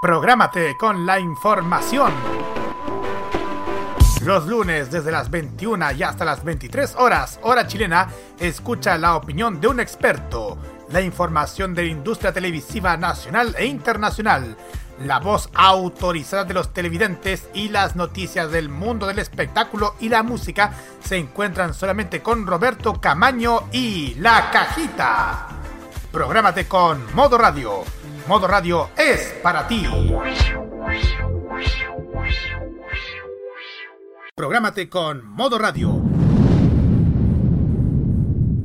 Prográmate con la información. Los lunes desde las 21 y hasta las 23 horas, hora chilena, escucha la opinión de un experto, la información de la industria televisiva nacional e internacional, la voz autorizada de los televidentes y las noticias del mundo del espectáculo y la música se encuentran solamente con Roberto Camaño y La Cajita. Prográmate con Modo Radio Modo Radio es para ti. Prográmate con Modo Radio.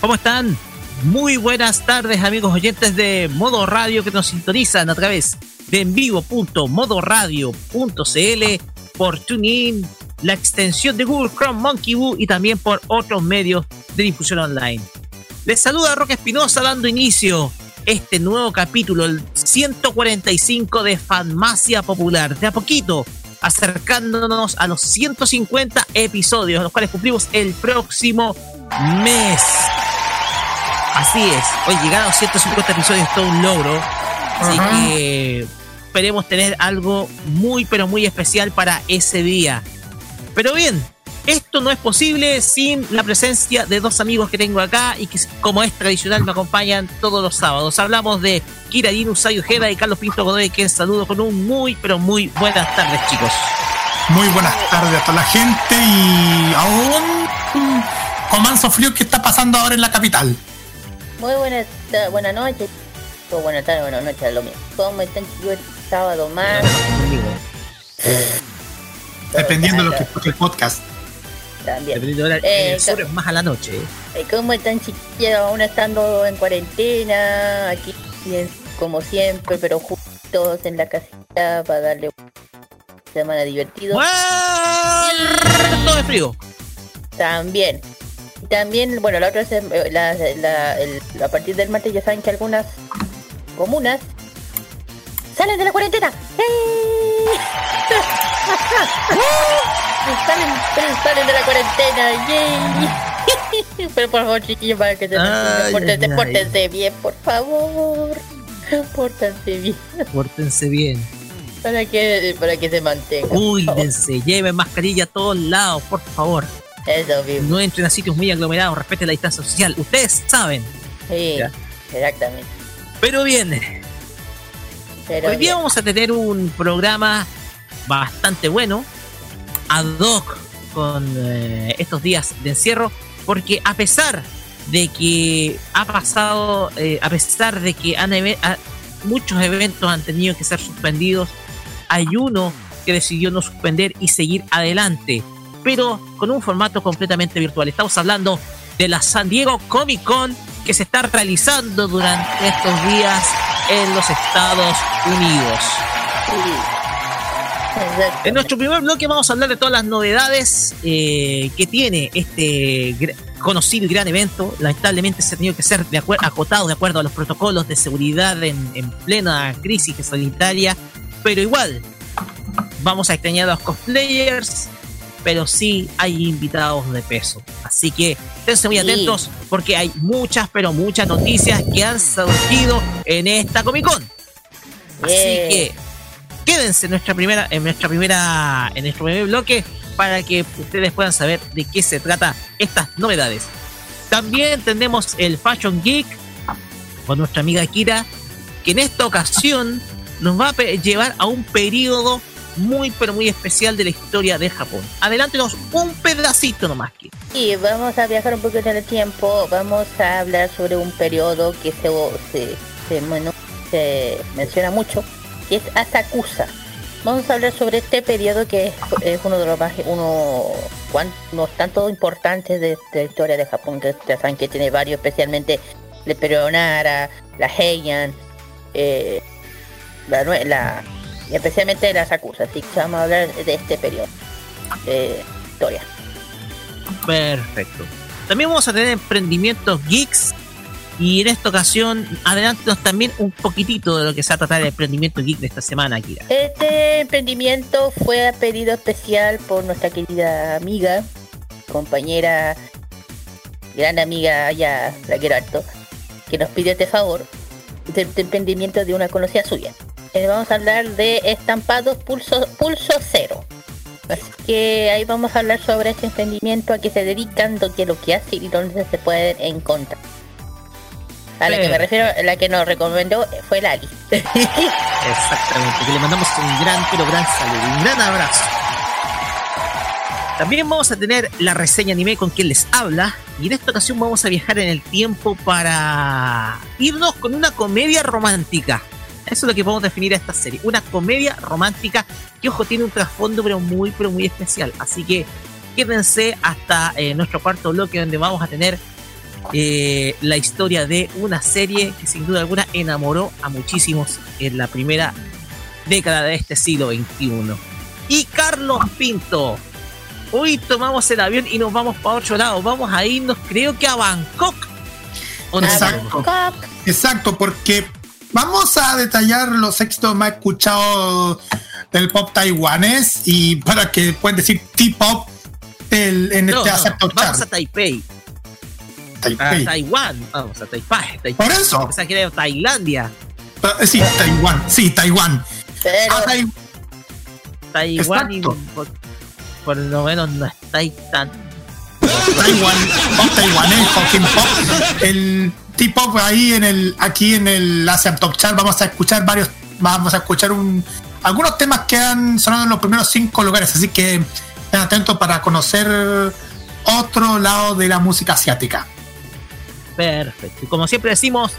¿Cómo están? Muy buenas tardes amigos oyentes de Modo Radio que nos sintonizan a través de envivo.modoradio.cl por TuneIn, la extensión de Google Chrome Monkey Boo y también por otros medios de difusión online. Les saluda Roque Espinosa dando inicio este nuevo capítulo, el 145 de Farmacia Popular. De a poquito, acercándonos a los 150 episodios, los cuales cumplimos el próximo mes. Así es. Hoy llegar a los 150 episodios es todo un logro. Así que esperemos tener algo muy, pero muy especial para ese día. Pero bien, esto no es posible sin la presencia de dos amigos que tengo acá y que, como es tradicional, me acompañan todos los sábados. Hablamos de Kira Usayo Ojeda y Carlos Pinto Godoy, que saludo con un muy, pero muy buenas tardes, chicos. Muy buenas tardes a toda la gente y aún con manso frío que está pasando ahora en la capital. Muy buenas, buenas noches. O buenas tardes, buenas noches, lo mismo. ¿Cómo están chicos? Sábado más. Dependiendo de lo que escuche el podcast. También. Dependiendo de Eh, el sur es más a la noche. Eh, ¿Cómo están chiquillos? Aún estando en cuarentena, aquí como siempre, pero juntos en la casita para darle una semana divertido. Muerto de frío. También. También, bueno, la otra eh, la, la- el- a partir del martes ya saben que algunas comunas salen de la cuarentena. Salen, salen de la cuarentena. ¡yay! Pero por favor, chiquillos, para que se pórtense, pórtense bien, por favor. Pórtense bien. Pórtense bien. Para que, para que se mantenga. Cuídense, lleven mascarilla a todos lados, por favor. Eso mismo. No entren a sitios muy aglomerados, respeten la distancia social. Ustedes saben. Sí, Ya. exactamente. Pero bien, Pero hoy día bien. vamos a tener un programa bastante bueno, ad hoc con eh, estos días de encierro, porque a pesar de que ha pasado, eh, a pesar de que han muchos eventos han tenido que ser suspendidos, hay uno que decidió no suspender y seguir adelante, pero con un formato completamente virtual. Estamos hablando de la San Diego Comic Con que se está realizando durante estos días en los Estados Unidos. En nuestro primer bloque vamos a hablar de todas las novedades eh, que tiene este conocido y gran evento. Lamentablemente se ha tenido que ser de acotado de acuerdo a los protocolos de seguridad en, en plena crisis sanitaria pero igual vamos a extrañar a los cosplayers, pero sí hay invitados de peso. Así que estén muy atentos porque hay muchas, pero muchas noticias que han surgido en esta Comic Con. Así que quédense en nuestra primera, en nuestra primera, en nuestro primer bloque para que ustedes puedan saber de qué se trata estas novedades. También tenemos el Fashion Geek con nuestra amiga Kira, que en esta ocasión nos va a llevar a un periodo muy pero muy especial de la historia de Japón. Adelántenos un pedacito nomás, Kira. Sí, vamos a viajar un poquito en el tiempo, vamos a hablar sobre un periodo que se, se, se menciona mucho, que es Asakusa Vamos a hablar sobre este periodo que es, uno de los más, uno, tanto importantes de, la historia de Japón, que ya saben que tiene varios, especialmente el periodo Nara, la Heian, eh, la, y especialmente la Sakusa, así que vamos a hablar de este periodo de historia. Perfecto. También vamos a tener emprendimientos geeks y en esta ocasión, adelántanos también un poquitito de lo que se va a tratar el emprendimiento geek de esta semana, Kira. Este emprendimiento fue a pedido especial por nuestra querida amiga, compañera, gran amiga, ya la quiero harto, que nos pidió este favor de, emprendimiento de una conocida suya. Eh, vamos a hablar de estampados pulso, pulso cero. Así que ahí vamos a hablar sobre este emprendimiento, a qué se dedican, qué es lo que hace y dónde se pueden encontrar. A la que me refiero, la que nos recomendó fue Lali. Exactamente, que le mandamos un gran, pero gran saludo, un gran abrazo. También vamos a tener la reseña anime con quien les habla. Y en esta ocasión vamos a viajar en el tiempo para irnos con una comedia romántica. Eso es lo que podemos definir a esta serie. Una comedia romántica que, ojo, tiene un trasfondo pero muy, pero muy especial. Así que quédense hasta eh, nuestro cuarto bloque donde vamos a tener eh, la historia de una serie que sin duda alguna enamoró a muchísimos en la primera década de este siglo XXI. Y Carlos Pinto, hoy tomamos el avión y nos vamos para otro lado, vamos a irnos creo que a Bangkok. Exacto, exacto, porque vamos a detallar los éxitos más escuchados del pop taiwanés y para que puedan decir T-pop en este no, Vamos a Taipei. A Taiwán, vamos a Taipei. Por eso. Que Tailandia. Eh, sí, Taiwán, sí, Taiwán. Pero... Ah, Taiwán y por, lo menos no estáis tan. Taiwán, pop taiwanés, pop. El T-pop ahí en el, aquí en el Asian Top Chart vamos a escuchar varios, vamos a escuchar un, algunos temas que han sonado en los primeros cinco lugares, así que estén atentos para conocer otro lado de la música asiática. Perfecto. Y como siempre decimos,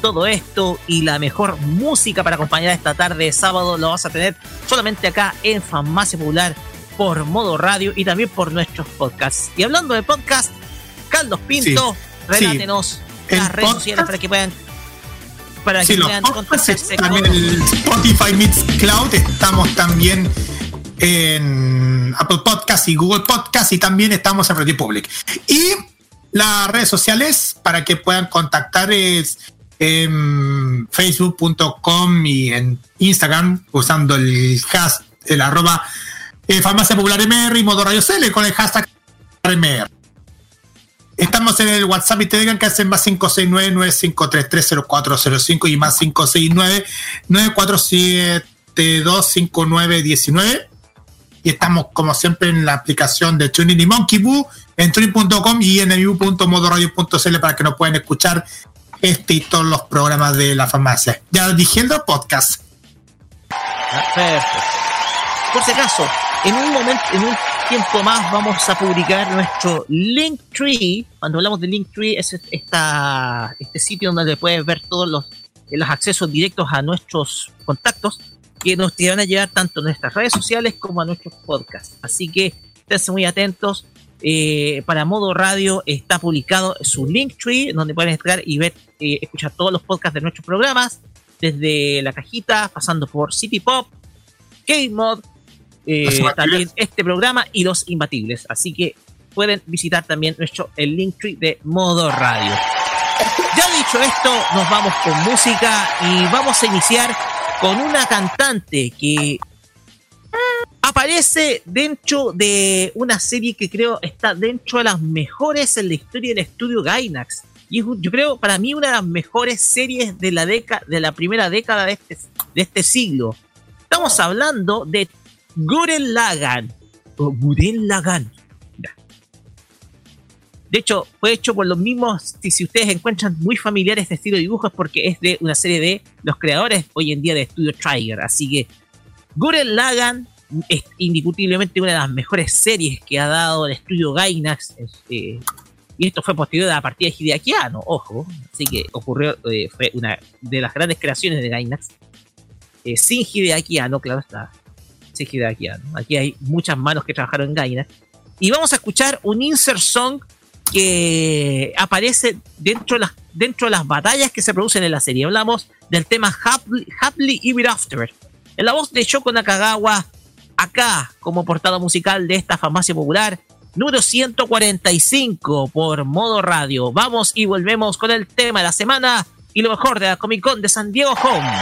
todo esto y la mejor música para acompañar esta tarde de sábado lo vas a tener solamente acá en Farmacia Popular por modo radio y también por nuestros podcasts. Y hablando de podcast, Carlos Pinto, relátenos las redes sociales para que puedan para que puedan contactarse también el Spotify Meets Cloud, estamos también en Apple Podcast y Google Podcast y también estamos en Radio Public. Y las redes sociales para que puedan contactar es en facebook.com y en Instagram usando el hashtag, el arroba eh, farmacia popular MR y modo radio CL con el hashtag MR. Estamos en el WhatsApp y te digan que hacen más 569-9533-0405 y más 569-9472-5919. Y estamos, como siempre, en la aplicación de Tuning y Monkey Boo en tuning.com y en el para que nos puedan escuchar este y todos los programas de la farmacia. Ya diciendo podcast. Perfecto. Por si acaso, en un momento, en un tiempo más vamos a publicar nuestro Linktree. Cuando hablamos de Linktree es esta, este sitio donde puedes ver todos los, los accesos directos a nuestros contactos que nos van a llevar tanto a nuestras redes sociales como a nuestros podcasts. Así que estén muy atentos eh, para modo radio está publicado su Linktree, donde pueden entrar y ver, eh, escuchar todos los podcasts de nuestros programas, desde la cajita, pasando por City Pop, Game Mod, eh, también este programa y los imbatibles. Así que pueden visitar también nuestro el Linktree de modo radio. Ya dicho esto, nos vamos con música y vamos a iniciar con una cantante que aparece dentro de una serie que creo está dentro de las mejores en la historia del estudio Gainax. Y es, yo creo, para mí, una de las mejores series de la, década, de la primera década de este, de este siglo. Estamos hablando de Guren Lagan. O Guren Lagan. De hecho, fue hecho por los mismos, si, ustedes encuentran muy familiares este estilo de dibujos, porque es de una serie de los creadores hoy en día de Studio Trigger. Así que Guren Lagan es indiscutiblemente una de las mejores series que ha dado el estudio Gainax. Este, y esto fue posterior a la partida de Hideaki ojo. Así que ocurrió, eh, fue una de las grandes creaciones de Gainax. Eh, sin Hideaki claro está. Sin Hideaki Aquí hay muchas manos que trabajaron en Gainax. Y vamos a escuchar un insert song que aparece dentro de las, dentro de las batallas que se producen en la serie. Hablamos del tema Happily, Happily Ever After. En la voz de Shoko Nakagawa, acá como portada musical de esta farmacia popular, número 145 por modo radio. Vamos y volvemos con el tema de la semana y lo mejor de la Comic Con de San Diego Home.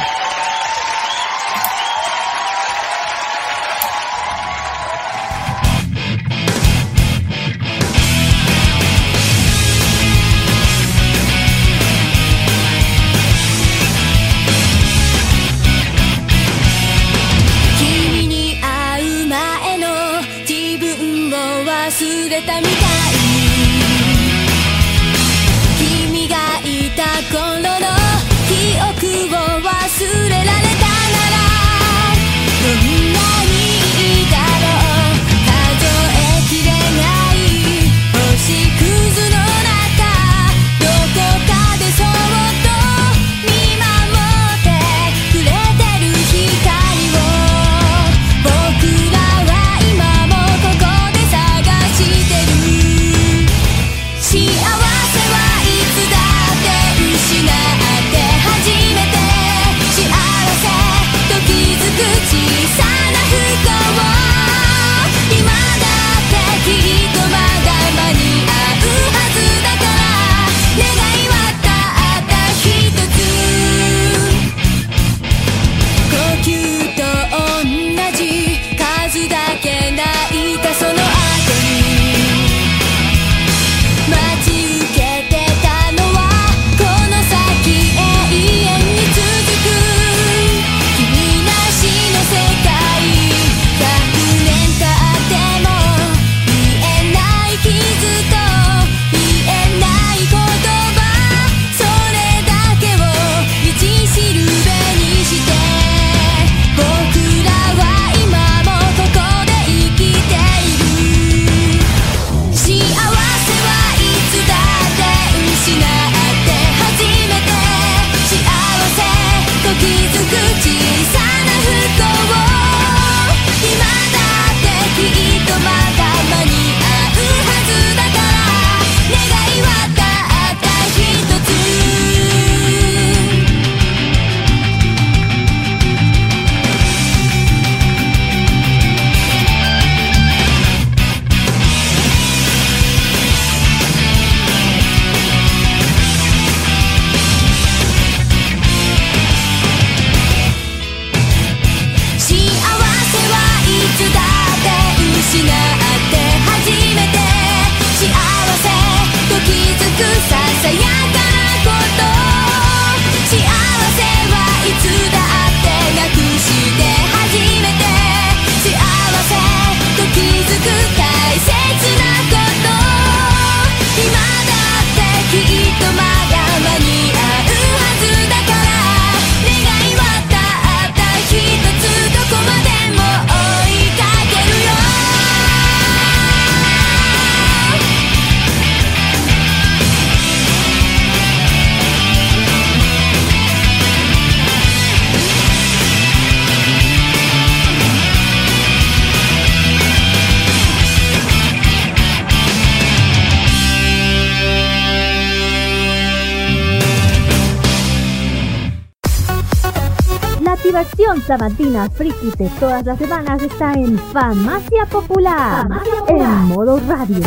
Sabatina friki de todas las semanas está en Famacia Popular, en modo radio.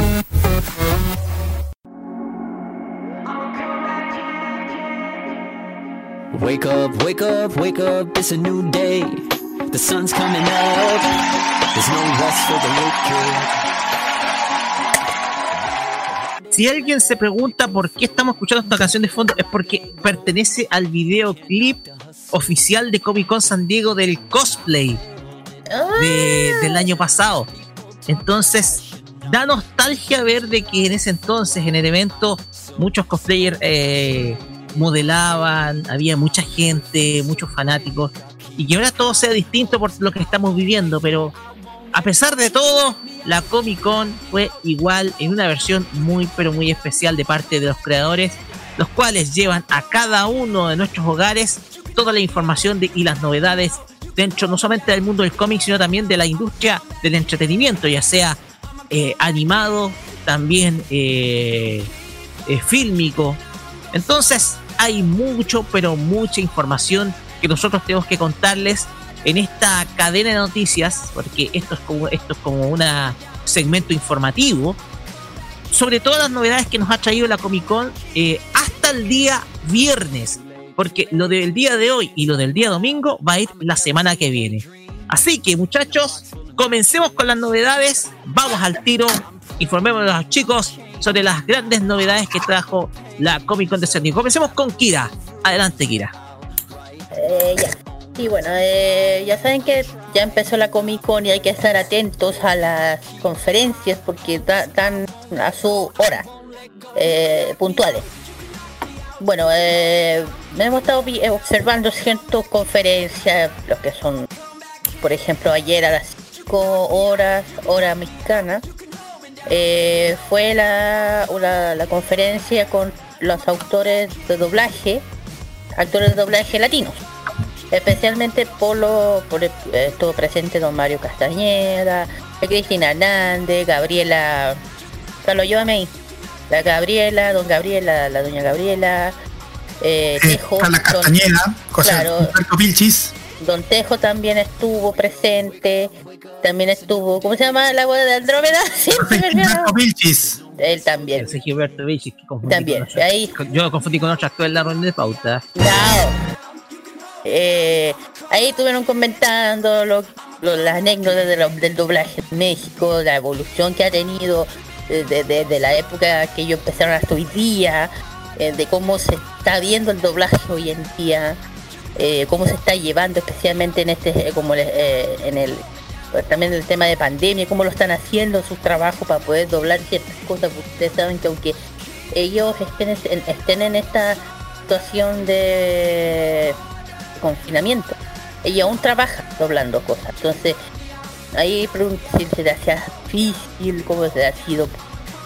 Wake up, wake up, wake up, it's a new day. The sun's coming up, there's no rest for the wicked. Si alguien se pregunta por qué estamos escuchando esta canción de fondo, es porque pertenece al videoclip oficial de Comic Con San Diego del cosplay de, del año pasado. Entonces, da nostalgia ver de que en ese entonces, en el evento, muchos cosplayers eh, modelaban, había mucha gente, muchos fanáticos, y que ahora todo sea distinto por lo que estamos viviendo, pero a pesar de todo, la Comic Con fue igual en una versión muy pero muy especial de parte de los creadores, los cuales llevan a cada uno de nuestros hogares toda la información y las novedades dentro no solamente del mundo del cómic, sino también de la industria del entretenimiento, ya sea eh, animado, también eh, eh, fílmico. Entonces hay mucho, pero mucha información que nosotros tenemos que contarles en esta cadena de noticias, porque esto es como, esto es como un segmento informativo, sobre todas las novedades que nos ha traído la Comic Con hasta el día viernes, porque lo del día de hoy y lo del día domingo va a ir la semana que viene. Así que muchachos, comencemos con las novedades, vamos al tiro, informemos a los chicos sobre las grandes novedades que trajo la Comic Con de San Comencemos con Kira. Adelante, Kira. Eh, ya. Y bueno, eh, ya saben que ya empezó la Comic Con y hay que estar atentos a las conferencias porque están a su hora, eh, puntuales. Bueno, eh, hemos estado observando ciertas conferencias, lo que son, por ejemplo, ayer a las 5 horas, hora mexicana, eh, fue la, la, conferencia con los autores de doblaje, actores de doblaje latinos. Especialmente por, eh, estuvo presente don Mario Castañeda, Cristina Hernández, Gabriela, Carlos Yoamey, la Gabriela, don Gabriela, la doña Gabriela, eh, Tejo, la Castañeda, claro, Vilchis. Don Tejo también estuvo presente, también estuvo, ¿cómo se llama la boda de Andrómeda? Sí, Vilchis. Él también. Ese Gilberto Vilchis que También, ahí. Yo lo confundí con otro actor en la ronda de pauta. No. Eh, ahí estuvieron comentando lo, las anécdotas del doblaje en México, la evolución que ha tenido desde, la época que ellos empezaron hasta hoy día, eh, de cómo se está viendo el doblaje hoy en día, eh, cómo se está llevando especialmente en este, eh, como en el también el tema de pandemia, cómo lo están haciendo sus trabajos para poder doblar ciertas cosas, ustedes saben que aunque ellos estén, estén en esta situación de confinamiento, ella aún trabaja doblando cosas. Entonces, ahí si se le hacía difícil, cómo se ha sido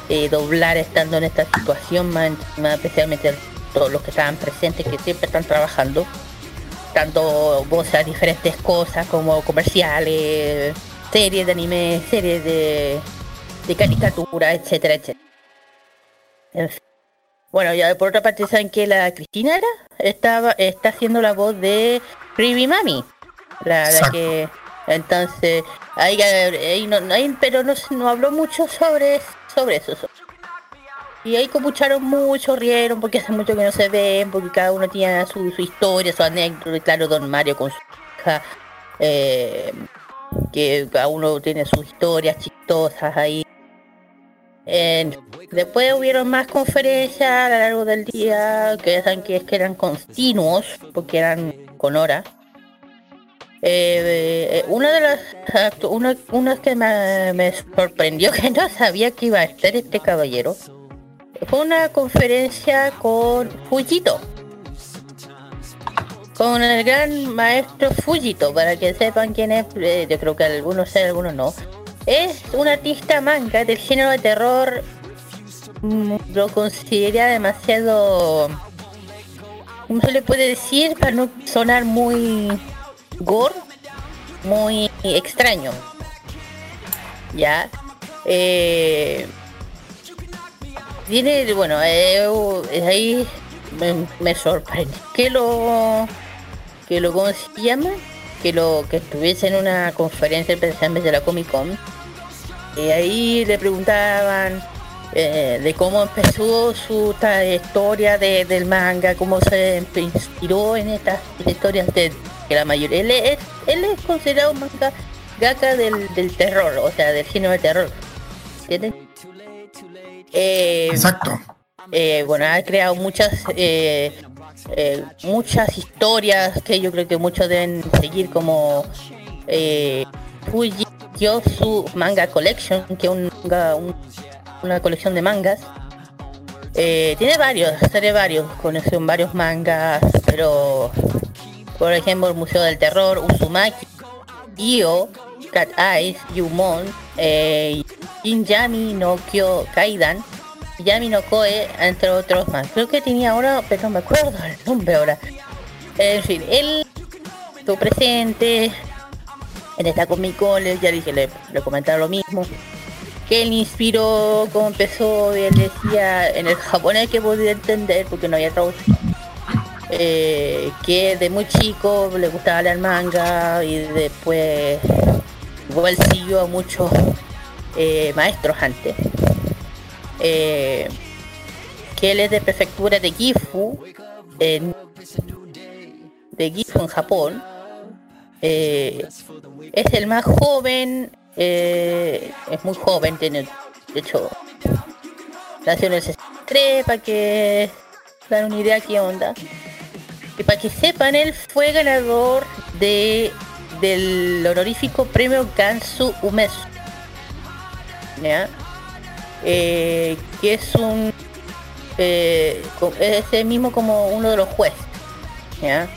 eh, doblar estando en esta situación, más, especialmente todos los que estaban presentes, que siempre están trabajando, tanto voces a diferentes cosas como comerciales, series de anime, series de, de caricatura, etcétera, etcétera. Bueno, ya por otra parte saben que la Cristina era, estaba, está haciendo la voz de Creepy Mami, la, la que entonces, ahí, ahí no, ahí, pero no, no habló mucho sobre, sobre eso. Y ahí escucharon mucho, rieron, porque hace mucho que no se ven, porque cada uno tiene su, su historia, su anécdota, claro, don Mario con su hija, eh, que cada uno tiene sus historias chistosas ahí. después hubieron más conferencias a lo largo del día, que ya saben que es que eran continuos, porque eran con horas. Eh, una de las una, una que me, sorprendió que no sabía que iba a estar este caballero fue una conferencia con Fujito con el gran maestro Fujito para que sepan quién es eh, yo creo que algunos saben algunos no es un artista manga del género de terror mm, lo considera demasiado ¿cómo se le puede decir? para no sonar muy gore muy extraño. Ya. Eh, tiene, bueno, eh, ahí me, sorprende que lo, que lo, ¿cómo se llama? Que lo, que estuviese en una conferencia precisamente de la Comic Con. Y ahí le preguntaban eh, de cómo empezó su trayectoria de, del manga, cómo se inspiró en estas historias de que la mayoría él es, él es considerado un manga gaka del, del terror, o sea, del género de terror. ¿Entiendes? Eh, Exacto. Eh, bueno, ha creado muchas eh, muchas historias que yo creo que muchos deben seguir como eh, Fuji Kyosu Manga Collection, que es un, una colección de mangas. Tiene varios, tiene varios, conexión varios mangas, pero por ejemplo el Museo del Terror, Uzumaki, Io, Cat Eyes, Yumon, eh, Injami no Kyo Kaidan, Yami no Koe, entre otros más. Creo que tenía ahora, pero no me acuerdo el nombre ahora. En fin, él estuvo presente en esta Comic Con, ya dije, le, le comentaba lo mismo. Que él inspiró, cómo empezó, él decía en el japonés que podía entender, porque no había traducción. Eh, que de muy chico le gustaba leer manga y después igual siguió a muchos eh, maestros antes eh, que él es de prefectura de Gifu, en, de Gifu en Japón. Eh, es el más joven, es muy joven, tiene, de hecho, nació en el 63 para que dan una idea qué onda. Y para que sepan, él fue ganador de del honorífico premio Gansu Umesu. ¿Ya? eh, que es un eh, es mismo como uno de los jueces ¿ya?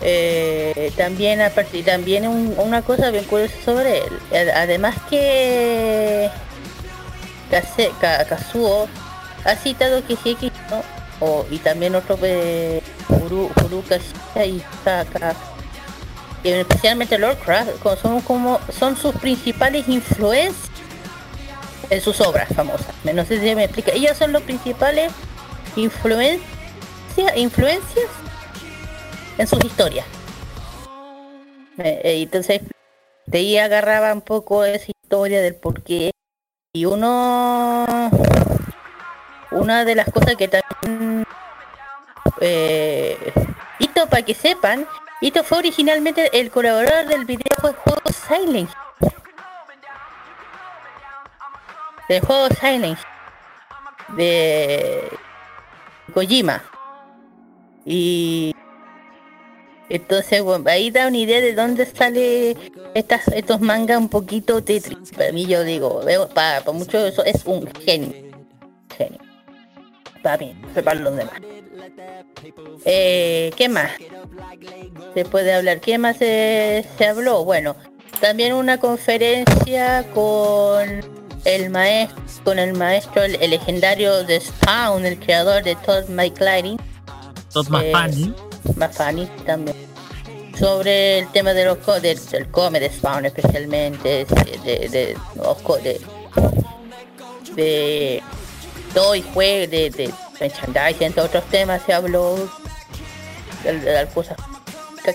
Eh, también a partir también una cosa bien curiosa sobre él además que Kazuo ha citado que X ¿no? o, y también otro eh, Y Saka especialmente Lordcraft son como son sus principales influencias en sus obras famosas. No sé si me explica. Ellos son los principales influencias influencias en sus historias. Eh, eh, entonces, de ahí agarraba un poco esa historia del por qué. Y uno, una de las cosas que también, eh, Ito, para que sepan, Ito fue originalmente el colaborador del videojuego Silent del juego Silent de Kojima. Y entonces ahí da una idea de dónde sale estas, estos mangas un poquito tetris. Para mí yo digo, para, para muchos eso es un genio. Genio. Mí, para los demás. Eh, ¿Qué más? Se puede hablar. ¿Qué más se, se habló? Bueno, también una conferencia con el maestro, con el maestro, el, legendario de Spawn, el creador de Todd McClary. Todd eh, McFanny. también. Sobre el tema de los del, del come de Spawn especialmente, de, de, de, de todo y juego, de, de merchandising, entre otros temas se habló, de, las cosas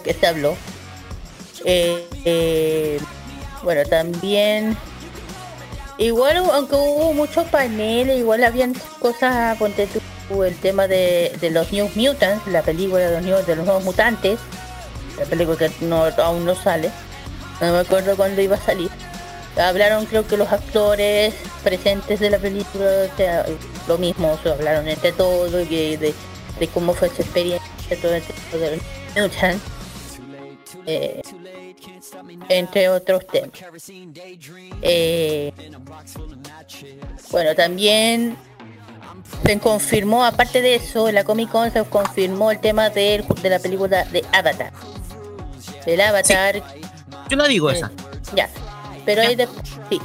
que se habló. Eh, eh, bueno, también Igual, aunque hubo muchos paneles, igual habían cosas, ponte tú, el tema de, los New Mutants, la película de los, new, de los nuevos mutantes, la película que no, aún no sale, no me acuerdo cuándo iba a salir. Hablaron creo que los actores presentes de la película, lo mismo, hablaron entre todos y de, cómo fue su experiencia, todo el de. Eh, entre otros temas. Eh, bueno, también se confirmó, aparte de eso, en la Comic Con se confirmó el tema de, de la película de Avatar. Del Avatar. Yo no digo esa. Ya, pero ahí de, sí.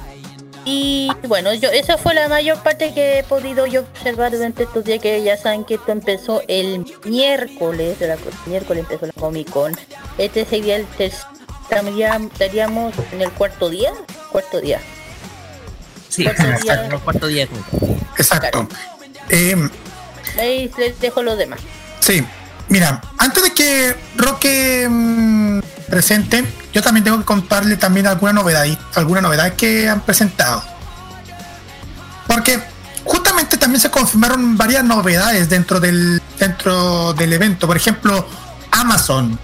Y bueno, yo esa fue la mayor parte que he podido yo observar durante estos días que ya saben que esto empezó el miércoles, de la, miércoles empezó la Comic Con. Este sería el tercer estaríamos en el cuarto día, cuarto día. Sí, en el cuarto día. Exacto. Eh, Ahí les dejo los demás. Sí, mira, antes de que Roque mm, presente, yo también tengo que contarle también alguna novedad, alguna novedad que han presentado. Porque también se confirmaron varias novedades dentro del, dentro del evento. Por ejemplo, Amazon.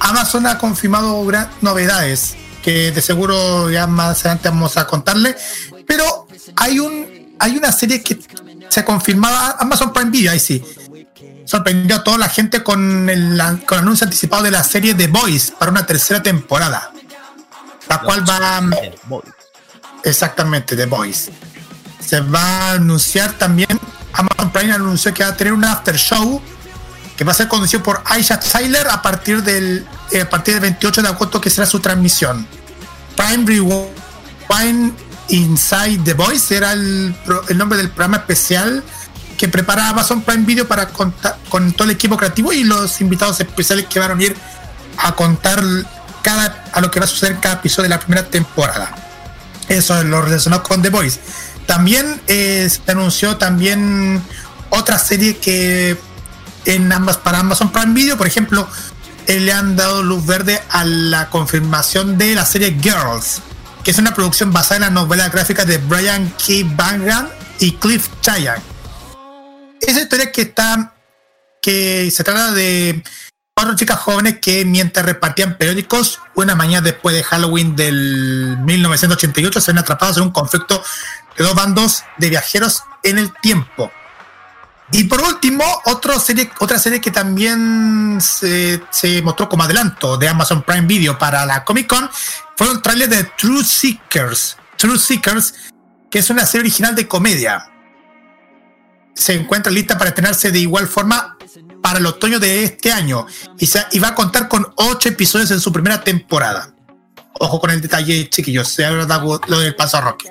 Amazon ha confirmado novedades que de seguro ya más adelante vamos a contarle. Pero hay un hay una serie que se confirmaba Amazon Prime Video, ahí sí. Sorprendió a toda la gente con el, con el anuncio anticipado de la serie The Voice para una tercera temporada. La cual va. Exactamente, The Voice. Se va a anunciar también. Amazon Prime anunció que va a tener un after show que va a ser conducido por Aisha Tyler a partir del eh, a partir del 28 de agosto que será su transmisión. Prime Rewind Inside the Voice era el, nombre del programa especial que prepara Amazon Prime Video para contar con todo el equipo creativo y los invitados especiales que van a venir a contar cada a lo que va a suceder cada episodio de la primera temporada. Eso es lo relacionado con The Voice. También eh, se anunció también otra serie que en ambas para Amazon Prime Video, por ejemplo, eh, le han dado luz verde a la confirmación de la serie Girls, que es una producción basada en la novela gráfica de Brian K. Vaughan y Cliff Chayang. Esa historia que está, que se trata de cuatro chicas jóvenes que mientras repartían periódicos, una mañana después de Halloween del 1988 se ven atrapados en un conflicto de dos bandos de viajeros en el tiempo. Y por último, otra serie, otra serie que también se, se, mostró como adelanto de Amazon Prime Video para la Comic Con fue un tráiler de True Seekers. True Seekers, que es una serie original de comedia. Se encuentra lista para estrenarse de igual forma para el otoño de este año y, va a contar con ocho episodios en su primera temporada. Ojo con el detalle, chiquillos, se ha dado lo del paso a Rocky.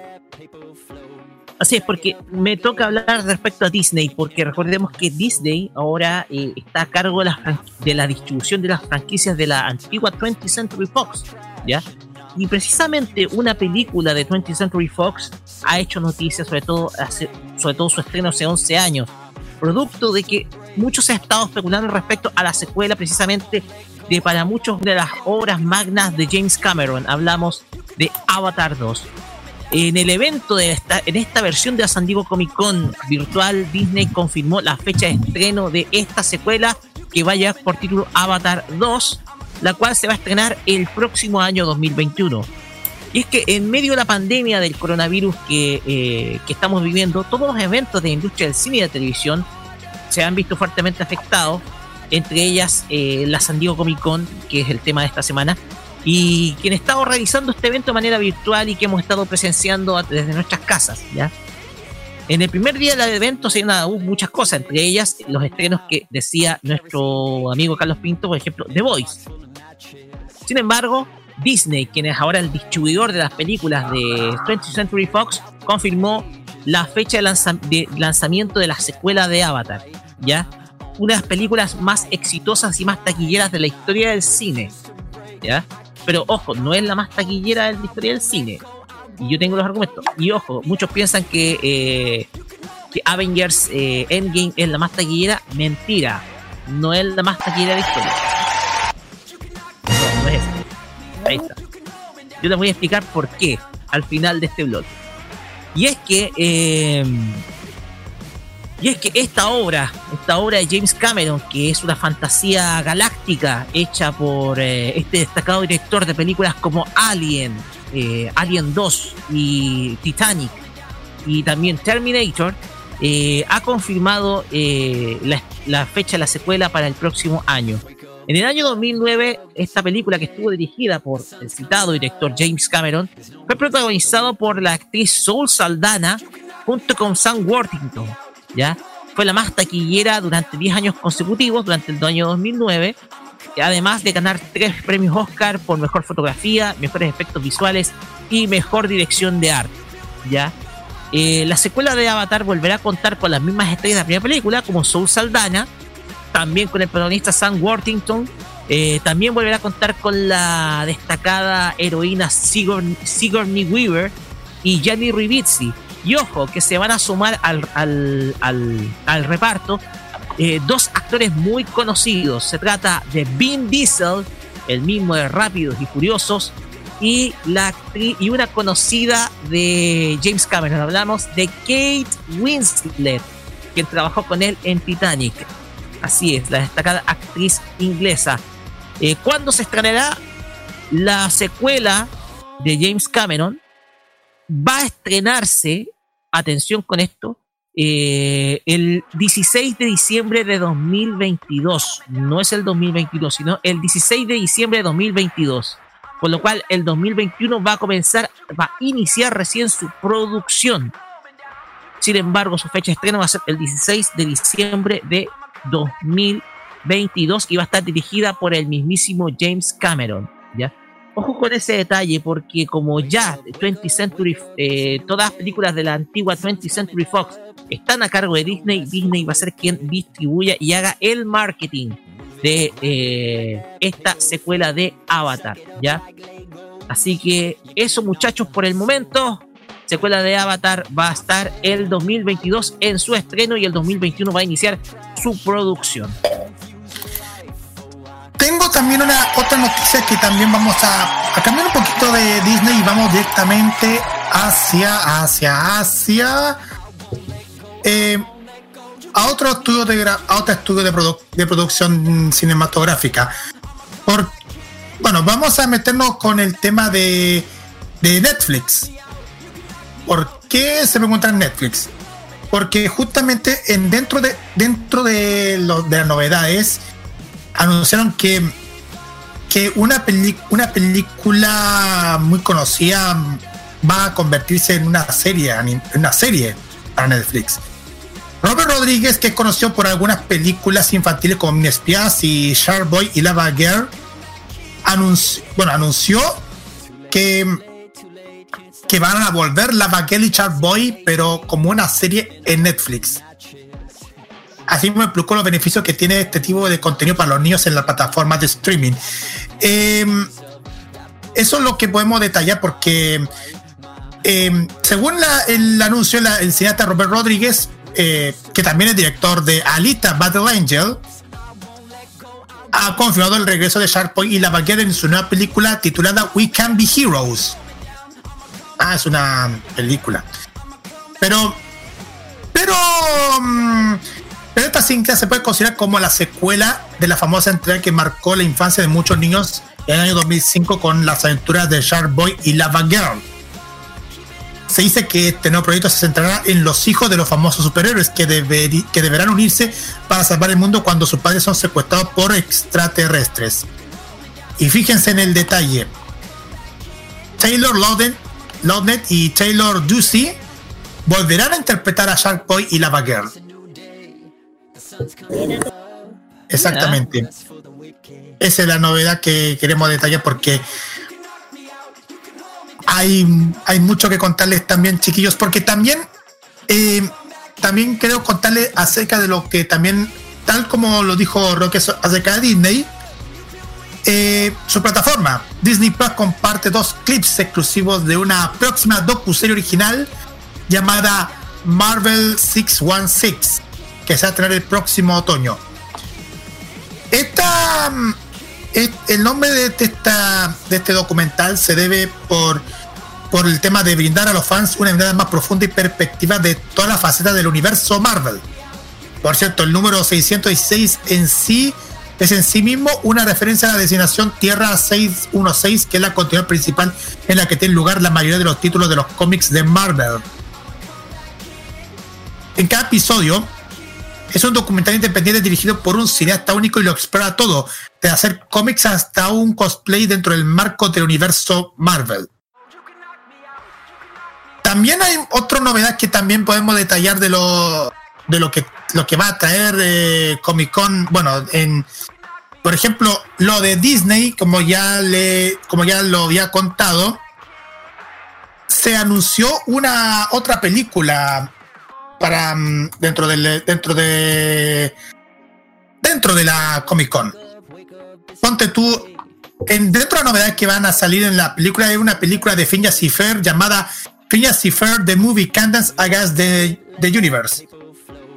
Así es, porque me toca hablar respecto a Disney, porque recordemos que Disney ahora eh, está a cargo de la, de la distribución de las franquicias de la antigua 20th Century Fox, ¿ya? Y precisamente una película de 20th Century Fox ha hecho noticias, sobre todo, sobre todo su estreno hace 11 años, producto de que muchos se estado especulando respecto a la secuela precisamente de para muchos de las obras magnas de James Cameron. Hablamos de Avatar 2. En el evento de esta, en esta versión de San Diego Comic Con virtual, Disney confirmó la fecha de estreno de esta secuela que va a llevar por título Avatar 2, la cual se va a estrenar el próximo año 2021. Y es que en medio de la pandemia del coronavirus que, eh, que estamos viviendo, todos los eventos de la industria del cine y de la televisión se han visto fuertemente afectados, entre ellas eh, la San Diego Comic Con, que es el tema de esta semana, y quien estado realizando este evento de manera virtual y que hemos estado presenciando desde nuestras casas, ¿ya? En el primer día del evento se dieron muchas cosas, entre ellas los estrenos que decía nuestro amigo Carlos Pinto, por ejemplo, The Voice. Sin embargo, Disney, quien es ahora el distribuidor de las películas de 20th Century Fox, confirmó la fecha de, lanzamiento de la secuela de Avatar, ¿ya? Una de las películas más exitosas y más taquilleras de la historia del cine, ¿ya? Pero ojo, no es la más taquillera de la historia del cine. Y yo tengo los argumentos. Y ojo, muchos piensan que, eh, Avengers eh, Endgame es la más taquillera. Mentira. No es la más taquillera de historia. No, es eso. Ahí está. Yo te voy a explicar por qué al final de este blog. Y es que eh, y es que esta obra, esta obra de James Cameron, que es una fantasía galáctica hecha por este destacado director de películas como Alien, eh, Alien 2 y Titanic, y también Terminator, eh, ha confirmado la, la, fecha de la secuela para el próximo año. En el año 2009, esta película que estuvo dirigida por el citado director James Cameron fue protagonizado por la actriz Soul Saldana junto con Sam Worthington ¿ya? Fue la más taquillera durante 10 años consecutivos, durante el año 2009, además de ganar tres premios Oscar por mejor fotografía, mejores efectos visuales y mejor dirección de arte, ¿ya? Eh, la secuela de Avatar volverá a contar con las mismas estrellas de la primera película, como Soul Saldana, también con el protagonista Sam Worthington, eh, también volverá a contar con la destacada heroína Sigourney Weaver y Gianni Ribisi, y ojo, que se van a sumar al, al, al, reparto eh, dos actores muy conocidos. Se trata de Vin Diesel, el mismo de Rápidos y Furiosos, y la y una conocida de James Cameron. Hablamos de Kate Winslet, quien trabajó con él en Titanic. Así es, la destacada actriz inglesa. Eh, ¿Cuándo se estrenará la secuela de James Cameron? Va a estrenarse, atención con esto, eh, el 16 de diciembre de 2022. No es el 2022, sino el 16 de diciembre de 2022. Por lo cual el 2021 va a comenzar, va a iniciar recién su producción. Sin embargo, su fecha de estreno va a ser el 16 de diciembre de 2022 y va a estar dirigida por el mismísimo James Cameron. ¿ya? Ojo con ese detalle porque como ya 20 Century, eh, todas las películas de la antigua 20th Century Fox están a cargo de Disney, Disney va a ser quien distribuya y haga el marketing de eh, esta secuela de Avatar, ¿ya? Así que eso muchachos por el momento, secuela de Avatar va a estar el 2022 en su estreno y el 2021 va a iniciar su producción. Tengo también una otra noticia que también vamos a, cambiar un poquito de Disney y vamos directamente hacia, hacia, hacia eh, a otro estudio de a otro estudio de, de producción cinematográfica. Por, bueno, vamos a meternos con el tema de, de Netflix. ¿Por qué se en Netflix? Porque justamente en, dentro de dentro de, lo, de las novedades anunciaron que, que una, una película muy conocida va a convertirse en una serie, una serie para Netflix. Robert Rodríguez, que conoció por algunas películas infantiles como Mini Espías y Shark Boy y Lava Girl, anunció, bueno, anunció que que van a volver la Girl y Shark Boy, pero como una serie en Netflix. Así me explicó los beneficios que tiene este tipo de contenido para los niños en la plataforma de streaming. Em, eso es lo que podemos detallar porque em, según el anuncio el cineasta Robert Rodríguez, eh, que también es director de Alita Battle Angel, ha confirmado el regreso de Sharkboy y la Girl en su nueva película titulada We Can Be Heroes Ah, es una película. Pero, pero, mm, pero esta cinta se puede considerar como la secuela de la famosa entrega que marcó la infancia de muchos niños en el año 2005 con las aventuras de Shark Boy y Lava Girl. Se dice que este nuevo proyecto se centrará en los hijos de los famosos superhéroes que, deberán unirse para salvar el mundo cuando sus padres son secuestrados por extraterrestres. Y fíjense en el detalle. Taylor Loden Loudnet y Taylor Ducey volverán a interpretar a Shark Boy y Lava Girl. Exactamente. Esa es la novedad que queremos detallar porque hay, hay mucho que contarles también, chiquillos, porque también, eh, también quiero contarles acerca de lo que también, tal como lo dijo Roque acerca de Disney, eh, su plataforma. Disney Plus comparte dos clips exclusivos de una próxima docu-serie original llamada Marvel 616, que se va a tener el próximo otoño. Esta, mm, el nombre de, esta, de este documental se debe por, por el tema de brindar a los fans una mirada más profunda y perspectiva de todas las facetas del universo Marvel. Por cierto, el número 616 en sí es en sí mismo una referencia a la designación Tierra 616, que es la continuidad principal en la que tiene lugar la mayoría de los títulos de los cómics de Marvel. En cada episodio es un documental independiente dirigido por un cineasta único y lo explora todo, de hacer cómics hasta un cosplay dentro del marco del universo Marvel. También hay otra novedad que también podemos detallar de lo de lo que lo que va a traer eh, Comic Con, bueno, en por ejemplo, lo de Disney, como ya le, como ya lo había contado, se anunció una otra película para mm, dentro del dentro de dentro de la Comic Con. Ponte tú en dentro de novedades que van a salir en la película hay una película de Phineas Cipher llamada Phineas Cipher The Movie Candance Against the, the Universe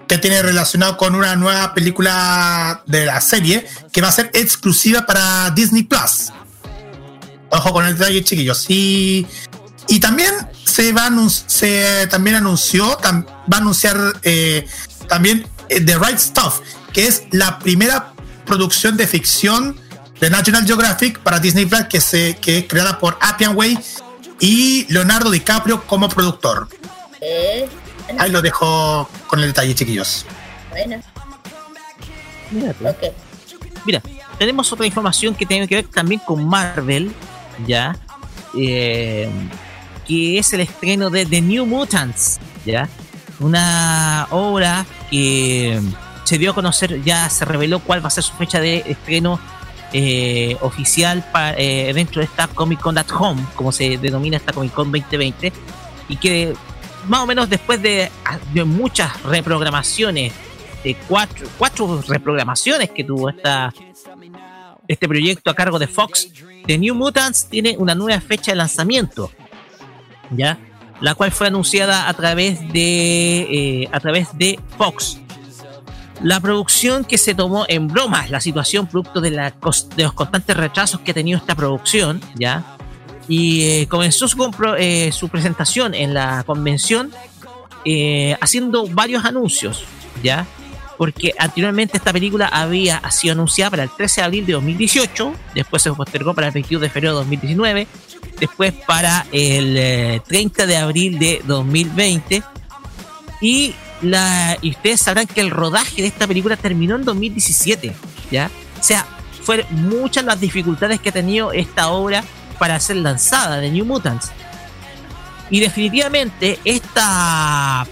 que tiene relacionado con una nueva película de la serie que va a ser exclusiva para Disney Plus. Ojo con el detalle, chiquillos. Y también se va a se también anunció, va a anunciar eh, también eh, The Right Stuff, que es la primera producción de ficción de National Geographic para Disney Plus que, se, que es creada por Appian Way y Leonardo DiCaprio como productor. Eh, Ahí lo dejo con el detalle, chiquillos. Bueno. Mira, tenemos otra información que tiene que ver también con Marvel, ya, eh, que es el estreno de The New Mutants, ya, una obra que se dio a conocer, ya se reveló cuál va a ser su fecha de estreno eh, oficial eh, dentro de esta Comic Con at Home, como se denomina esta Comic Con 2020, y que más o menos después de, muchas reprogramaciones, de cuatro, cuatro reprogramaciones que tuvo esta, este proyecto a cargo de Fox, The New Mutants tiene una nueva fecha de lanzamiento, ¿ya? La cual fue anunciada a través de, eh, a través de Fox. La producción que se tomó en broma la situación producto de, la, de los constantes retrasos que ha tenido esta producción, ¿ya? Y eh, comenzó su, eh, su, presentación en la convención haciendo varios anuncios, ¿ya? porque anteriormente esta película había sido anunciada para el 13 de abril de 2018, después se postergó para el 21 de febrero de 2019, después para el 30 eh, de abril de 2020 y, ustedes sabrán que el rodaje de esta película terminó en 2017, ¿ya? O sea, fueron muchas las dificultades que ha tenido esta obra para ser lanzada de New Mutants. Y definitivamente esta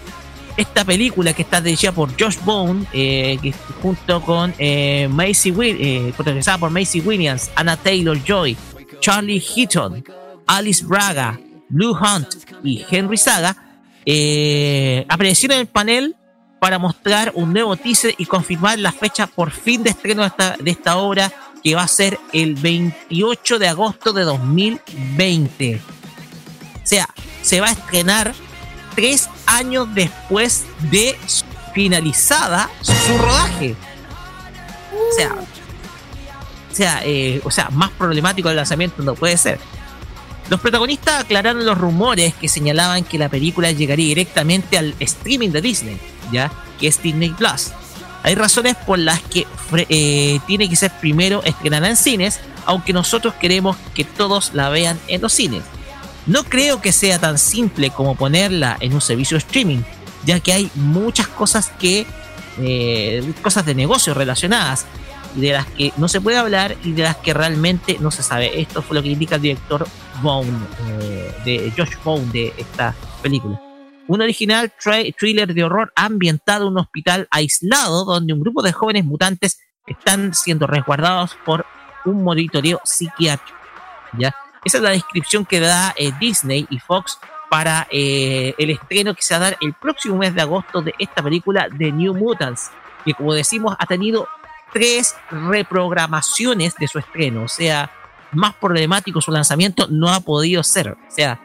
esta película que está dirigida por Josh Bone, eh, junto con eh, Macy eh, protagonizada por Macy Williams, Anna Taylor Joy, Charlie Heaton, Alice Braga, Blue Hunt y Henry Saga, eh, aparecieron en el panel para mostrar un nuevo teaser y confirmar la fecha por fin de estreno de esta, de obra que va a ser el 28 de agosto de 2020. O sea, se va a estrenar tres años después de finalizada su rodaje. O sea, sea, eh, o sea, más problemático el lanzamiento no puede ser. Los protagonistas aclararon los rumores que señalaban que la película llegaría directamente al streaming de Disney, ya que es Disney Plus. Hay razones por las que eh, tiene que ser primero estrenada en cines, aunque nosotros queremos que todos la vean en los cines. No creo que sea tan simple como ponerla en un servicio de streaming, ya que hay muchas cosas que, eh, cosas de negocio relacionadas, de las que no se puede hablar y de las que realmente no se sabe. Esto fue lo que indica el director Bone, eh, de Josh Bone de esta película. Un original thriller de horror ambientado en un hospital aislado donde un grupo de jóvenes mutantes están siendo resguardados por un monitoreo psiquiátrico. ¿ya? Esa es la descripción que da eh, Disney y Fox para eh, el estreno que se va a dar el próximo mes de agosto de esta película de New Mutants, que como decimos ha tenido tres reprogramaciones de su estreno, o sea, más problemático su lanzamiento no ha podido ser. O sea,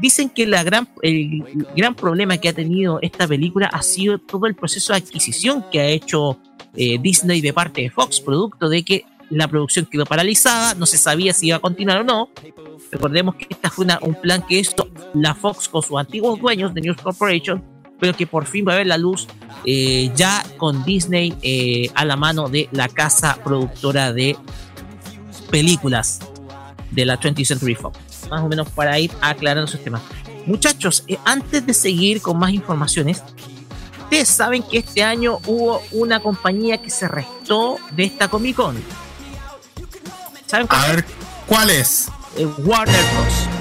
dicen que la gran, el gran problema que ha tenido esta película ha sido todo el proceso de adquisición que ha hecho eh, Disney de parte de Fox, producto de que la producción quedó paralizada, no se sabía si iba a continuar o no. Recordemos que esta fue un plan que hizo la Fox con sus antiguos dueños de News Corporation, pero que por fin va a ver la luz eh, ya con Disney eh, a la mano de la casa productora de películas de la 20th Century Fox. Más o menos para ir aclarando sus temas. Muchachos, eh, antes de seguir con más informaciones, ustedes saben que este año hubo una compañía que se restó de esta Comic Con. A ver, ¿cuál es? Eh, Warner Bros.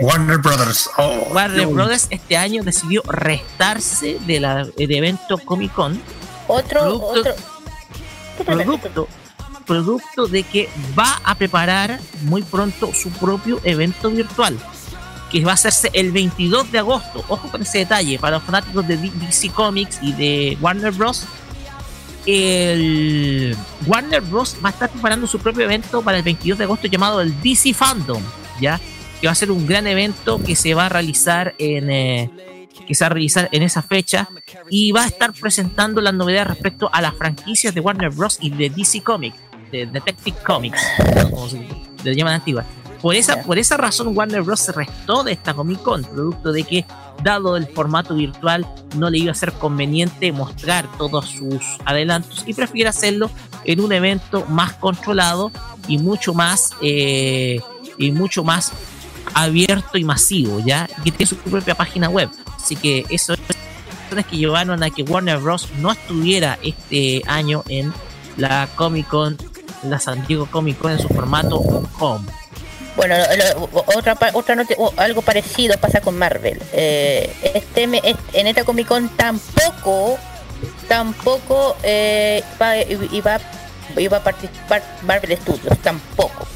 Warner Brothers. Oh, Warner Brothers este año decidió restarse de del evento Comic Con. Otro, otro. Producto, producto de que va a preparar muy pronto su propio evento virtual, que va a hacerse el 22 de agosto. Ojo con ese detalle, para los fanáticos de DC Comics y de Warner Bros el Warner Bros. va a estar preparando su propio evento para el 22 de agosto llamado el DC Fandom, ¿ya? Que va a ser un gran evento que se va a realizar en, eh, que se va a realizar en esa fecha y va a estar presentando las novedades respecto a las franquicias de Warner Bros. y de DC Comics, de Detective Comics, como se le llaman antiguas. Por esa, por esa razón Warner Bros. se restó de esta Comic Con, producto de que, dado el formato virtual, no le iba a ser conveniente mostrar todos sus adelantos y prefiere hacerlo en un evento más controlado y mucho más eh, y mucho más abierto y masivo, ya que tiene su propia página web. Así que eso es que llevaron a que Warner Bros. no estuviera este año en la Comic Con, la San Diego Comic Con en su formato home. Bueno, otra otra algo parecido pasa con Marvel. Eh, este, en esta Comic Con tampoco tampoco eh, iba, iba a participar Marvel Studios, tampoco.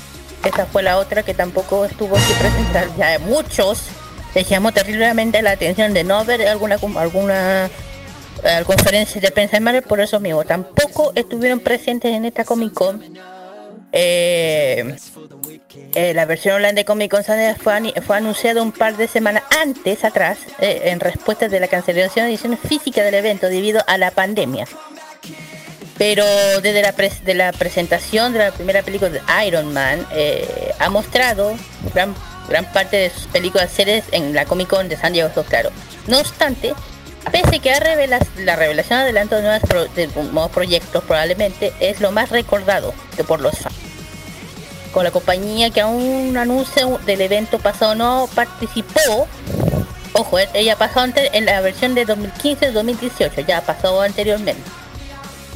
Esa fue la otra que tampoco estuvo aquí presentar. Ya muchos les llamó terriblemente la atención de no ver alguna alguna eh, conferencia de prensa de Marvel por eso mismo. Tampoco estuvieron presentes en esta Comic Con eh, eh, la versión online de Comic Con fue, fue anunciada un par de semanas antes atrás eh, en respuesta de la cancelación de edición física del evento debido a la pandemia. Pero desde la, de la presentación de la primera película de Iron Man ha mostrado gran, gran parte de sus películas series en la Comic Con de San Diego, claro. No obstante, Pese que la revelación adelanto de, nuevos proyectos, probablemente es lo más recordado por los fans. Con la compañía que aún anuncio del evento pasado no participó, ojo, eh, ella pasó antes en la versión de 2015-2018, ya pasado anteriormente.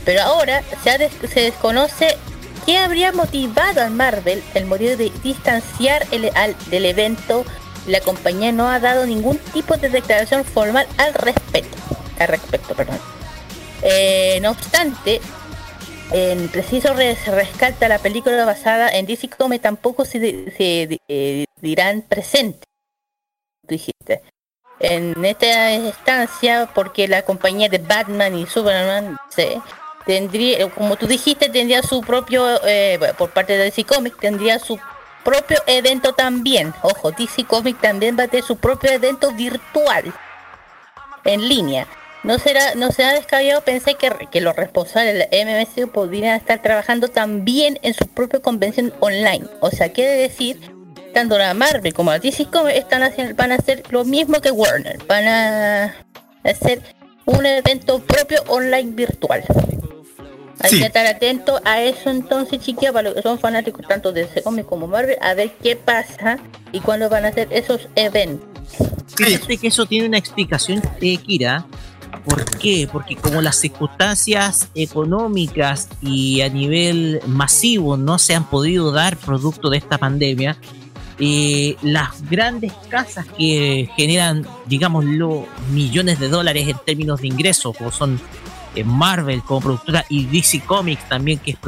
Pero ahora se, desconoce qué habría motivado a Marvel el motivo de distanciar el, del evento la compañía no ha dado ningún tipo de declaración formal al respecto. Al respecto, perdón. Eh, no obstante, en preciso rescata la película basada en DC Comics tampoco se, eh, dirán presente. dijiste. En esta instancia, porque la compañía de Batman y Superman tendría, como tú dijiste, tendría su propio, eh, por parte de DC Comics, tendría su propio evento también. Ojo, DC Comics también va a tener su propio evento virtual en línea. No será, no será descabellado pensé que, que los responsables del MMC podrían estar trabajando también en su propia convención online. O sea, quiere decir, tanto la Marvel como la DC Comics están haciendo, van a hacer lo mismo que Warner. Van a hacer un evento propio online virtual. Hay que estar atento a eso entonces, chiquillos, para los que son fanáticos tanto de DC como Marvel, a ver qué pasa y cuándo van a hacer esos eventos. Fíjate que eso tiene una explicación, de Kira. ¿Por qué? Porque como las circunstancias económicas y a nivel masivo no se han podido dar producto de esta pandemia, eh, las grandes casas que generan, digámoslo, millones de dólares en términos de ingresos, como son Marvel como productora y DC Comics también, que es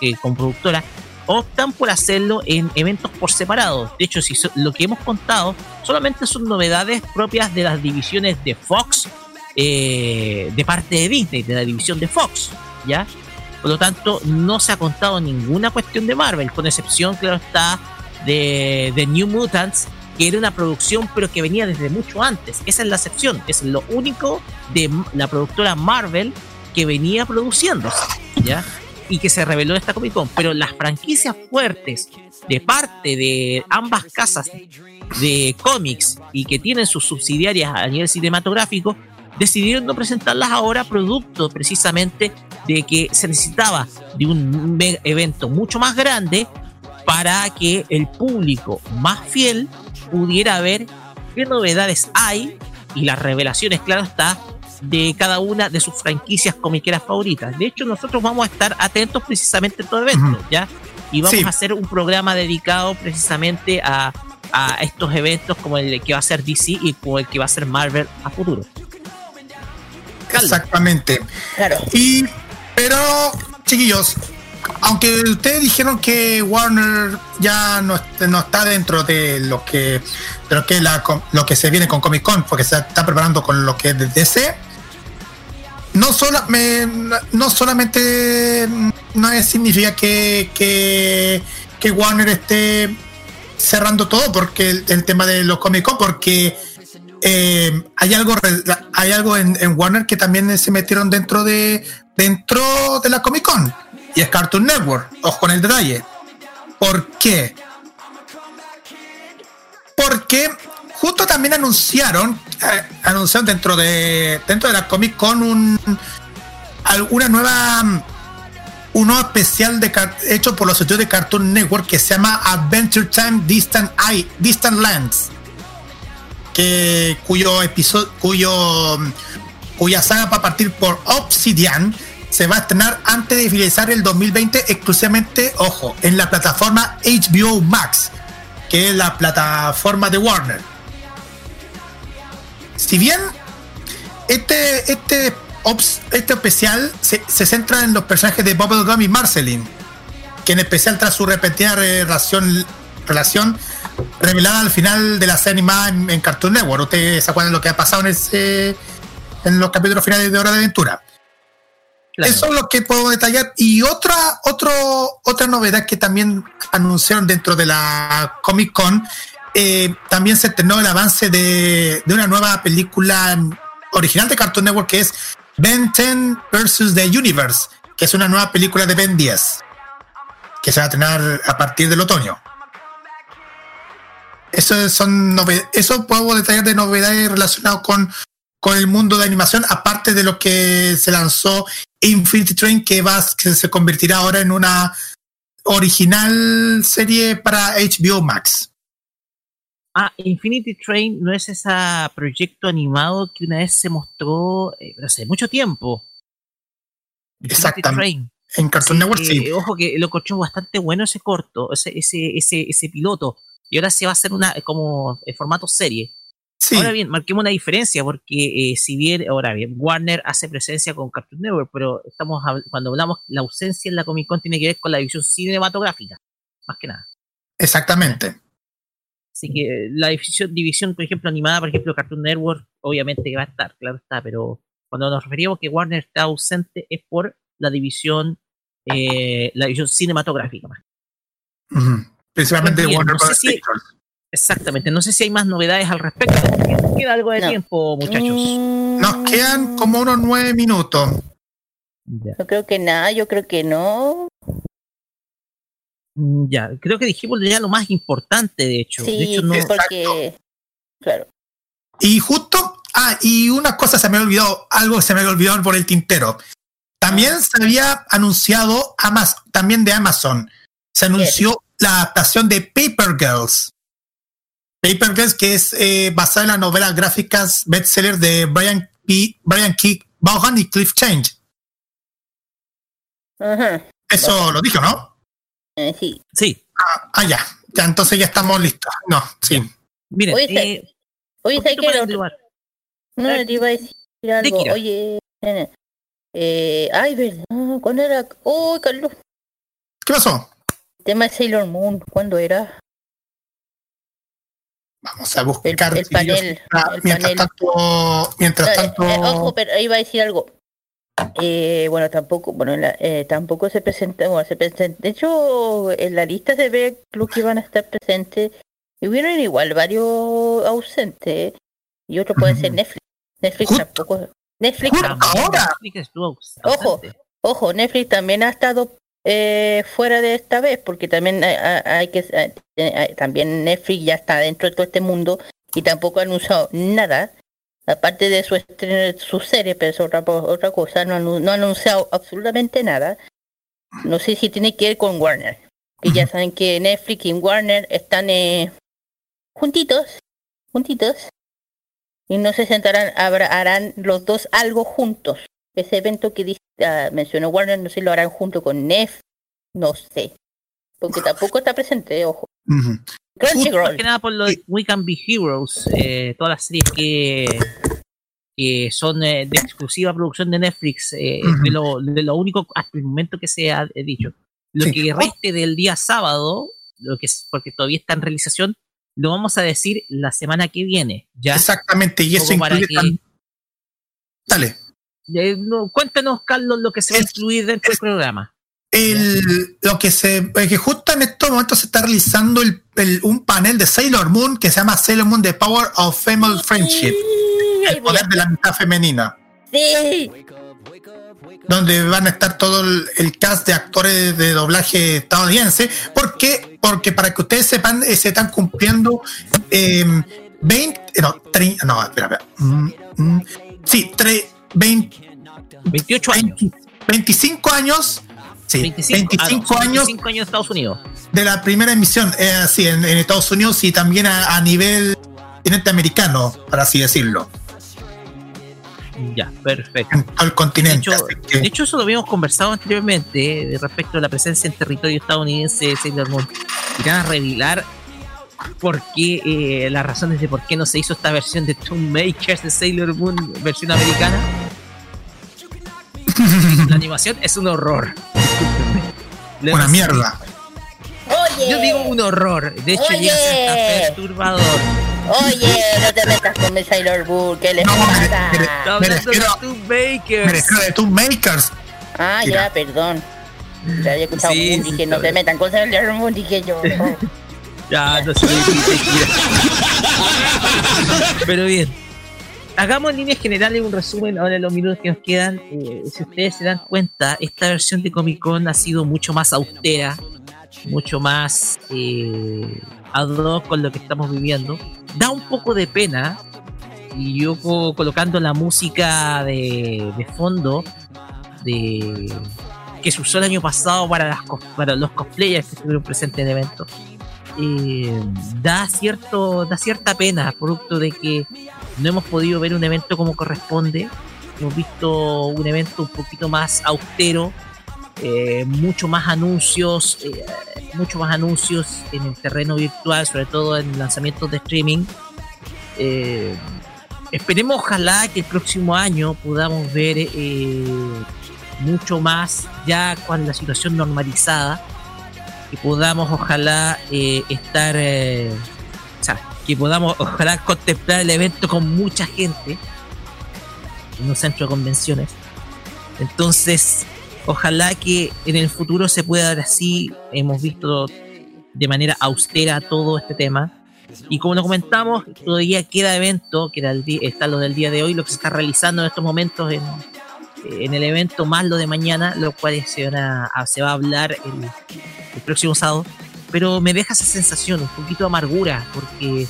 eh, como productora, optan por hacerlo en eventos por separado. De hecho, si lo que hemos contado solamente son novedades propias de las divisiones de Fox, eh, de parte de Disney, de la división de Fox, ¿ya? Por lo tanto, no se ha contado ninguna cuestión de Marvel, con excepción, claro está, de, de New Mutants, que era una producción pero que venía desde mucho antes. Esa es la excepción, es lo único de la productora Marvel que venía produciéndose, ¿ya? Y que se reveló en esta Comic Con. Pero las franquicias fuertes de parte de ambas casas de cómics y que tienen sus subsidiarias a nivel cinematográfico, decidieron no presentarlas ahora producto precisamente de que se necesitaba de un evento mucho más grande para que el público más fiel pudiera ver qué novedades hay y las revelaciones, claro está, de cada una de sus franquicias comiqueras favoritas. De hecho, nosotros vamos a estar atentos precisamente a todo evento, ¿ya? Y vamos a hacer un programa dedicado precisamente a, estos eventos como el que va a ser DC y como el que va a ser Marvel a futuro. Exactamente. Claro. Y, pero, chiquillos, aunque ustedes dijeron que Warner ya no, no está dentro de lo que de lo que la, lo que se viene con Comic Con porque se está preparando con lo que es DC no, solo, no solamente no significa que, que, Warner esté cerrando todo porque el, tema de los Comic Con, porque eh, hay algo hay algo en, Warner que también se metieron dentro de dentro de la Comic Con y es Cartoon Network. Ojo con el detalle. ¿Por qué? porque justo también anunciaron, anunciaron dentro de dentro de la Comic Con un alguna nueva un nuevo especial de, hecho por los estudios de Cartoon Network que se llama Adventure Time Distant Eye, Distant Lands que cuyo episodio cuyo cuya saga va a partir por Obsidian se va a estrenar antes de finalizar el 2020 exclusivamente, ojo, en la plataforma HBO Max, que es la plataforma de Warner. Si bien este, este, este especial se, centra en los personajes de Bubblegum y Marceline, que en especial tras su repetida relación, relación revelada al final de la serie animada en, Cartoon Network. Ustedes se acuerdan de lo que ha pasado en ese en los capítulos finales de Hora de Aventura. Eso es lo que puedo detallar. Y otra, otro, otra novedad que también anunciaron dentro de la Comic Con, eh, también se estrenó el avance de, una nueva película original de Cartoon Network que es Ben 10 vs. The Universe, que es una nueva película de Ben 10, que se va a estrenar a partir del otoño. Eso son eso puedo detallar de novedades relacionadas con, con el mundo de animación, aparte de lo que se lanzó Infinity Train que, va, que se convertirá ahora en una original serie para HBO Max. Ah, Infinity Train no es ese proyecto animado que una vez se mostró eh, hace mucho tiempo. Exactamente. En Cartoon Network, sí. Ojo que lo encontré bastante bueno ese corto, ese, ese, ese, ese piloto. Y ahora se va a hacer una como en formato serie. Ahora bien, marquemos una diferencia, porque eh, si bien, ahora bien, Warner hace presencia con Cartoon Network, pero estamos cuando hablamos la ausencia en la Comic Con tiene que ver con la división cinematográfica, más que nada. Exactamente. Así que la división, división, por ejemplo, animada, por ejemplo, Cartoon Network, obviamente que va a estar, claro está, pero cuando nos referimos que Warner está ausente es por la división, eh, la división cinematográfica. Principalmente Warner Exactamente, no sé si hay más novedades al respecto. Queda algo de tiempo, muchachos. Nos quedan como unos nueve minutos. Yo creo que nada, yo creo que no. Mm, ya, creo que dijimos ya lo más importante, de hecho. Sí, de hecho, no... porque... Claro. Y justo, ah, y una cosa se me olvidó, algo se me olvidó por el tintero. También se había anunciado, Amazon, también de Amazon, se anunció la adaptación de Paper Girls. Paper Girls, que es eh, basada en las novelas gráficas bestseller de Brian, P, Brian K. Vaughan y Cliff Change. Eso lo dijo, ¿no? Eh, sí. Sí. Ah, ah, ya. Ya, entonces ya estamos listos. No, sí. Miren, oye, eh, oye ¿sabes qué? No, te iba a decir algo. Oye, eh, ay, verdad, ¿cuándo era? Oh, Carlos. ¿Qué pasó? El tema de Sailor Moon, ¿cuándo era? Vamos a buscar el, panel, mientras tanto mientras tanto eh, ojo pero iba a decir algo eh, bueno tampoco bueno eh, tampoco se presenta bueno, se presenta de hecho en la lista se ve los que iban a estar presentes y hubieron igual varios ausentes y otro puede ser Netflix. Netflix tampoco Netflix ahora ojo ojo Netflix también ha estado eh, fuera de esta vez, porque también hay, que también Netflix ya está dentro de todo este mundo y tampoco ha anunciado nada, aparte de su su serie, pero es otra, otra cosa, no, no ha anunciado absolutamente nada. No sé si tiene que ver con Warner. Y ya saben que Netflix y Warner están eh, juntitos, juntitos, y no se sentarán, harán los dos algo juntos. Ese evento que uh, mencionó Warner, no sé si lo harán junto con Nef, no sé. Porque tampoco está presente, ojo. Más que nada por los We Can Be Heroes, eh, todas las series que, que son eh, de exclusiva producción de Netflix, eh, de, lo, de, lo, único hasta el momento que se ha dicho. Lo que reste del día sábado, lo que es, porque todavía está en realización, lo vamos a decir la semana que viene. ¿ya? Exactamente, y eso incluye que... Dale. Eh, cuéntanos, Carlos, lo que se va a incluir dentro del programa. El, lo que se que justo en estos momentos se está realizando el, un panel de Sailor Moon que se llama Sailor Moon The Power of Female Friendship el poder de la mitad femenina sí donde van a estar todo el, cast de actores de doblaje estadounidense. ¿Por qué? Porque para que ustedes sepan, se están cumpliendo 20, no, 30, no, espera, espera. Mm, mm, sí, 20, 28 años. 25 años. Sí, 25, ah, años. 25 años Estados Unidos. De la primera emisión, eh, en, Estados Unidos y también a, nivel continente americano, para así decirlo. Ya, perfecto. Al continente. De hecho, eso lo habíamos conversado anteriormente eh, respecto a la presencia en territorio estadounidense de Sailor Moon. Irán a revelar por qué, eh, las razones de por qué no se hizo esta versión de Tomb Makers de Sailor Moon, versión americana. la animación es un horror. Una mierda. Oye. Yo digo un horror. De hecho, ya ser perturbador. Oye, no te metas con mi Sailor Moon, ¿qué les no, pasa? Me, me, de Tomb Makers. Me de Tomb Makers. Ah, ya, perdón. Ya había escuchado sí, Moon, dije, no te metan con Sailor Moon, dije yo. ya, no sé. Pero bien hagamos en líneas generales un resumen ahora en los minutos que nos quedan. Eh, si ustedes se dan cuenta, esta versión de Comic Con ha sido mucho más austera, mucho más eh, ad hoc con lo que estamos viviendo. Da un poco de pena, y yo colocando la música de, fondo de que se usó el año pasado para, las, para los cosplayers que estuvieron presentes en el evento. Eh, da cierto da cierta pena producto de que no hemos podido ver un evento como corresponde. Hemos visto un evento un poquito más austero, eh, mucho más anuncios, eh, mucho más anuncios en el terreno virtual, sobre todo en lanzamientos de streaming. Eh, esperemos ojalá que el próximo año podamos ver mucho más ya con la situación normalizada y podamos ojalá estar que podamos, ojalá, contemplar el evento con mucha gente en un centro de convenciones. Entonces, ojalá que en el futuro se pueda dar así. Hemos visto de manera austera todo este tema. Y como lo comentamos, todavía queda evento, que el está lo del día de hoy, lo que se está realizando en estos momentos en, en el evento, más lo de mañana, lo cual se, se va a hablar el, el próximo sábado pero me deja esa sensación, un poquito de amargura, porque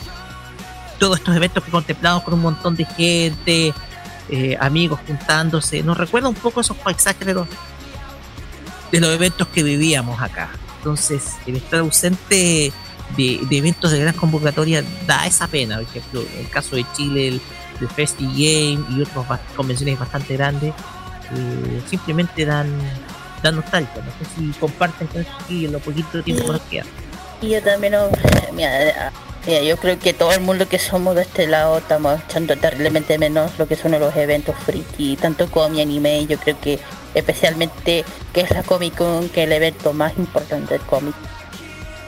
todos estos eventos que contemplamos con un montón de gente, eh, amigos juntándose, nos recuerda un poco esos paisajes de los, de los eventos que vivíamos acá. Entonces, el estar ausente de, eventos de gran convocatoria da esa pena. Por ejemplo, en el caso de Chile, el, el Festi Game y otras convenciones bastante grandes, eh, simplemente dan dan nostalgia. No sé si comparten con eso en lo poquito tiempo que nos queda. Y yo también, mira, yo creo que todo el mundo que somos de este lado estamos echando terriblemente menos lo que son los eventos friki, tanto como mi anime, yo creo que especialmente que es la Comic Con, que es el evento más importante del cómic.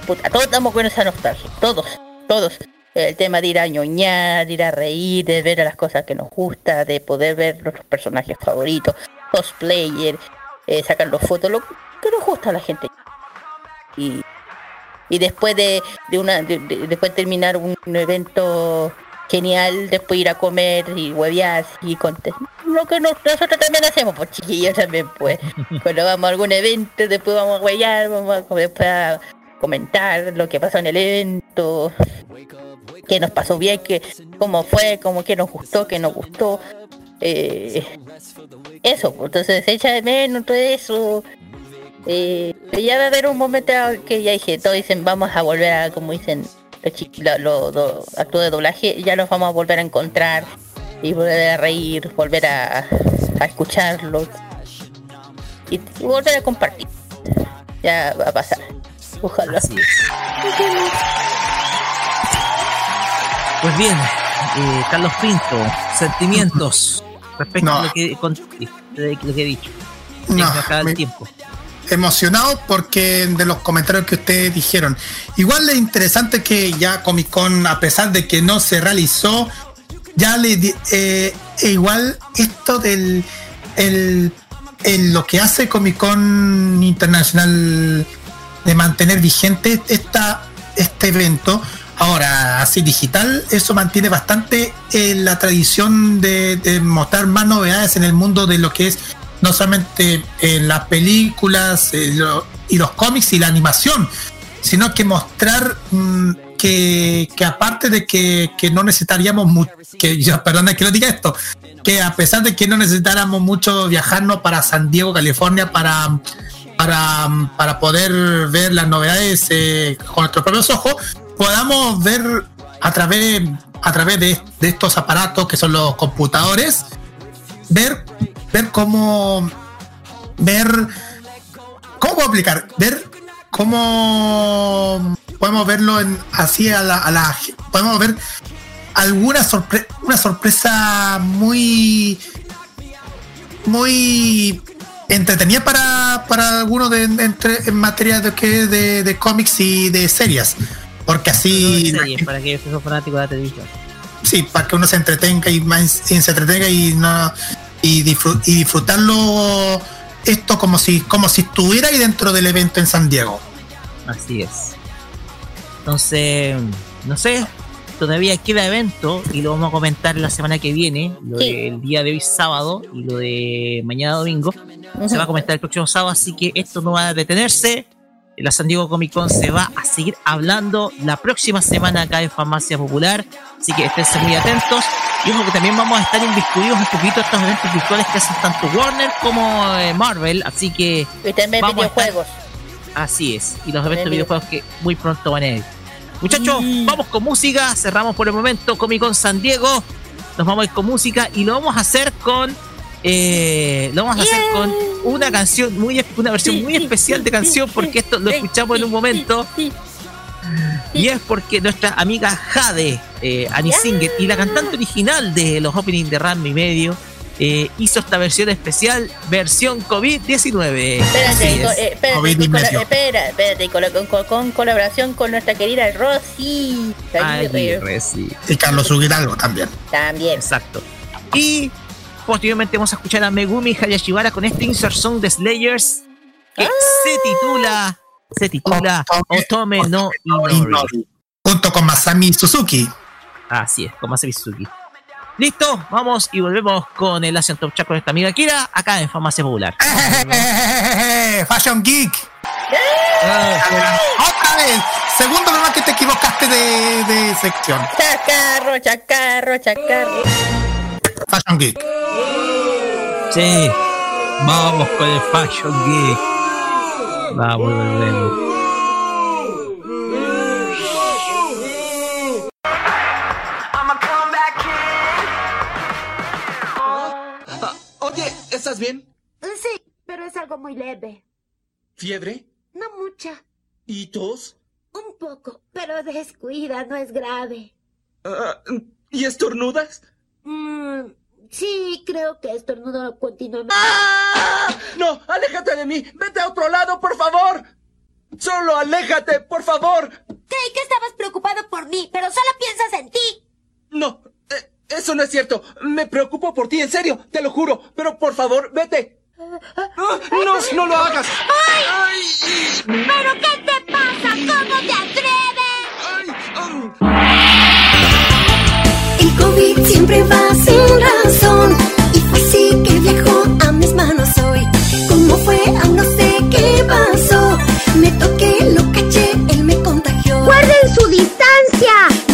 Puta, todos estamos con esa nostalgia, todos, todos. El tema de ir a ñoñar, de ir a reír, de ver las cosas que nos gusta, de poder ver nuestros personajes favoritos, cosplayer, eh, los fotos, lo que nos gusta a la gente. Y, y después de, de una después de terminar un, evento genial, después ir a comer y huevear y contar. Lo que nosotros también hacemos, pues chiquillos también, pues. Cuando vamos a algún evento, después vamos a huevear, vamos a, después a comentar lo que pasó en el evento, qué nos pasó bien, que, cómo fue, cómo que nos gustó, que nos gustó. Eh, eso, pues, entonces se echa de menos todo eso. Eh, ya va a haber un momento que ya dije, todos dicen, vamos a volver a, como dicen los los actores de doblaje, ya nos vamos a volver a encontrar y volver a reír, volver a, escucharlos y, volver a compartir. Ya va a pasar. Ojalá. Pues bien, eh, Carlos Pinto, sentimientos respecto a lo que, he dicho. No, tiempo. Emocionado porque de los comentarios que ustedes dijeron. Igual es interesante que ya Comic Con, a pesar de que no se realizó, ya le eh, igual esto del el, lo que hace Comic Con Internacional de mantener vigente esta, este evento Ahora, así digital, eso mantiene bastante eh, la tradición de, mostrar más novedades en el mundo de lo que es no solamente en las películas eh, y los cómics y la animación, sino que mostrar mm, que, aparte de que, no necesitaríamos mucho, que yo, perdona que lo diga esto, que a pesar de que no necesitáramos mucho viajarnos para San Diego, California, para, para, para poder ver las novedades eh, con nuestros propios ojos, podamos ver a través, a través de, de estos aparatos que son los computadores, ver, ver cómo, ver, ¿cómo aplicar? Ver cómo podemos verlo en, así a la, a la podemos ver alguna sorpresa una sorpresa muy muy entretenida para, para algunos de, entre, en materia de de, de cómics y de series porque así para que son fanáticos de la televisión sí para que uno se entretenga y, se entretenga y no y, y disfrutarlo esto como si, como si estuviera ahí dentro del evento en San Diego. Así es. Entonces, no sé, todavía queda evento y lo vamos a comentar la semana que viene, lo del día de hoy sábado y lo de mañana domingo. Se va a comentar el próximo sábado, así que esto no va a detenerse. La San Diego Comic Con se va a seguir hablando la próxima semana acá en Farmacia Popular, así que estén muy atentos. Y ojo que también vamos a estar inviscuidos un poquito estos eventos virtuales que hacen tanto Warner como eh, Marvel, así que... Y también videojuegos. Así es, y los eventos de videojuegos que muy pronto van a ir. Muchachos, vamos con música, cerramos por el momento Comic Con San Diego, nos vamos a ir con música y lo vamos a hacer con eh, lo vamos a hacer con una canción muy una versión muy especial de canción porque esto lo escuchamos en un momento y es porque nuestra amiga Jade eh, Annie Singer y la cantante original de los openings de Ram y medio eh, hizo esta versión especial, versión COVID-19. Espérate, espérate, espérate, con, colaboración con nuestra querida Rosy. Y Carlos Uguiralgo también. También. Exacto. Y Posteriormente vamos a escuchar a Megumi Hayashibara con este insert song de Slayers que se titula se titula Otome no Inori. Junto con Masami Suzuki. Así es, con Masami Suzuki. Listo, vamos y volvemos con el Asian Top Chat con esta amiga Kira, acá en Farmacia Popular. Fashion Geek. Otra vez, segundo nomás que te equivocaste de, de sección. Chacarro, chacarro, chacarro. Fashion Geek. Sí, vamos con el Fashion Geek. Vamos, volvemos. Oye, ¿estás bien? Sí, pero es algo muy leve. ¿Fiebre? No mucha. ¿Y tos? Un poco, pero descuida, no es grave. Ah, ¿Y estornudas? Mm, sí, creo que estornudo continuamente. ¡Ah! No, aléjate de mí. Vete a otro lado, por favor. Solo aléjate, por favor. Creí que estabas preocupado por mí, pero solo piensas en ti. No, eh, eso no es cierto. Me preocupo por ti, en serio, te lo juro. Pero por favor, vete. Ah, no, no lo hagas. ¡Ay! ¿Pero qué te pasa? ¿Cómo te atreves? Ay, COVID siempre va sin razón. Y fue así que viajó a mis manos hoy. ¿Cómo fue? Aún no sé qué pasó. Me toqué, lo caché, él me contagió. ¡Guarden su distancia!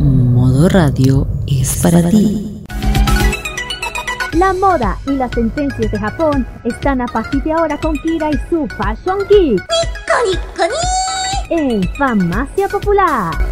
Modo Radio es para ti. La moda y las tendencias de Japón están a partir de ahora con Kira y su Fashion Geek. En Farmacia Popular.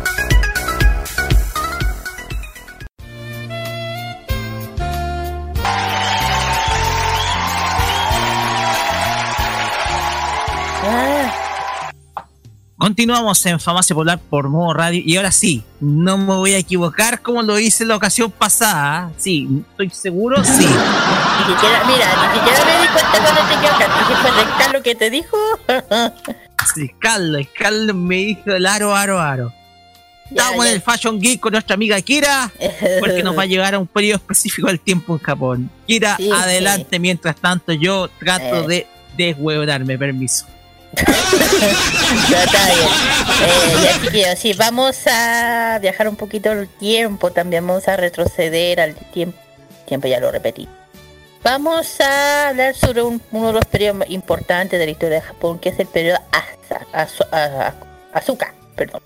Continuamos en Famacia Popular por modo radio y ahora sí, no me voy a equivocar como lo hice en la ocasión pasada. Sí, estoy seguro, sí. Ni siquiera, mira, ni siquiera me di cuenta cuando te equivocaste. ¿Qué fue de Carlos que te dijo? sí, Carlos, Carlos me dijo el aro, aro, aro. Estamos en el Fashion Geek con nuestra amiga Kira, porque nos va a llegar a un periodo específico del tiempo en Japón. Kira, adelante, mientras tanto yo trato eh. de deshuevorarme, permiso. está. Eh, vamos a viajar un poquito el tiempo, también vamos a retroceder al tiempo, tiempo ya lo repetí. Vamos a hablar sobre uno de los periodos importantes de la historia de Japón, que es el periodo Azuka. Perdón.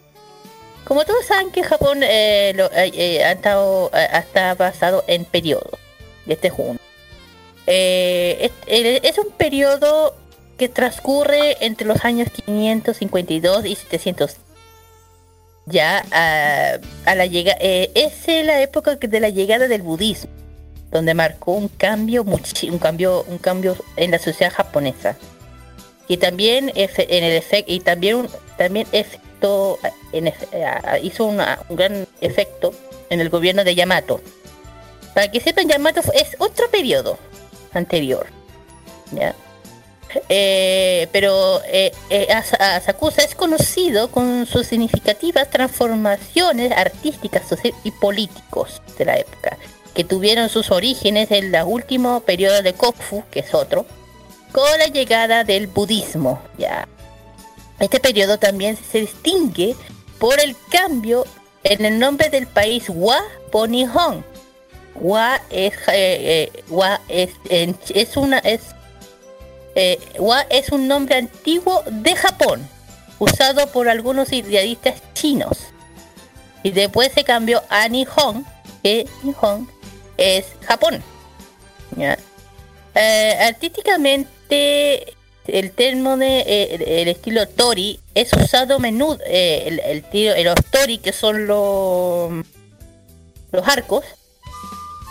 Como todos saben que Japón eh, eh, eh ha, estado, basado en periodos, de este junio. Es, es un periodo que transcurre entre los años 552 y 700. Ya a, la llegada, eh, es la época de la llegada del budismo, donde marcó un cambio, un cambio, un cambio en la sociedad japonesa. Y también en el efecto, y también también efecto, en, hizo un gran efecto en el gobierno de Yamato. Para que sepan, Yamato es otro periodo anterior. ¿ya? Eh, pero eh, eh Asakusa es conocido con sus significativas transformaciones artísticas, y políticos de la época, que tuvieron sus orígenes en el último periodo de Kofu, que es otro, con la llegada del budismo. Ya. Este periodo también se distingue por el cambio en el nombre del país Wa por Nihon. Wa es, eh, Wa es, es una es eh, Wa es un nombre antiguo de Japón, usado por algunos idealistas chinos. Y después se cambió a Nihon, que Nihon es Japón. Eh, artísticamente, el término de, eh, el estilo Tori es usado menudo. el, el, los Tori, que son los, los arcos,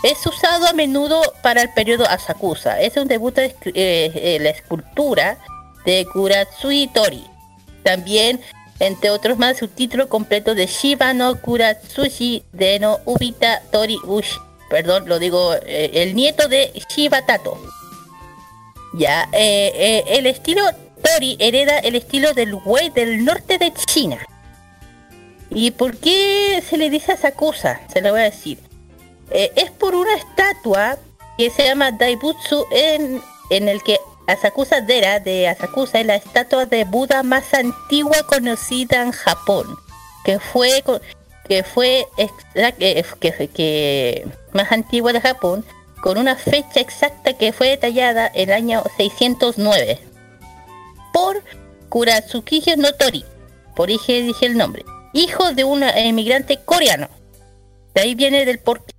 es usado a menudo para el periodo Asakusa. Es un debut de eh, la escultura de Kuratsui Tori. También, entre otros más, su título completo de Shiba no Kuratsushi de no Ubita Tori Ushi. Perdón, lo digo, eh, el nieto de Shiba Tato. Ya, eh, el estilo Tori hereda el estilo del Wei del norte de China. ¿Y por qué se le dice Asakusa? Se lo voy a decir. Eh, es por una estatua que se llama Daibutsu en, en el que Asakusa Dera de Asakusa es la estatua de Buda más antigua conocida en Japón, que fue que fue que, que, más antigua de Japón, con una fecha exacta que fue detallada el año 609 por Kuratsuki Notori, por ahí dije el nombre, hijo de un emigrante coreano. De ahí viene del porqué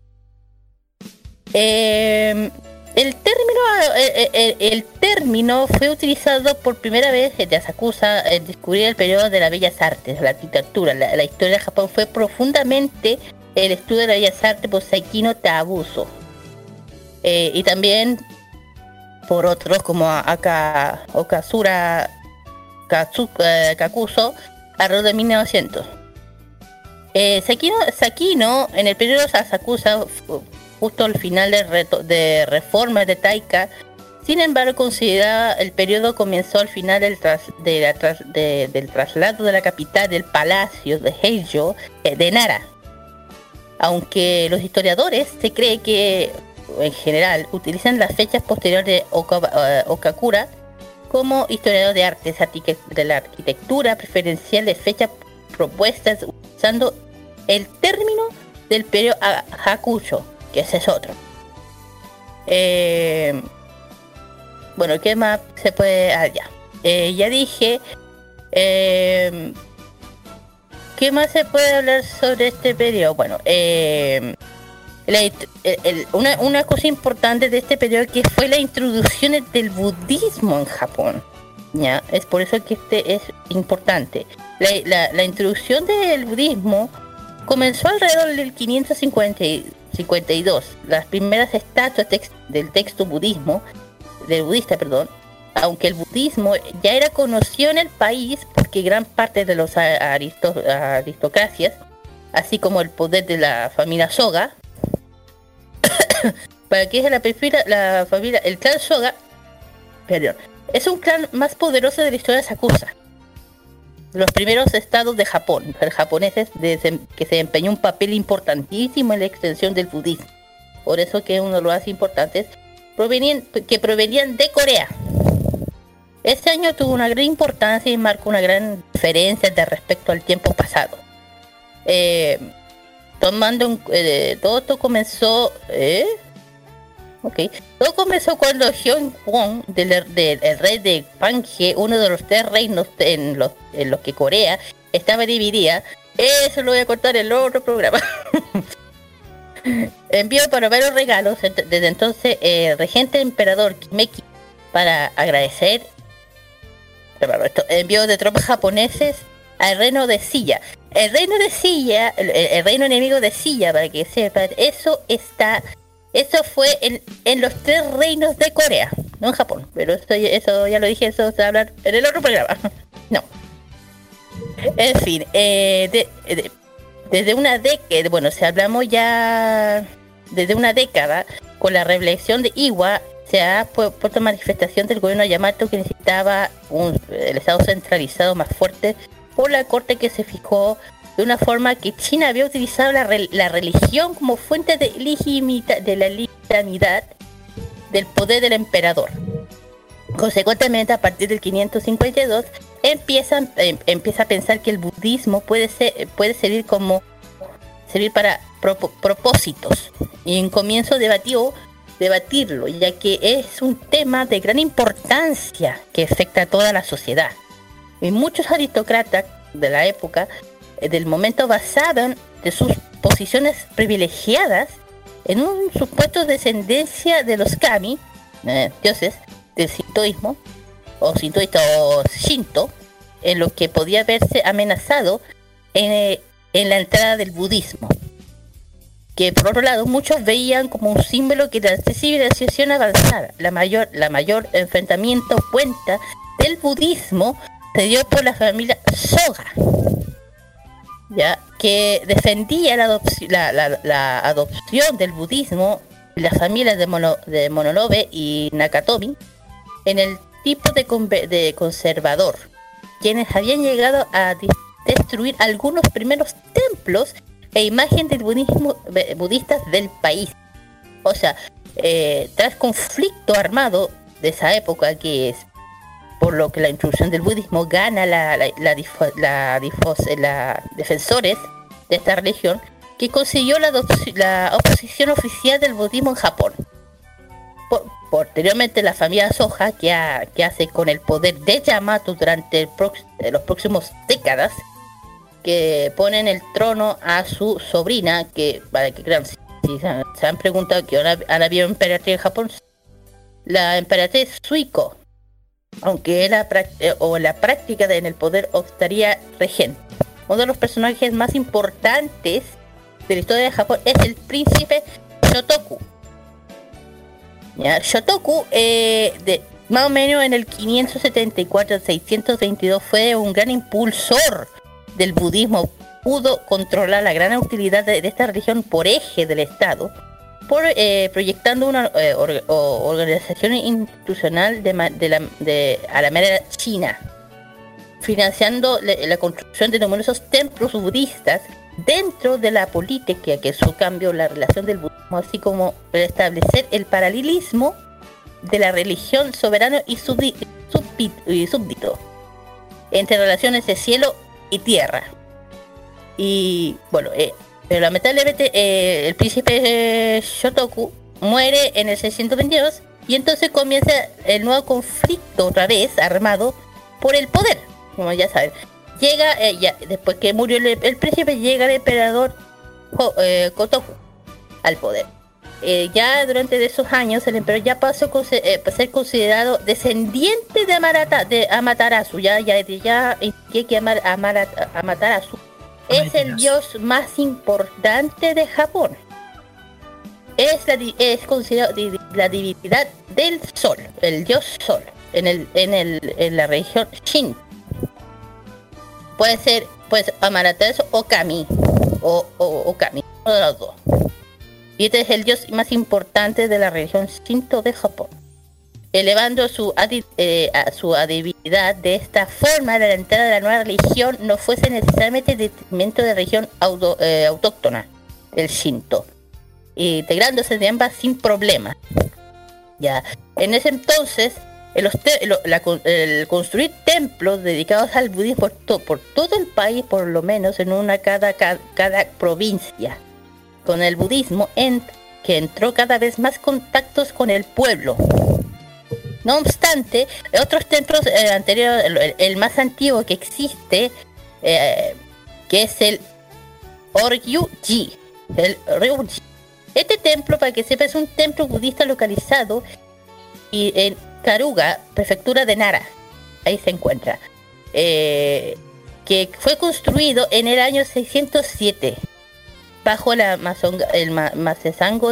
eh, el término eh, eh, el, término fue utilizado por primera vez de Asakusa en descubrir el periodo de las bellas artes, la arquitectura. La, historia de Japón fue profundamente el estudio de las bellas artes por Saikino Tabuso. y también por otros como Aka, Okazura Kakuso alrededor de 1900. Sakino, Sakino en el periodo de Asakusa justo al final de, reformas de Taika. Sin embargo, consideraba el periodo comenzó al final del, tras- del traslado de la capital del palacio de Heijo eh, de Nara. Aunque los historiadores se cree que, en general, utilizan las fechas posteriores de Oka- eh, Okakura como historiador de artes de la arquitectura preferencial de fechas propuestas usando el término del periodo Ha- Hakusho, que ese es otro. Eh, bueno, ¿qué más se puede...? Ah, ya. Eh, ya dije... eh, ¿Qué más se puede hablar sobre este periodo? Bueno, eh, la int- el- una, una cosa importante de este periodo que fue la introducción del budismo en Japón. ¿ya? Es por eso que este es importante. La, la- introducción del budismo comenzó alrededor del 552. Las primeras estatuas del texto budismo, del budista, perdón, aunque el budismo ya era conocido en el país porque gran parte de los a- aristo- aristocracias, así como el poder de la familia Soga, para que es la, perfila- la familia, el clan Soga, perdón, es un clan más poderoso de la historia de Sakusa. Los primeros estados de Japón, los japoneses, desem- que se desempeñó un papel importantísimo en la extensión del budismo. Por eso que uno de los más importantes, que provenían de Corea. Este año tuvo una gran importancia y marcó una gran diferencia de respecto al tiempo pasado. Eh, tomando eh, todo esto comenzó ¿eh? Ok todo comenzó cuando Hyun Won del, del- el rey de Pange uno de los tres reinos en los, en los que Corea estaba dividida eso lo voy a contar en el otro programa envió para varios regalos desde entonces eh, el regente emperador Kimeki para agradecer esto, envió de tropas japoneses al reino de Silla. El reino de Silla, el- el reino enemigo de Silla, para que sepan, eso está, eso fue en, en los tres reinos de Corea, no en Japón. Pero eso, ya- eso ya lo dije, eso se va a hablar en el otro programa. No. En fin, eh, de- de- desde una década, bueno, si hablamos ya desde una década, con la reelección de Iwa, se ha pu- puesto manifestación del gobierno Yamato que necesitaba un, el Estado centralizado más fuerte por la corte que se fijó de una forma que China había utilizado la, re- la religión como fuente de, de la legitimidad del poder del emperador. Consecuentemente, a partir del 552, empiezan, em- empieza a pensar que el budismo puede, ser, puede servir como servir para propósitos. Y en comienzo debatió debatirlo, ya que es un tema de gran importancia que afecta a toda la sociedad. Y muchos aristócratas de la época, del momento, basaban de sus posiciones privilegiadas en un supuesto descendencia de los kami, eh, dioses del sintoísmo, o sintoísta o shinto, en lo que podía verse amenazado en, eh, en la entrada del budismo que por otro lado muchos veían como un símbolo que la civilización avanzada. La mayor, la mayor enfrentamiento cuenta del budismo se dio por la familia Soga, ya que defendía la, adopci- la, la- adopción del budismo las familias de, Mono- de Mononobe y Nakatomi en el tipo de, de conservador, quienes habían llegado a destruir algunos primeros templos e imagen del budismo budistas del país. O sea, eh, tras conflicto armado de esa época que es por lo que la introducción del budismo gana la, la, la, eh, la defensores de esta religión que consiguió la, la oposición oficial del budismo en Japón. Po- posteriormente la familia Soja, que, ha- que hace con el poder de Yamato durante eh, los próximos décadas, que pone en el trono a su sobrina, que para que crean, si, se, han, preguntado que han habido emperatriz en Japón, la emperatriz Suiko, aunque prac- eh, o la práctica de, en el poder estaría regente. Uno de los personajes más importantes de la historia de Japón es el príncipe Shotoku. ¿Ya? Shotoku, eh, de, más o menos en el 574-622, fue un gran impulsor del budismo. Pudo controlar la gran utilidad de, de esta religión por eje del Estado por eh, proyectando una eh, organización institucional de, de la, de, a la manera china, financiando la, construcción de numerosos templos budistas dentro de la política que su cambio la relación del budismo, así como establecer el paralelismo de la religión soberano y, subdi- y súbdito entre relaciones de cielo y tierra. Y bueno, eh, pero lamentablemente eh, el príncipe eh, Shotoku muere en el 622 y entonces comienza el nuevo conflicto otra vez armado por el poder, como ya saben. Llega, eh, ya, después que murió el, príncipe, llega el emperador eh, Kotoku al poder. Eh, ya durante esos años el emperador ya pasó a eh, ser considerado descendiente de, Amarata, de Amaterasu, ya, ya, ya que Amar- Amaterasu es el dios más importante de Japón. Es, la, es considerado la divinidad del sol, el dios sol, en, el, en, el, en la región Shin. Puede ser pues Amaterasu o Kami, o, o, o Kami, uno de los dos. Y este es el dios más importante de la religión Shinto de Japón. Elevando su, adi- eh, su divinidad de esta forma, la entrada de la nueva religión no fuese necesariamente en detrimento de la religión auto- eh, autóctona, el Shinto, integrándose de ambas sin problema. Ya, en ese entonces, el construir templos dedicados al budismo por, por todo el país, por lo menos en una cada, cada, cada provincia, con el budismo en, que entró cada vez más contactos con el pueblo. No obstante, otros templos eh, anteriores, el, el más antiguo que existe, eh, que es el Oryu-ji, el Ryuji. Este templo, para que sepa, es un templo budista localizado y en Karuga, prefectura de Nara. Ahí se encuentra. Eh, que fue construido en el año 607 bajo la mazonga- el ma-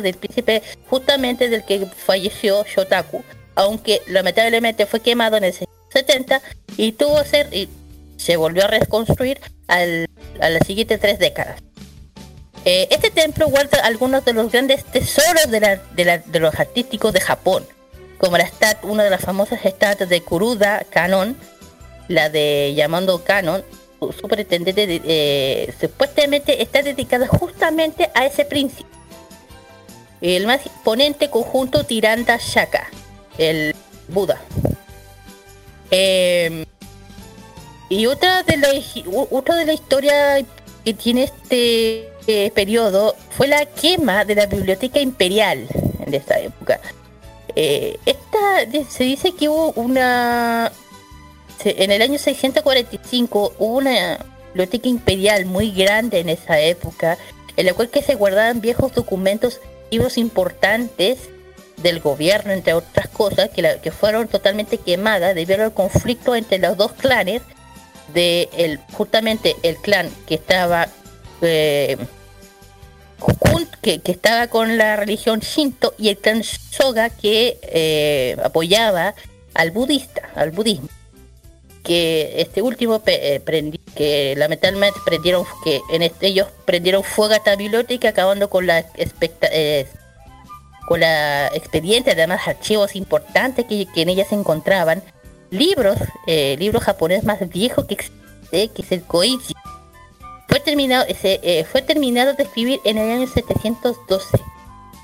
del príncipe justamente del que falleció Shotaku, aunque lamentablemente fue quemado en el 70 y tuvo ser y se volvió a reconstruir al- a las siguientes tres décadas. Eh, este templo guarda algunos de los grandes tesoros de, la- de los artísticos de Japón, como la estat una de las famosas estatuas de Kuruda Kanon, la de Yamando Kanon, su superintendente, de- eh, supuestamente está dedicada justamente a ese príncipe. El más imponente conjunto Tiranda Shaka, el Buda. Eh, y otra de la otra de la historia que tiene este eh, periodo fue la quema de la biblioteca imperial en esta época. Eh, esta se dice que hubo una en el año 645 hubo una biblioteca imperial muy grande en esa época, en la cual que se guardaban viejos documentos, libros importantes del gobierno, entre otras cosas, que, la- que fueron totalmente quemadas debido al conflicto entre los dos clanes, de el, justamente el clan que estaba eh, que, que estaba con la religión Shinto y el clan Soga que eh, apoyaba al budista, al budismo que este último eh, prendi- que lamentablemente prendieron que en este, ellos prendieron fuego a esta biblioteca acabando con la expecta- eh, con la expediente además archivos importantes que, que en ella se encontraban libros eh, libros japoneses más viejos que existe que es el Koichi fue terminado ese, eh, fue terminado de escribir en el año 712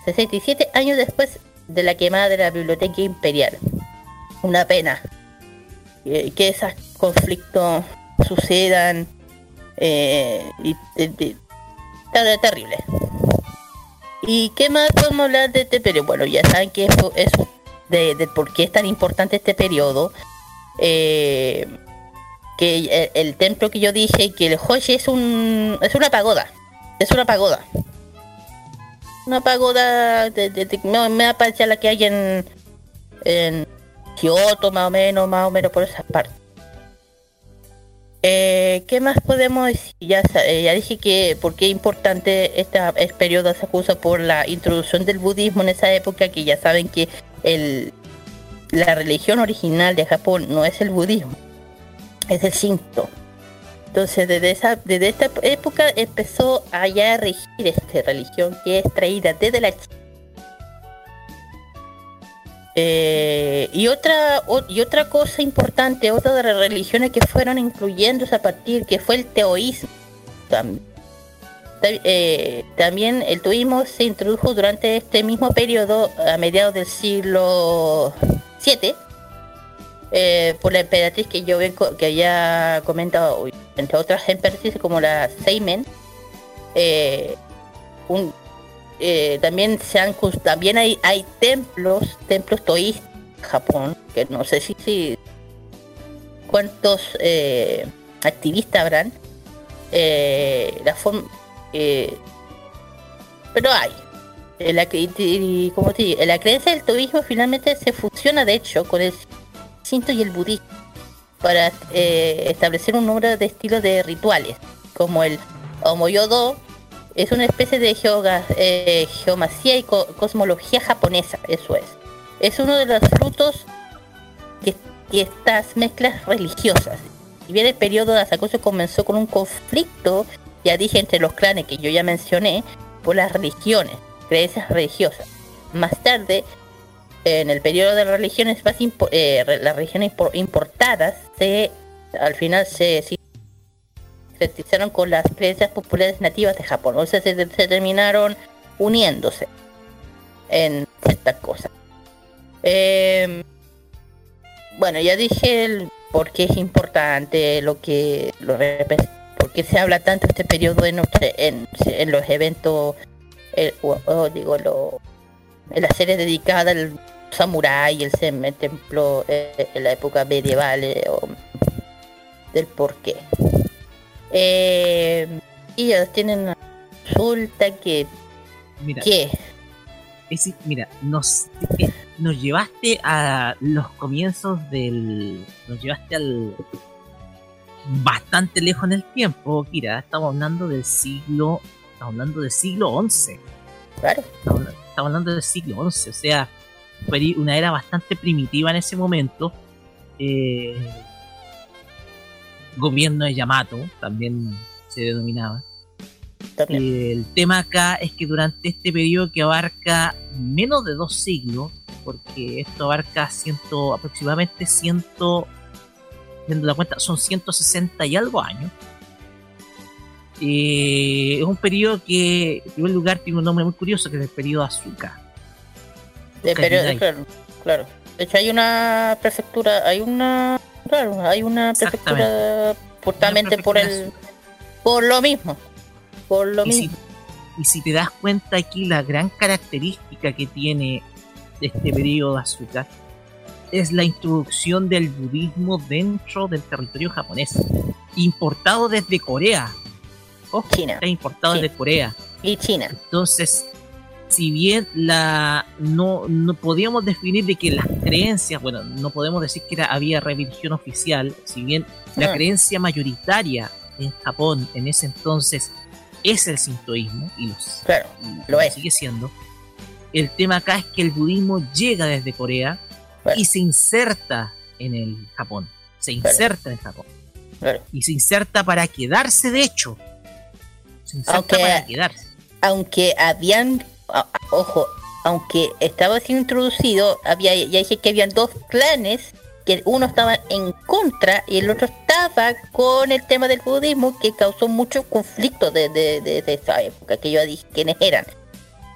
67 años después de la quemada de la biblioteca imperial una pena que esos conflictos sucedan eh, y, terrible. ¿Y qué más podemos hablar de este periodo? Bueno, ya saben que eso es de, por qué es tan importante este periodo. Eh, que el, el templo que yo dije que el Hoshi es un es una pagoda. Es una pagoda. Una pagoda de- de- me, me aparece la que hay en en Kioto más o menos, más o menos por esa parte. Eh, ¿Qué más podemos decir? Ya, eh, ya dije que porque es importante este periodo se acusa por la introducción del budismo en esa época, que ya saben que el, la religión original de Japón no es el budismo, es el Shinto. Entonces desde esa, desde esta época empezó a ya regir esta religión que es traída desde la China Eh, y otra y otra cosa importante, otra de las religiones que fueron incluyéndose a partir, que fue el teoísmo. Eh, también el teoísmo se introdujo durante este mismo periodo, a mediados del siglo VII, eh, por la emperatriz que yo que había comentado, entre otras emperatrices como la Seimen. un, eh, también se han también hay hay templos templos toístas en Japón que no sé si, si cuántos eh, activistas habrán. Eh, la forma pero hay. La, como te la creencia del toísmo finalmente se fusiona de hecho con el Shinto y el budismo para establecer un número de estilos de rituales como el Omoyodo es una especie de eh, geomasía y cosmología japonesa, eso es. Es uno de los frutos de, estas mezclas religiosas. Si bien el periodo de Asakusa comenzó con un conflicto, ya dije, entre los clanes que yo ya mencioné, por las religiones, creencias religiosas. Más tarde, en el periodo de las religiones más eh, las religiones importadas, se, al final se se con las creencias populares nativas de Japón. O sea, se, terminaron uniéndose en ciertas cosas. Em, bueno, ya dije el por qué es importante, lo que lo por qué se habla tanto este periodo en, los eventos, o, digo, lo, en las series dedicadas al samurái, el, templo eh, en la época medieval, eh, del por qué. Eh, y ellos tienen una resulta que... Mira, ¿Qué? mira, nos, nos llevaste a los comienzos del... Nos llevaste al... Bastante lejos en el tiempo, Kira. Estamos hablando del siglo... Estamos hablando del siglo XI. Claro. Estamos, hablando del siglo XI, o sea, fue una era bastante primitiva en ese momento. Eh, gobierno de Yamato, también se denominaba. el tema acá es que durante este periodo que abarca menos de dos siglos, porque esto abarca ciento, aproximadamente ciento, viendo la cuenta, son 160 y algo años. Eh, es un periodo que, en primer lugar, tiene un nombre muy curioso, que es el periodo Azuka. claro, claro. De hecho, hay una prefectura, hay una Claro, hay una prefectura justamente por el por lo mismo. Por lo mismo. y si te das cuenta aquí la gran característica que tiene este periodo de azúcar es la introducción del budismo dentro del territorio japonés, importado desde Corea. o China. Está importado desde Corea. Y China. Entonces, si bien la no, no podíamos definir de que las creencias, bueno, no podemos decir que era, había religión oficial, si bien la ah. creencia mayoritaria en Japón en ese entonces es el sintoísmo y, los, claro, lo, sigue siendo. El tema acá es que el budismo llega desde Corea y se inserta en el Japón, se inserta en Japón. Y se inserta para quedarse, de hecho. Se inserta para quedarse. Aunque habían ojo, aunque estaba siendo introducido, había, ya dije que habían dos clanes, que uno estaba en contra y el otro estaba con el tema del budismo, que causó mucho conflicto desde de, esa época, que yo dije quiénes eran.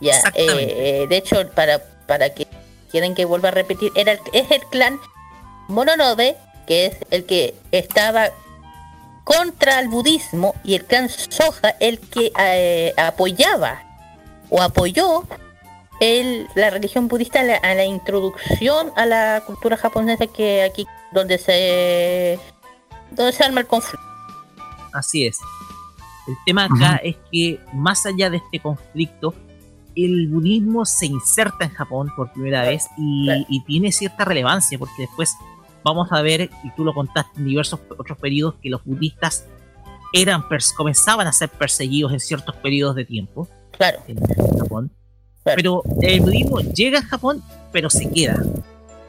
Ya, eh, de hecho, para, para que quieren que vuelva a repetir, era es el clan Mononobe, que es el que estaba contra el budismo, y el clan Soja, el que eh, apoyaba o apoyó el, la religión budista a la, introducción a la cultura japonesa que aquí donde se donde se arma el conflicto. Así es. El tema acá es que más allá de este conflicto, el budismo se inserta en Japón por primera vez y, tiene cierta relevancia porque después vamos a ver, y tú lo contaste en diversos otros periodos, que los budistas eran comenzaban a ser perseguidos en ciertos periodos de tiempo Claro. En Japón. Pero el budismo llega a Japón, pero se queda.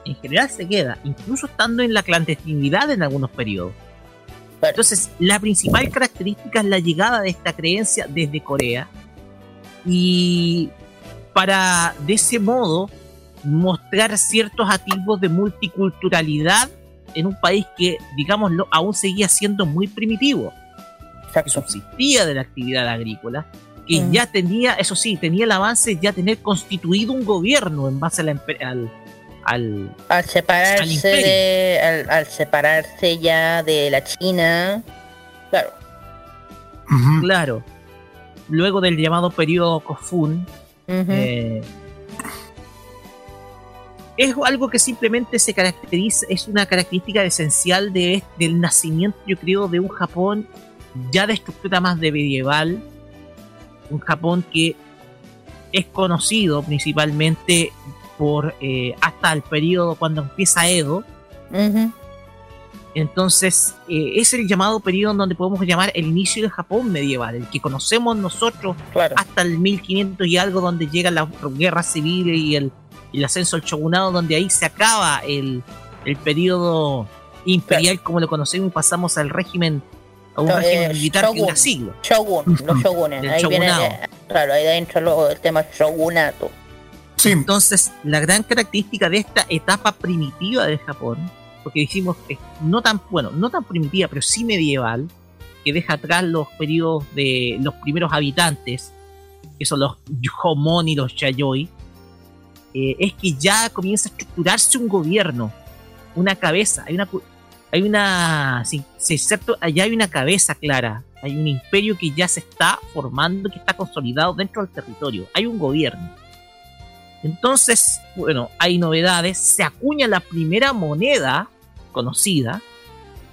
En general se queda, incluso estando en la clandestinidad en algunos periodos. Entonces, la principal característica es la llegada de esta creencia desde Corea. Y para de ese modo mostrar ciertos atisbos de multiculturalidad en un país que, digámoslo, aún seguía siendo muy primitivo. Que subsistía de la actividad agrícola, que Mm. ya tenía, eso sí, tenía el avance de ya tener constituido un gobierno en base a la al, al, Al separarse Al imperio. de. Al, al separarse ya de la China. Claro. Claro. Luego del llamado periodo Kofun, eh, es algo que simplemente se caracteriza, es una característica esencial de, del nacimiento, yo creo, de un Japón ya de estructura más de medieval, un Japón que es conocido principalmente por eh, hasta el periodo cuando empieza Edo, entonces, eh, es el llamado periodo en donde podemos llamar el inicio del Japón medieval, el que conocemos nosotros hasta el 1500 y algo, donde llegan las guerras civiles y el, el ascenso al shogunado, donde ahí se acaba el, el periodo imperial como lo conocemos y pasamos al régimen, a un régimen eh, militar que shogun. dura siglos. Shogun, los shogunes. Ahí viene, shogunado. eh, claro, ahí dentro lo- el tema shogunato. Entonces, la gran característica de esta etapa primitiva de Japón, porque decimos es no tan, bueno, no tan primitiva, pero sí medieval, que deja atrás los periodos de los primeros habitantes, que son los Homon y los Yayoi, eh, es que ya comienza a estructurarse un gobierno, una cabeza, hay una, cu- hay una, sí, cierto, allá hay una cabeza clara, hay un imperio que ya se está formando, que está consolidado dentro del territorio, hay un gobierno. Entonces, bueno, hay novedades. Se acuña la primera moneda conocida.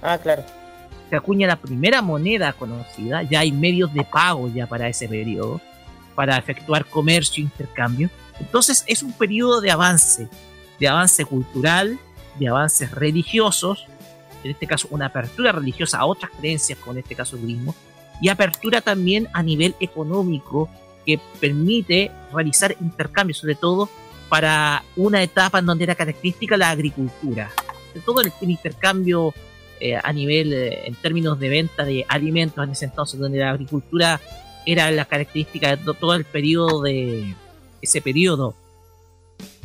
Ah, claro. Se acuña la primera moneda conocida. Ya hay medios de pago ya para ese periodo. Para efectuar comercio intercambio. Entonces es un periodo de avance. De avance cultural, de avances religiosos. En este caso, una apertura religiosa a otras creencias, como en este caso el budismo. Y apertura también a nivel económico que permite realizar intercambios, sobre todo para una etapa en donde era característica la agricultura. Sobre todo el, intercambio eh, a nivel, eh, en términos de venta de alimentos en ese entonces, donde la agricultura era la característica de to- todo el periodo de ese periodo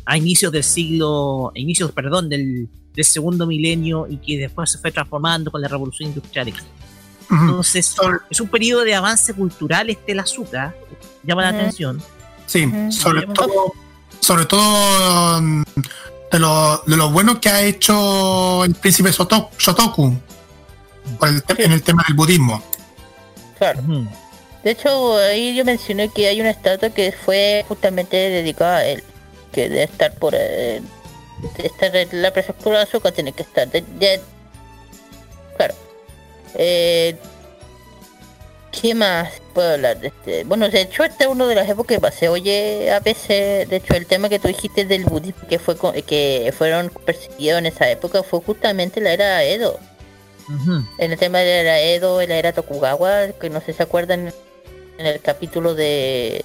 a inicios del siglo, a inicios, perdón, del, del segundo milenio y que después se fue transformando con la revolución industrial. etc. Entonces, es un periodo de avance cultural este el azúcar, llama la atención. Sí, sobre todo, sobre todo mm, de lo, de lo bueno que ha hecho el príncipe Shotoku por el en el tema del budismo. Claro. De hecho, ahí yo mencioné que hay una estatua que fue justamente dedicada a él. Que debe estar por... eh, de estar en la prefectura de Azúcar, tiene que estar. de- de- claro. Eh, ¿Qué más puedo hablar de este? Bueno, de hecho, esta es una de las épocas que se oye a veces, de hecho, el tema que tú dijiste del budismo que fue co- que fueron perseguidos en esa época fue justamente la era Edo. En el tema de la era Edo, la era Tokugawa, que no sé si se acuerdan en el capítulo de,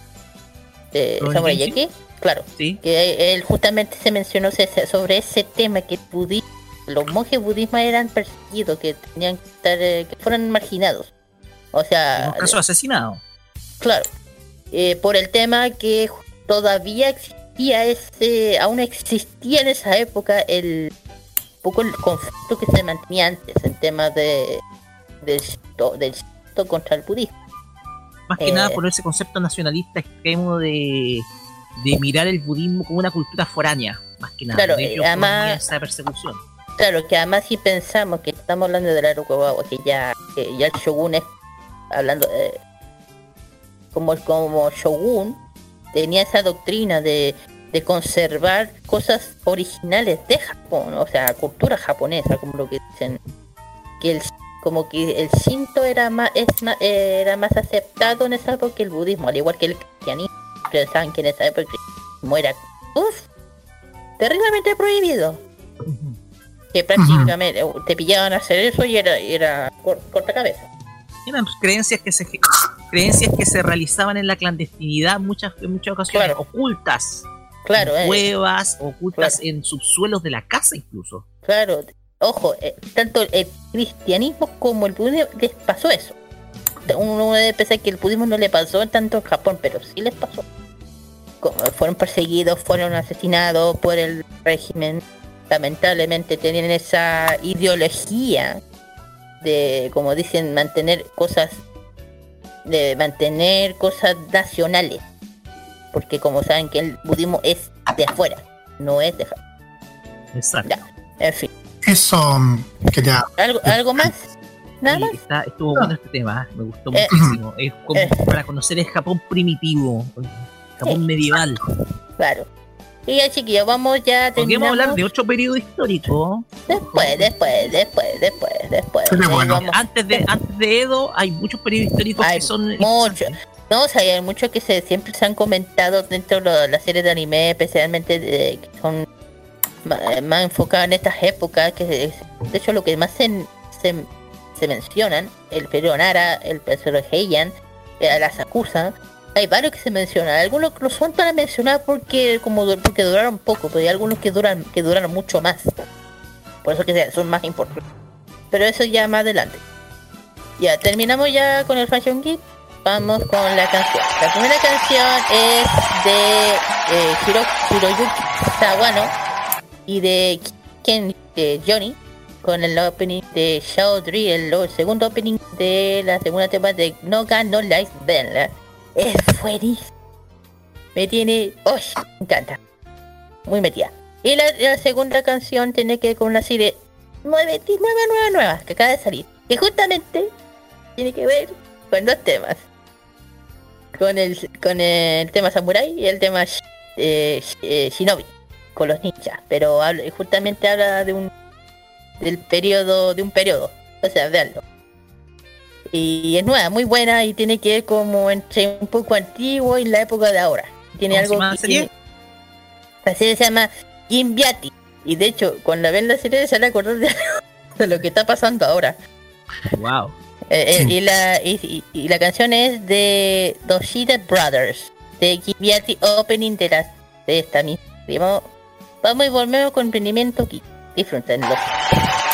de ¿Ronin Samurai Kenshin? Claro, que él justamente se mencionó sobre ese tema que el budi- los monjes budistas eran perseguidos, que tenían que estar, eh, que fueran marginados. O sea, En caso de asesinado. Claro. Eh, por el tema que todavía existía ese, aún existía en esa época el poco el conflicto que se mantenía antes en temas de del del contra el budismo. Más que Eh, nada por ese concepto nacionalista extremo de, de mirar el budismo como una cultura foránea, más que nada. Claro, De eh, además- esa persecución. Claro, que además si pensamos que estamos hablando de la Tokugawa, que ya, que ya el shogun es hablando eh, como como shogun tenía esa doctrina de, de conservar cosas originales de Japón, o sea, cultura japonesa, como lo que dicen, que el como que el Shinto era más es más, era más aceptado en esa época que el budismo, al igual que el cristianismo, saben que en esa época cristianismo era uf, terriblemente prohibido que prácticamente uh, te pillaban a hacer eso y era, y era cor- corta cabeza. Eran creencias que se creencias que se realizaban en la clandestinidad muchas en muchas ocasiones ocultas. Claro, en eh. cuevas, ocultas en subsuelos de la casa incluso. Claro, ojo, eh, tanto el cristianismo como el budismo les pasó eso. Uno debe pensar que el budismo no le pasó tanto en Japón, pero sí les pasó. fueron perseguidos, fueron asesinados por el régimen. Lamentablemente tienen esa ideología de, como dicen, mantener cosas, de mantener cosas nacionales. Porque como saben que el budismo es de afuera, no es de afuera. Exacto. en fin. Eso mm, quería. ¿Algo, ¿algo más? ¿Nada Sí, más? está- estuvo bueno este tema, ¿eh? me gustó Eh, muchísimo. Es como eh. para conocer el Japón primitivo, el Japón medieval. Claro. Y ya chiquillos, vamos ya Podríamos hablar de otro periodo histórico. Después, después, después, después, después. Pero bueno. Antes de, antes de Edo hay muchos periodos históricos Hay que son muchos. No, o sea, hay muchos que se, siempre se han comentado dentro de las series de anime, especialmente de, que son ma- más enfocadas en estas épocas, que es- de hecho lo que más se, se, se mencionan, el periodo Nara, el periodo Heian, eh, la Sakusa, hay varios que se mencionan, algunos lo son para mencionar porque como porque duraron poco, pero hay algunos que duran que duraron mucho más. Por eso que son más importantes. Pero eso ya más adelante. Ya, terminamos ya con el Fashion Geek. Vamos con la canción. La primera canción es de eh, Hiro, Hiroyuki Sawano y de Ken Johnny con el opening de Shaodri, el, el segundo opening de la segunda tema de No Gun No Life. ¿eh? Es buenísimo. Me tiene... ¡Uy! Me encanta. Muy metida. Y la, segunda canción tiene que ver con una serie nueve, nueva, nueva, nueva, que acaba de salir. Que justamente tiene que ver con dos temas. Con el, con el tema samurai y el tema eh, eh, shinobi, con los ninjas. Pero justamente habla de un del periodo, de un periodo. O sea, veanlo. Y es nueva, muy buena y tiene que ver como entre un poco antiguo y la época de ahora. Tiene ¿Cómo se algo que serie? La serie se llama Gimbiati. Y de hecho, cuando ven la serie se van a acordar de, de lo que está pasando ahora. Wow. Eh, eh, y, la, y, y- la canción es de Doshida Brothers, de Gimbiati Opening de, la, de esta misma. Vamos y volvemos con emprendimiento aquí. different than look.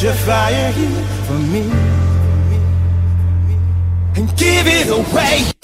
Your fire here for me. And give it away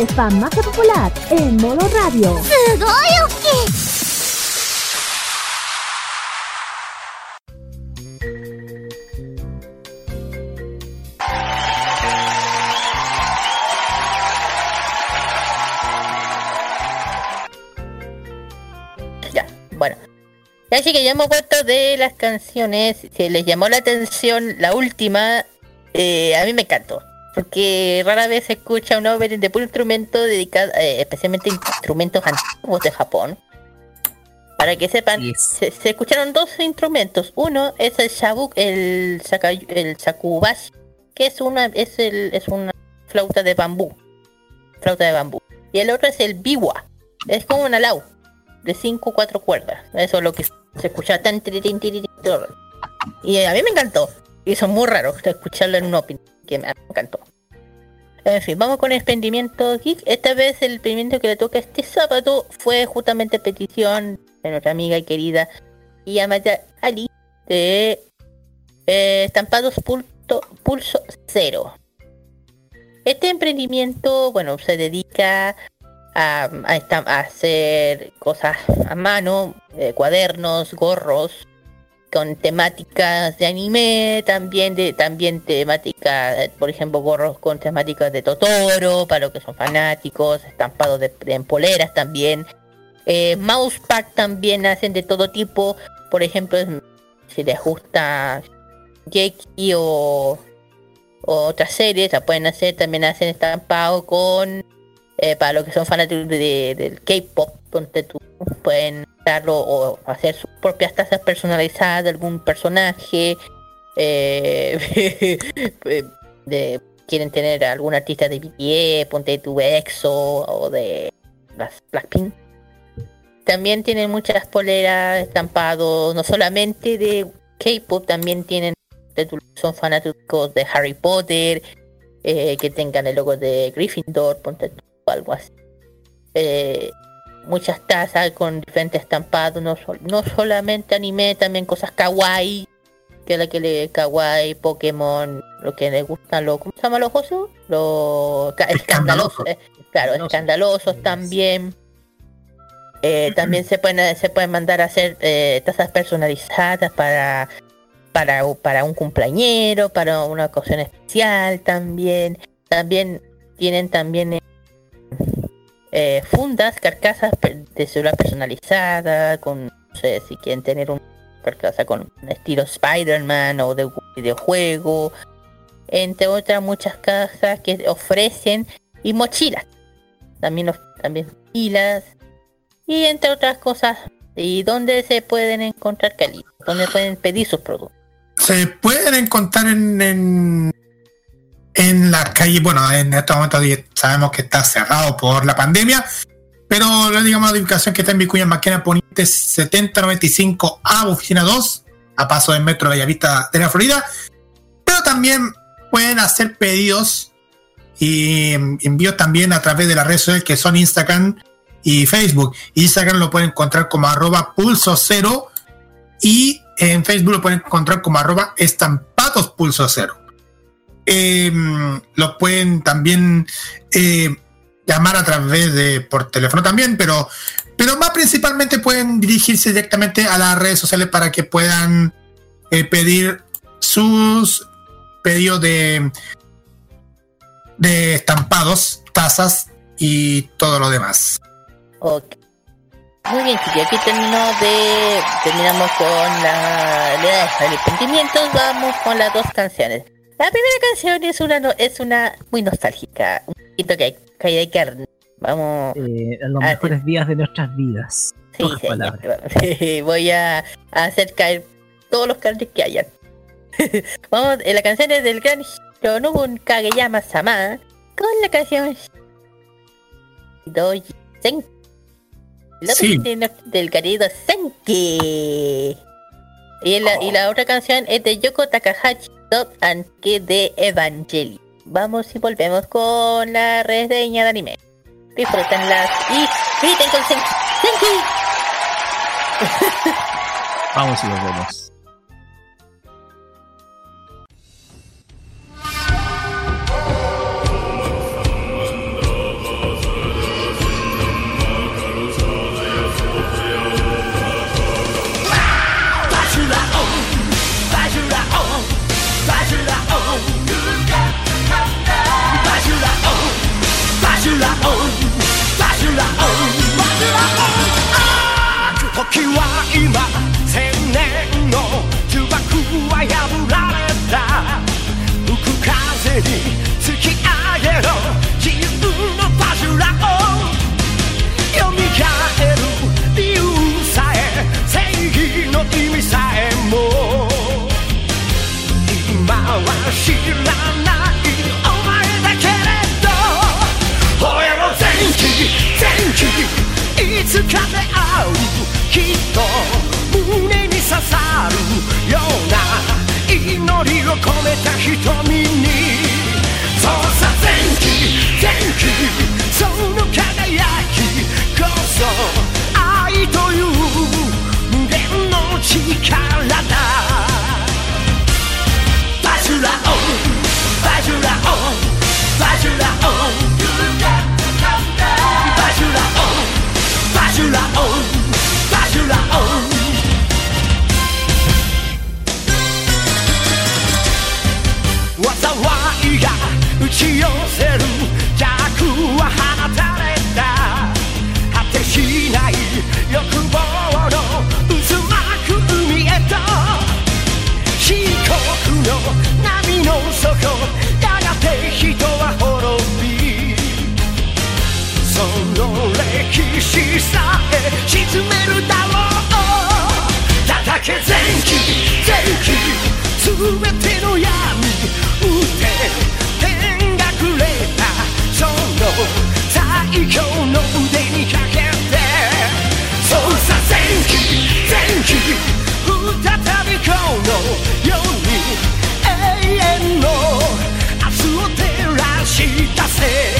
de Farmacia Popular en modo radio. Ya, bueno. Así que ya hemos vuelto de las canciones. Si les llamó la atención la última, eh, a mí me encantó. Porque rara vez se escucha un opening de puro instrumento dedicado, eh, especialmente a instrumentos antiguos de Japón. Para que sepan, se, se escucharon dos instrumentos. Uno es el shabu, el, saka- el sakubashi, que es una, es el, es una flauta de bambú. Flauta de bambú. Y el otro es el biwa. Es como un alau. De 5 o 4 cuerdas. Eso es lo que se escuchaba tan. Y a mí me encantó. Y es muy raro escucharlo en un opening. Me encantó. En fin, vamos con el emprendimiento geek. Esta vez el emprendimiento que le toca este sábado fue justamente petición de nuestra amiga y querida Yamata Ali de eh, Estampados Pulto- Pulso Cero. Este emprendimiento, bueno, se dedica a, a a hacer cosas a mano, eh, cuadernos, gorros, con temáticas de anime, también de también temática, por ejemplo, gorros con temáticas de Totoro, para los que son fanáticos, estampados de, de- en poleras también. Eh, Mousepack también hacen de todo tipo, por ejemplo, si les gusta Jeki o, o otras series, la pueden hacer, también hacen estampado con eh, para los que son fanáticos de- del K-pop, ponte tú, pueden o hacer sus propias tazas personalizadas de algún personaje. eh, quieren tener algún artista de BTS, ponte tu EXO o de las Blackpink. También tienen muchas poleras estampados, no solamente de K-pop, también tienen son fanáticos de Harry Potter, eh, que tengan el logo de Gryffindor, ponte tú, algo así. Eh, muchas tazas con diferentes estampados, no, sol- no solamente anime, también cosas kawaii, que es la que le kawaii, Pokémon, lo que le gustan, los, ¿cómo se llama los osos? Los ca- escandalosos, eh, claro, escandalosos también. Eh, también se pueden se pueden mandar a hacer eh, tazas personalizadas para para para un cumpleañero, para una ocasión especial también. También tienen también eh, eh, fundas, carcasas de celular personalizada, con no sé si quieren tener un carcasa con estilo Spider-Man o de videojuego, entre otras muchas casas que ofrecen y mochilas. También también mochilas y entre otras cosas. ¿Y dónde se pueden encontrar Cali? ¿Dónde pueden pedir sus productos? Se pueden encontrar en, en, en la calle, bueno, en estos momentos sabemos que está cerrado por la pandemia, pero digamos la ubicación que está en Vicuña Maquena Poniente 7095A, oficina 2, a paso del metro Bellavista de la Florida, pero también pueden hacer pedidos y envíos también a través de las redes sociales que son Instagram y Facebook. Instagram lo pueden encontrar como arroba pulso cero y en Facebook lo pueden encontrar como arroba estampados pulso cero. Eh, lo pueden también eh, llamar a través de por teléfono también, pero, pero más principalmente pueden dirigirse directamente a las redes sociales para que puedan eh, pedir sus pedidos de, de estampados, tazas y todo lo demás. Ok. Muy bien, chicos, aquí terminó de. Terminamos con la. la- emprendimientos, vamos con las dos canciones. La primera canción es una no- es una muy nostálgica, un poquito que hay que, hay que vamos Eh, los Ah, mejores días de nuestras vidas. Sí, palabras. Voy a, a hacer caer todos los cards que hayan. Vamos, eh, la canción es del gran Shonobun Kageyama Sama con la canción Doji Senki. Sí. del querido Senki. Y la, y la otra canción es de Yoko Takahashi Top and de Evangeli. Vamos y volvemos con la reseña de anime. Disfrútenlas y griten con. ¡Senki! Vamos y volvemos. 破られた。吹く風に突き上げろ。自分の柱を蘇る理由さえ正義の意味さえも。今は知らないお前だけれど。吠えろ前期前期いつか出会う。きっと胸に刺さるような祈りを込めた瞳に。そうさ前期前期その輝きこそ愛という無限の力だ。バジュラオンバジュラオンバジュラオンバジュラオンバジュラオン。打ち寄せる邪悪は放たれた果てしない欲望の渦巻く海へと漆黒の波の底やがて人は滅びその歴史さえ沈めるだろう叩け前期前期全ての闇最強の腕にかけてそうさ前期前期再びこの世に永遠の明日を照らし出せ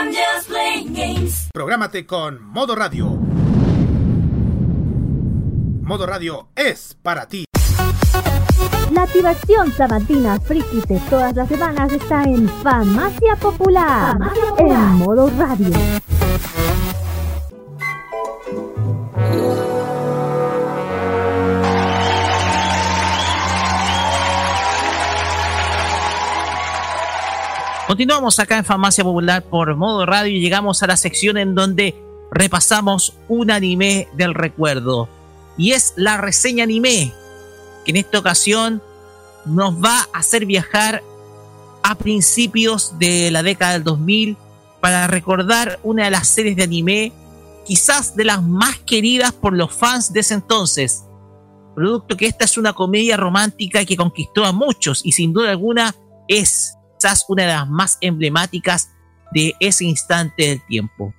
I'm just playing games. Prográmate con Modo Radio. Modo Radio es para ti. La activación sabatina friki de todas las semanas está en Farmacia Popular, en modo radio. Continuamos acá en Farmacia Popular por modo radio y llegamos a la sección en donde repasamos un anime del recuerdo. Y es la reseña anime, que en esta ocasión nos va a hacer viajar a principios de la década del 2000 para recordar una de las series de anime quizás de las más queridas por los fans de ese entonces. Producto que esta es una comedia romántica que conquistó a muchos y sin duda alguna es quizás una de las más emblemáticas de ese instante del tiempo.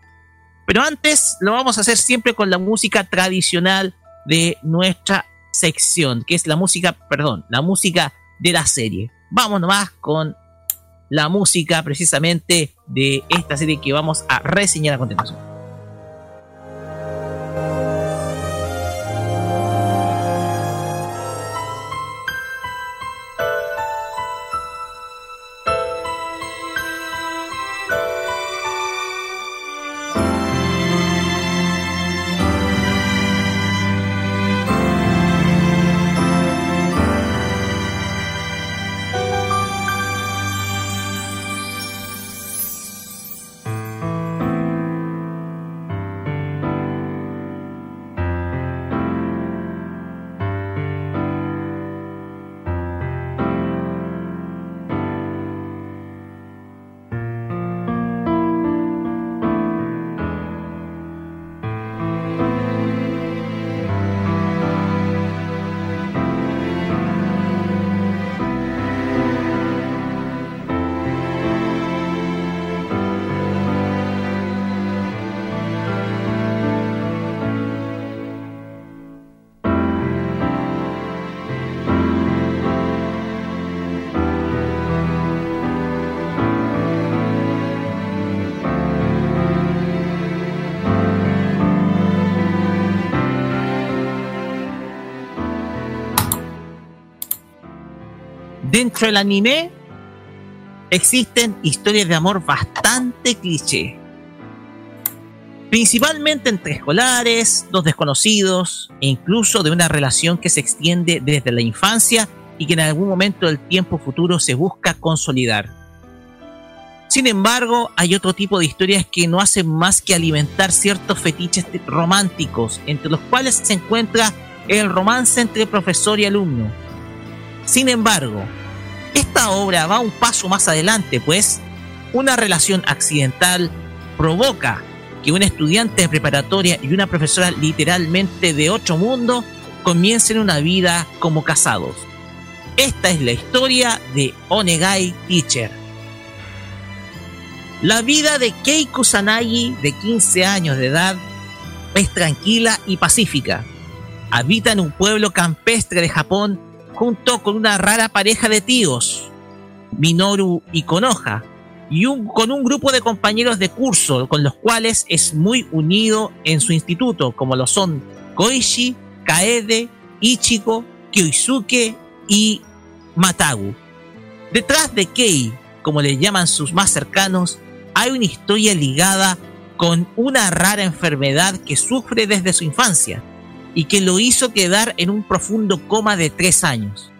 Pero antes lo vamos a hacer siempre con la música tradicional de nuestra sección, que es la música, perdón, la música de la serie. Vamos nomás con la música precisamente de esta serie que vamos a reseñar a continuación. Dentro del anime existen historias de amor bastante cliché. Principalmente entre escolares, dos desconocidos e incluso de una relación que se extiende desde la infancia y que en algún momento del tiempo futuro se busca consolidar. Sin embargo, hay otro tipo de historias que no hacen más que alimentar ciertos fetiches románticos, entre los cuales se encuentra el romance entre profesor y alumno. Sin embargo, esta obra va un paso más adelante, pues una relación accidental provoca que un estudiante de preparatoria y una profesora literalmente de otro mundo comiencen una vida como casados. Esta es la historia de Onegai Teacher. La vida de Kei Kusanagi, de 15 años de edad, es tranquila y pacífica. Habita en un pueblo campestre de Japón junto con una rara pareja de tíos, Minoru y Konoha, y con un grupo de compañeros de curso con los cuales es muy unido en su instituto, como lo son Koichi, Kaede, Ichiko, Kyoisuke y Matagu. Detrás de Kei, como le llaman sus más cercanos, hay una historia ligada con una rara enfermedad que sufre desde su infancia y que lo hizo quedar en un profundo coma de tres años,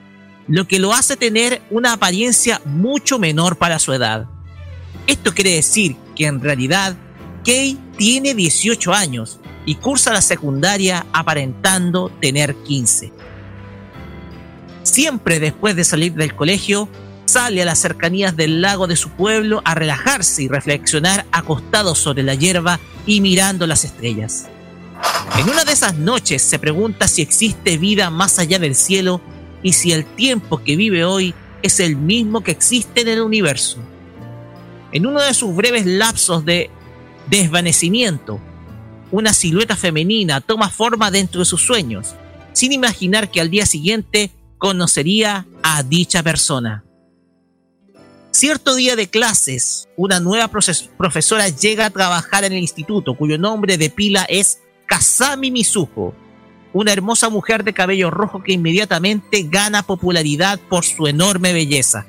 lo que lo hace tener una apariencia mucho menor para su edad. Esto quiere decir que en realidad Kei tiene 18 años y cursa la secundaria aparentando tener 15. Siempre después de salir del colegio, sale a las cercanías del lago de su pueblo a relajarse y reflexionar acostado sobre la hierba y mirando las estrellas. En una de esas noches se pregunta si existe vida más allá del cielo y si el tiempo que vive hoy es el mismo que existe en el universo. En uno de sus breves lapsos de desvanecimiento, una silueta femenina toma forma dentro de sus sueños, sin imaginar que al día siguiente conocería a dicha persona. Cierto día de clases, una nueva profesora llega a trabajar en el instituto, cuyo nombre de pila es Kasami Mizuho, una hermosa mujer de cabello rojo que inmediatamente gana popularidad por su enorme belleza.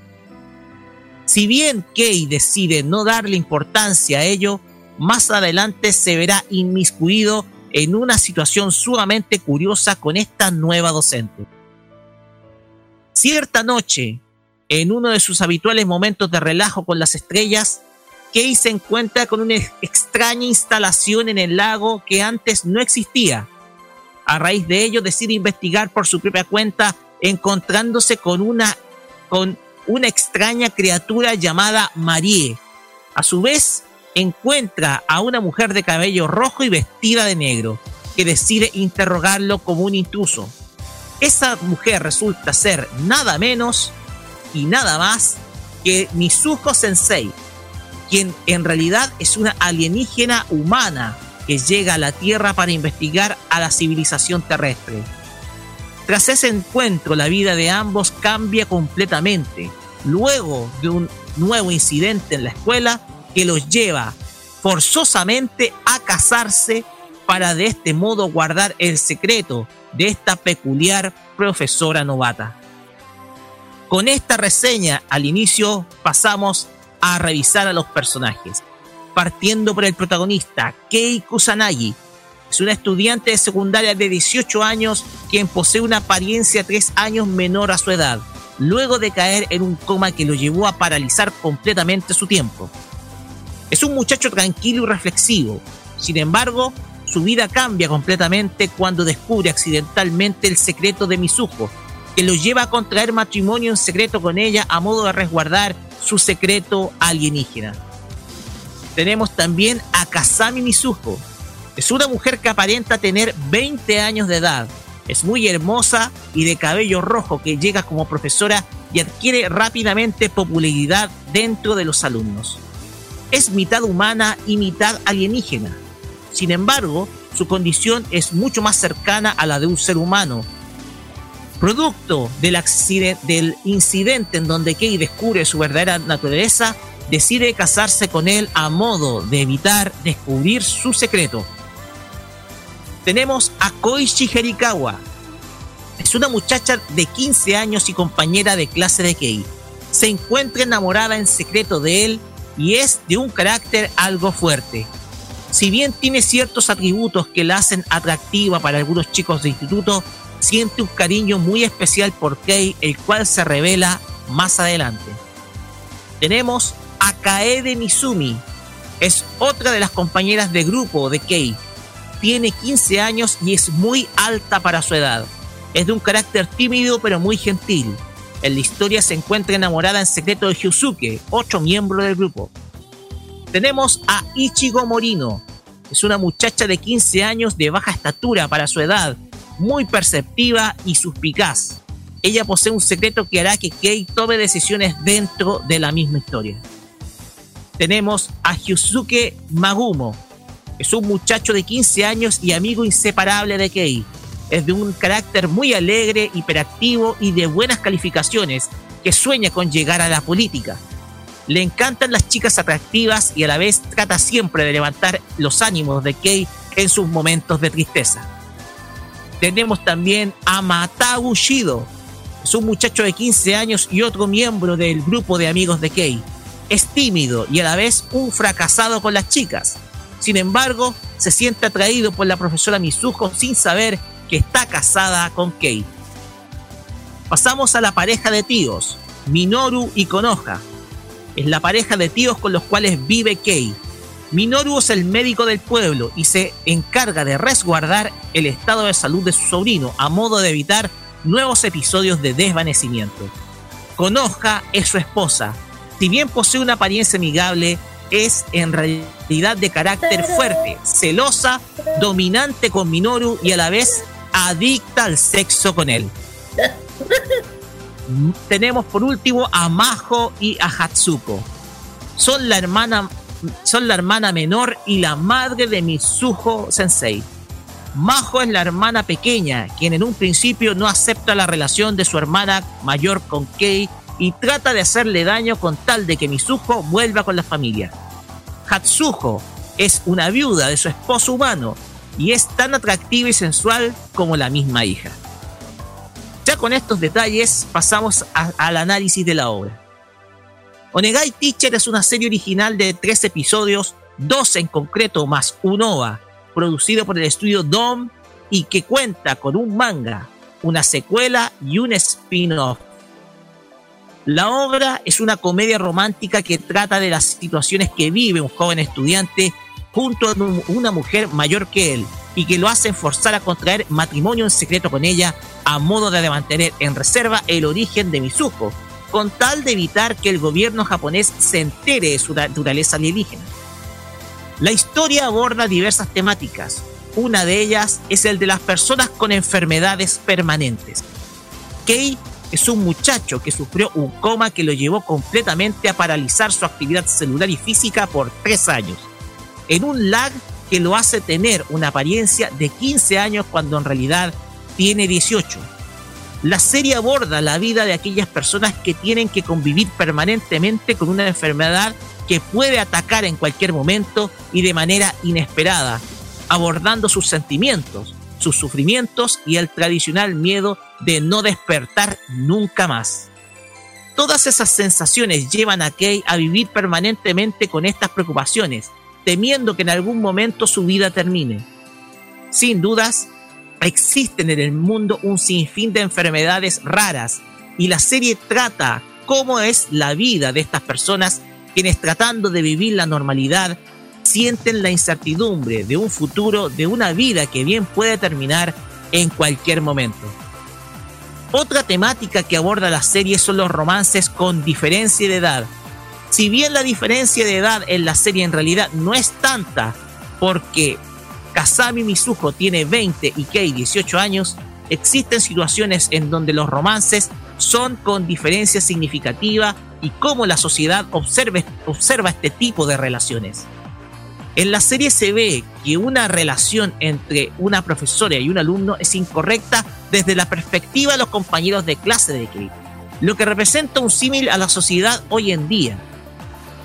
Si bien Kei decide no darle importancia a ello, más adelante se verá inmiscuido en una situación sumamente curiosa con esta nueva docente. Cierta noche, en uno de sus habituales momentos de relajo con las estrellas, Kei se encuentra con una ex- extraña instalación en el lago que antes no existía. A raíz de ello decide investigar por su propia cuenta, encontrándose con una, con una extraña criatura llamada Marie. A su vez, encuentra a una mujer de cabello rojo y vestida de negro, que decide interrogarlo como un intruso. Esa mujer resulta ser nada menos y nada más que Mizuho Sensei, quien en realidad es una alienígena humana que llega a la Tierra para investigar a la civilización terrestre. Tras ese encuentro, la vida de ambos cambia completamente, luego de un nuevo incidente en la escuela que los lleva forzosamente a casarse para de este modo guardar el secreto de esta peculiar profesora novata. Con esta reseña al inicio pasamos a revisar a los personajes, partiendo por el protagonista, Kei Kusanagi. Es una estudiante de secundaria de 18 años quien posee una apariencia 3 años menor a su edad, luego de caer en un coma que lo llevó a paralizar completamente su tiempo. Es un muchacho tranquilo y reflexivo, sin embargo, su vida cambia completamente cuando descubre accidentalmente el secreto de Mizuho, que lo lleva a contraer matrimonio en secreto con ella a modo de resguardar su secreto alienígena. Tenemos también a Kasami Mizuho. Es una mujer que aparenta tener 20 años de edad. Es muy hermosa y de cabello rojo que llega como profesora y adquiere rápidamente popularidad dentro de los alumnos. Es mitad humana y mitad alienígena. Sin embargo, su condición es mucho más cercana a la de un ser humano, Producto del, acciden- del incidente en donde Kei descubre su verdadera naturaleza, decide casarse con él a modo de evitar descubrir su secreto. Tenemos a Koichi Herikawa. Es una muchacha de 15 años y compañera de clase de Kei. se encuentra enamorada en secreto de él y es de un carácter algo fuerte. Si bien tiene ciertos atributos que la hacen atractiva para algunos chicos de instituto, siente un cariño muy especial por Kei, el cual se revela más adelante. Tenemos a Kaede Mizumi, es otra de las compañeras de grupo de Kei. Tiene 15 años y es muy alta para su edad. Es de un carácter tímido pero muy gentil. En la historia se encuentra enamorada en secreto de Hyusuke, otro miembro del grupo. Tenemos a Ichigo Morino. Es una muchacha de 15 años de baja estatura para su edad, muy perceptiva y suspicaz. Ella posee un secreto que hará que Kei tome decisiones dentro de la misma historia. Tenemos a Hyusuke Magumo. Es un muchacho de 15 años y amigo inseparable de Kei. Es de un carácter muy alegre, hiperactivo y de buenas calificaciones, que sueña con llegar a la política. Le encantan las chicas atractivas y a la vez trata siempre de levantar los ánimos de Kei en sus momentos de tristeza. Tenemos también a Matabu Shido. Es un muchacho de 15 años y otro miembro del grupo de amigos de Kei. Es tímido y a la vez un fracasado con las chicas. Sin embargo, se siente atraído por la profesora Mizuho sin saber que está casada con Kei. Pasamos a la pareja de tíos, Minoru y Konoha. Es la pareja de tíos con los cuales vive Kei. Minoru es el médico del pueblo y se encarga de resguardar el estado de salud de su sobrino a modo de evitar nuevos episodios de desvanecimiento. Konoha es su esposa. Si bien posee una apariencia amigable, es en realidad de carácter fuerte, celosa, dominante con Minoru y a la vez adicta al sexo con él. Tenemos por último a Majo y a Hatsuko. Son la hermana, son la hermana menor y la madre de Mizuho Sensei. Majo es la hermana pequeña, quien en un principio no acepta la relación de su hermana mayor con Kei y trata de hacerle daño con tal de que Mizuho vuelva con la familia. Hatsuho es una viuda de su esposo humano y es tan atractiva y sensual como la misma hija. Ya con estos detalles pasamos al análisis de la obra. Onegai Teacher es una serie original de tres episodios, dos en concreto más un OVA, producido por el estudio DOM y que cuenta con un manga, una secuela y un spin-off. La obra es una comedia romántica que trata de las situaciones que vive un joven estudiante junto a un- una mujer mayor que él y que lo hacen forzar a contraer matrimonio en secreto con ella a modo de mantener en reserva el origen de Mizuho, con tal de evitar que el gobierno japonés se entere de su naturaleza alienígena. La historia aborda diversas temáticas. Una de ellas es el de las personas con enfermedades permanentes. Kei es un muchacho que sufrió un coma que lo llevó completamente a paralizar su actividad celular y física por tres años, en un lag que lo hace tener una apariencia de 15 años cuando en realidad tiene 18. La serie aborda la vida de aquellas personas que tienen que convivir permanentemente con una enfermedad que puede atacar en cualquier momento y de manera inesperada, abordando sus sentimientos, sus sufrimientos y el tradicional miedo de no despertar nunca más. Todas esas sensaciones llevan a Kei a vivir permanentemente con estas preocupaciones, temiendo que en algún momento su vida termine. Sin dudas, existen en el mundo un sinfín de enfermedades raras y la serie trata cómo es la vida de estas personas quienes tratando de vivir la normalidad sienten la incertidumbre de un futuro, de una vida que bien puede terminar en cualquier momento. Otra temática que aborda la serie son los romances con diferencia de edad. Si bien la diferencia de edad en la serie en realidad no es tanta, porque Kazami Mizuho tiene 20 y Kei 18 años, existen situaciones en donde los romances son con diferencia significativa y cómo la sociedad observa, observa este tipo de relaciones. En la serie se ve que una relación entre una profesora y un alumno es incorrecta desde la perspectiva de los compañeros de clase de Kei, lo que representa un símil a la sociedad hoy en día.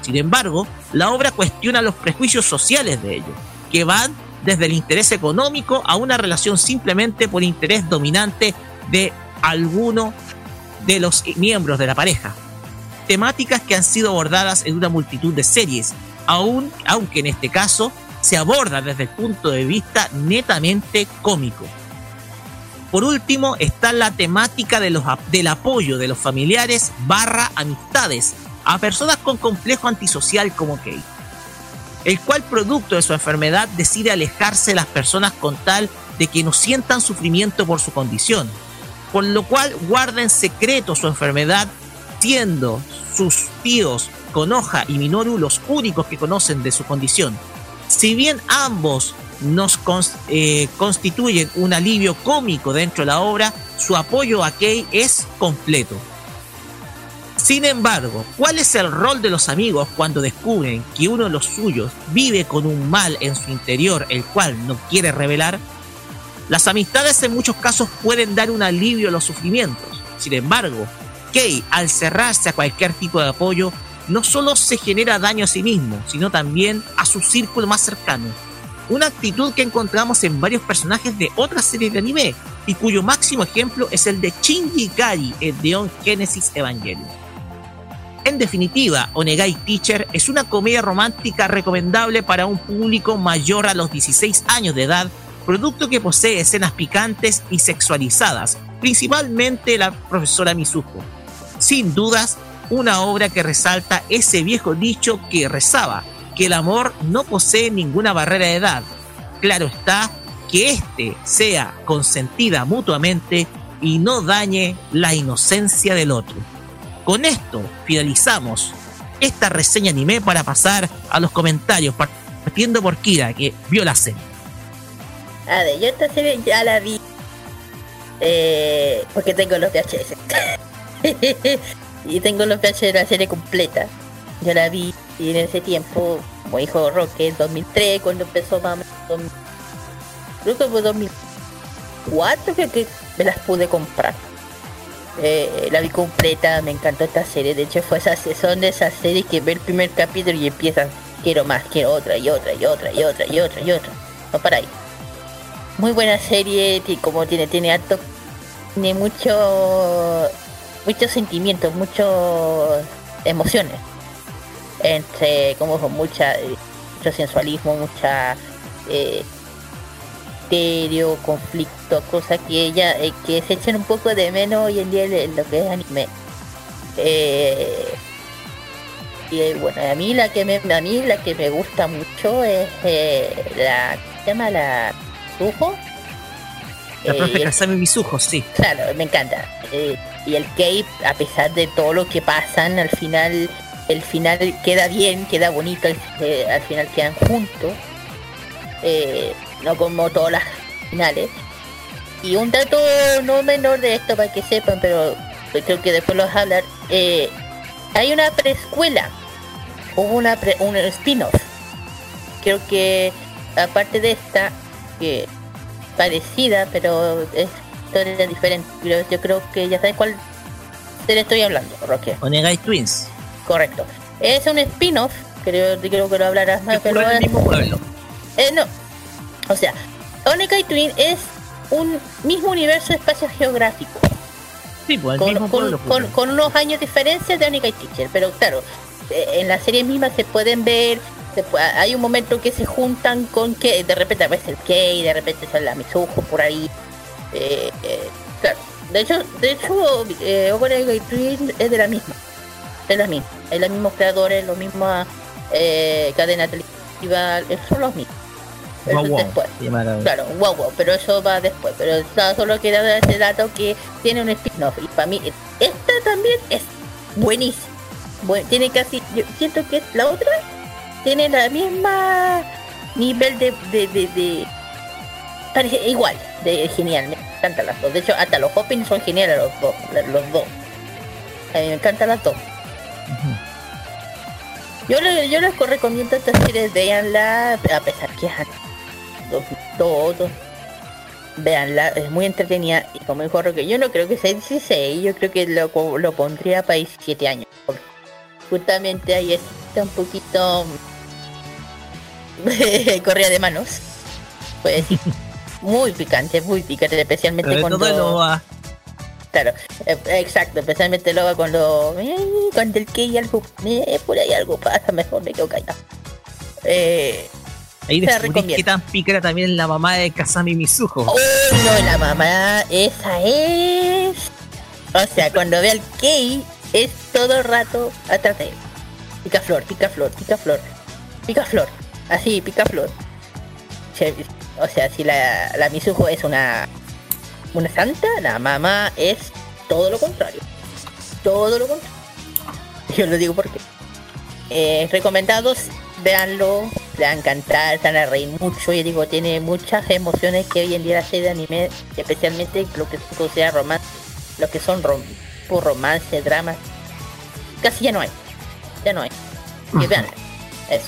Sin embargo, la obra cuestiona los prejuicios sociales de ellos, que van desde el interés económico a una relación simplemente por interés dominante de alguno de los miembros de la pareja. temáticas que han sido abordadas en una multitud de series, aun, aunque en este caso se aborda desde el punto de vista netamente cómico. Por último está la temática del apoyo de los familiares barra amistades a personas con complejo antisocial como Kate, el cual producto de su enfermedad decide alejarse de las personas con tal de que no sientan sufrimiento por su condición, por lo cual guarda en secreto su enfermedad, siendo sus tíos Konoha y Minoru los únicos que conocen de su condición. Si bien ambos nos eh, constituyen un alivio cómico dentro de la obra, su apoyo a Kei es completo. Sin embargo, ¿cuál es el rol de los amigos cuando descubren que uno de los suyos vive con un mal en su interior el cual no quiere revelar? Las amistades en muchos casos pueden dar un alivio a los sufrimientos. Sin embargo, Kei, al cerrarse a cualquier tipo de apoyo, no solo se genera daño a sí mismo, sino también a su círculo más cercano. Una actitud que encontramos en varios personajes de otras series de anime, y cuyo máximo ejemplo es el de Shinji Ikari en Neon Genesis Evangelion. En definitiva, Onegai Teacher es una comedia romántica recomendable para un público mayor a los 16 años de edad, producto que posee escenas picantes y sexualizadas, principalmente la profesora Mizuko. Sin dudas, una obra que resalta ese viejo dicho que rezaba, que el amor no posee ninguna barrera de edad. Claro está que éste sea consentida mutuamente y no dañe la inocencia del otro. Con esto finalizamos esta reseña anime para pasar a los comentarios, partiendo por Kira, que vio la serie. A ver, yo esta serie ya la vi. Eh, porque tengo los VHS. y tengo los VHS de la serie completa. Yo la vi y en ese tiempo, como dijo Roque, en 2003, cuando empezó más o menos, 2000, creo que fue 2004 creo que me las pude comprar. Eh, la vi completa, me encantó esta serie. De hecho, fue esa, son de esas series que ve el primer capítulo y empiezan, quiero más, quiero otra y otra y otra y otra y otra y otra. No para ahí. Muy buena serie, como tiene, tiene alto, tiene mucho, muchos sentimientos, muchas emociones. Entre, como con mucha, eh, mucho sensualismo, mucha eh, misterio, conflicto, cosas que ella eh, que se echan un poco de menos hoy en día en lo que es anime. Eh, y eh, bueno, a mí la que me a mí la que me gusta mucho es eh, la ¿cómo se llama la Sujo. La profe Kasami Mizuho, sí. Claro, me encanta. Y el Cape, a pesar de todo lo que pasan, al final, el final queda bien, queda bonito, al final quedan juntos. Eh, no como todas las finales. Y un dato no menor de esto para que sepan, pero creo que después lo vas a hablar. eh, hay una preescuela, hubo una pre- un spin-off. Creo que aparte de esta, que parecida, pero es historia diferente. Pero yo creo que ya sabes cuál serie estoy hablando, Roque. Onegai Twins. Correcto. Es un spin-off, creo, creo que lo hablarás más, pero el mismo pueblo. eh, no. O sea, Onekai Twin es un mismo universo de espacio geográfico. Sí, pues el Con, mismo con- pueblo. con- pues. con unos años de diferencia de Onekai Teacher. Pero claro, eh, en la serie misma se pueden ver. se hay un momento que se juntan con que de repente aparece el Kei, de repente sale la Mizuho por ahí. Eh, eh, claro. De hecho, de hecho, eh, Onegai Twin es de la misma. De la misma. Es los mismos creadores, los mismas eh, cadena televisiva, son los mismos. Eso Wow, es después. Claro, wow, wow, pero eso va después. Pero nada, solo quería dar ese dato que tiene un spin-off. Y para mí, esta también es buenísima. Bueno, tiene casi, yo siento que la otra tiene la misma nivel de, de, de, de- parece igual, de genial, me encantan las dos. De hecho, hasta los openings son geniales los dos, los dos. A mí me encantan las dos. Yo, le- yo les recomiendo esta serie, veanla, a pesar que es todo. Veanla, es muy entretenida. Y como dijo Roque, yo no creo que sea 16, yo creo que lo, lo pondría para 17 años. Justamente ahí está un poquito correa de manos. Decir. Muy picante, muy picante, especialmente cuando. Claro, eh, exacto, especialmente luego cuando, eh, cuando el que hay algo, eh, por ahí algo pasa, mejor me quedo callado. Eh, Ahí recomienda. que tan pícara también la mamá de Kazami Mizuho. Oh, no, la mamá, esa es. O sea, cuando ve al Kei, es todo el rato atrás de él. Pica flor, pica flor, pica flor, pica flor. Así, pica flor. O sea, si la, la Mizuho es una, una santa, la mamá es todo lo contrario. Todo lo contrario. Yo lo digo porque. Eh, recomendados, véanlo, le va a encantar, se van a reír mucho. Y digo, tiene muchas emociones que hoy en día la serie de anime, especialmente lo que se considera romance, lo que son rom por romance, dramas, casi ya no hay. Ya no hay. Y veanlo. Eso.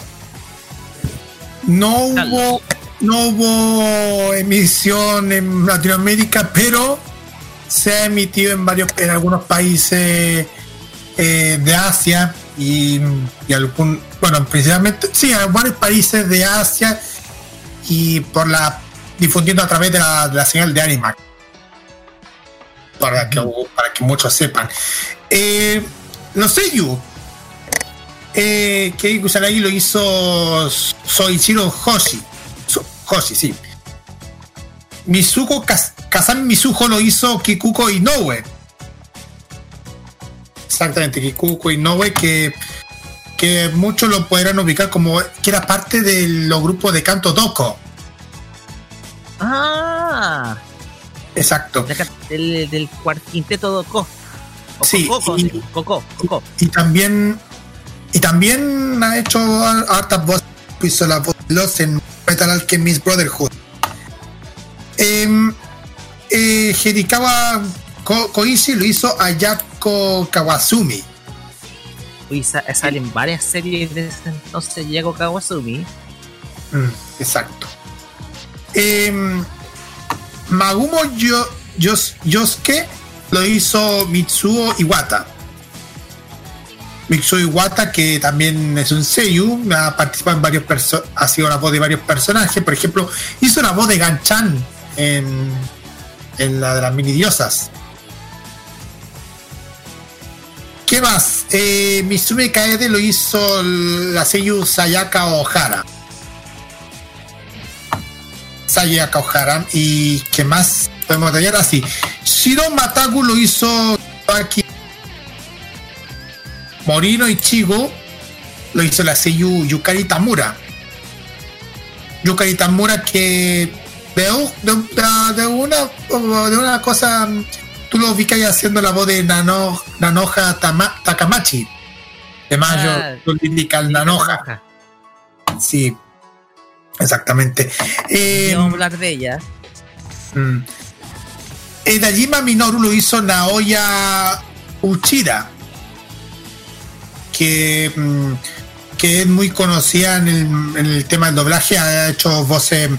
No hubo, no hubo emisión en Latinoamérica, pero se ha emitido en varios, en algunos países eh, de Asia y, y algún, bueno, principalmente, sí, en varios países de Asia y por la difundiendo a través de la, de la señal de Animax para que, para que muchos sepan. Eh, los Seiyu, eh, que Kusanagi lo hizo Soichiro Hoshi. So- Hoshi, sí. Mizuko Kazami Mizuho lo hizo Kikuko Inoue. Exactamente, Kikuko Inoue que, que muchos lo podrán ubicar como que era parte de los grupos de canto Doko. Ah, Exacto. del, del cuarquinteto Doko. O Sí, Coco, y- Coco, Coco. Y también y también ha hecho hartas voces, hizo la voz de los en Metal Alchemist Brotherhood. Em, eh, Hirikawa Ko- Koichi lo hizo Ayako Kawasumi. Sa- salen varias series de ese entonces Yago Kawasumi. Mm, exacto. Em, Magumo Yo, Yos- Yosuke lo hizo Mitsuo Iwata. Mitsuo Iwata, que también es un Seiyu, ha participado en varios perso- ha sido la voz de varios personajes. Por ejemplo, hizo la voz de Ganchan en, en la de las mini diosas. ¿Qué más? Eh, Mitsumi Kaede lo hizo la Seiyu Sayaka Ohara. Sayaka Ohara. ¿Y qué más podemos detallar? Así. Shiro Matagu lo hizo aquí. Morino Ichigo lo hizo la Seiyu Yukari Tamura. Yukari Tamura que de- de una, de una cosa tú lo ubicas haciendo la voz de Nano, Nanoja Tama- Takamachi. De Mayo Ah, Lyrical Nanoja. Sí exactamente. Eh, Vamos a hablar de ella. mm. Eh, Dajima Minoru lo hizo Naoya Uchida que, mm, que es muy conocida en el, en el tema del doblaje. Ha hecho voces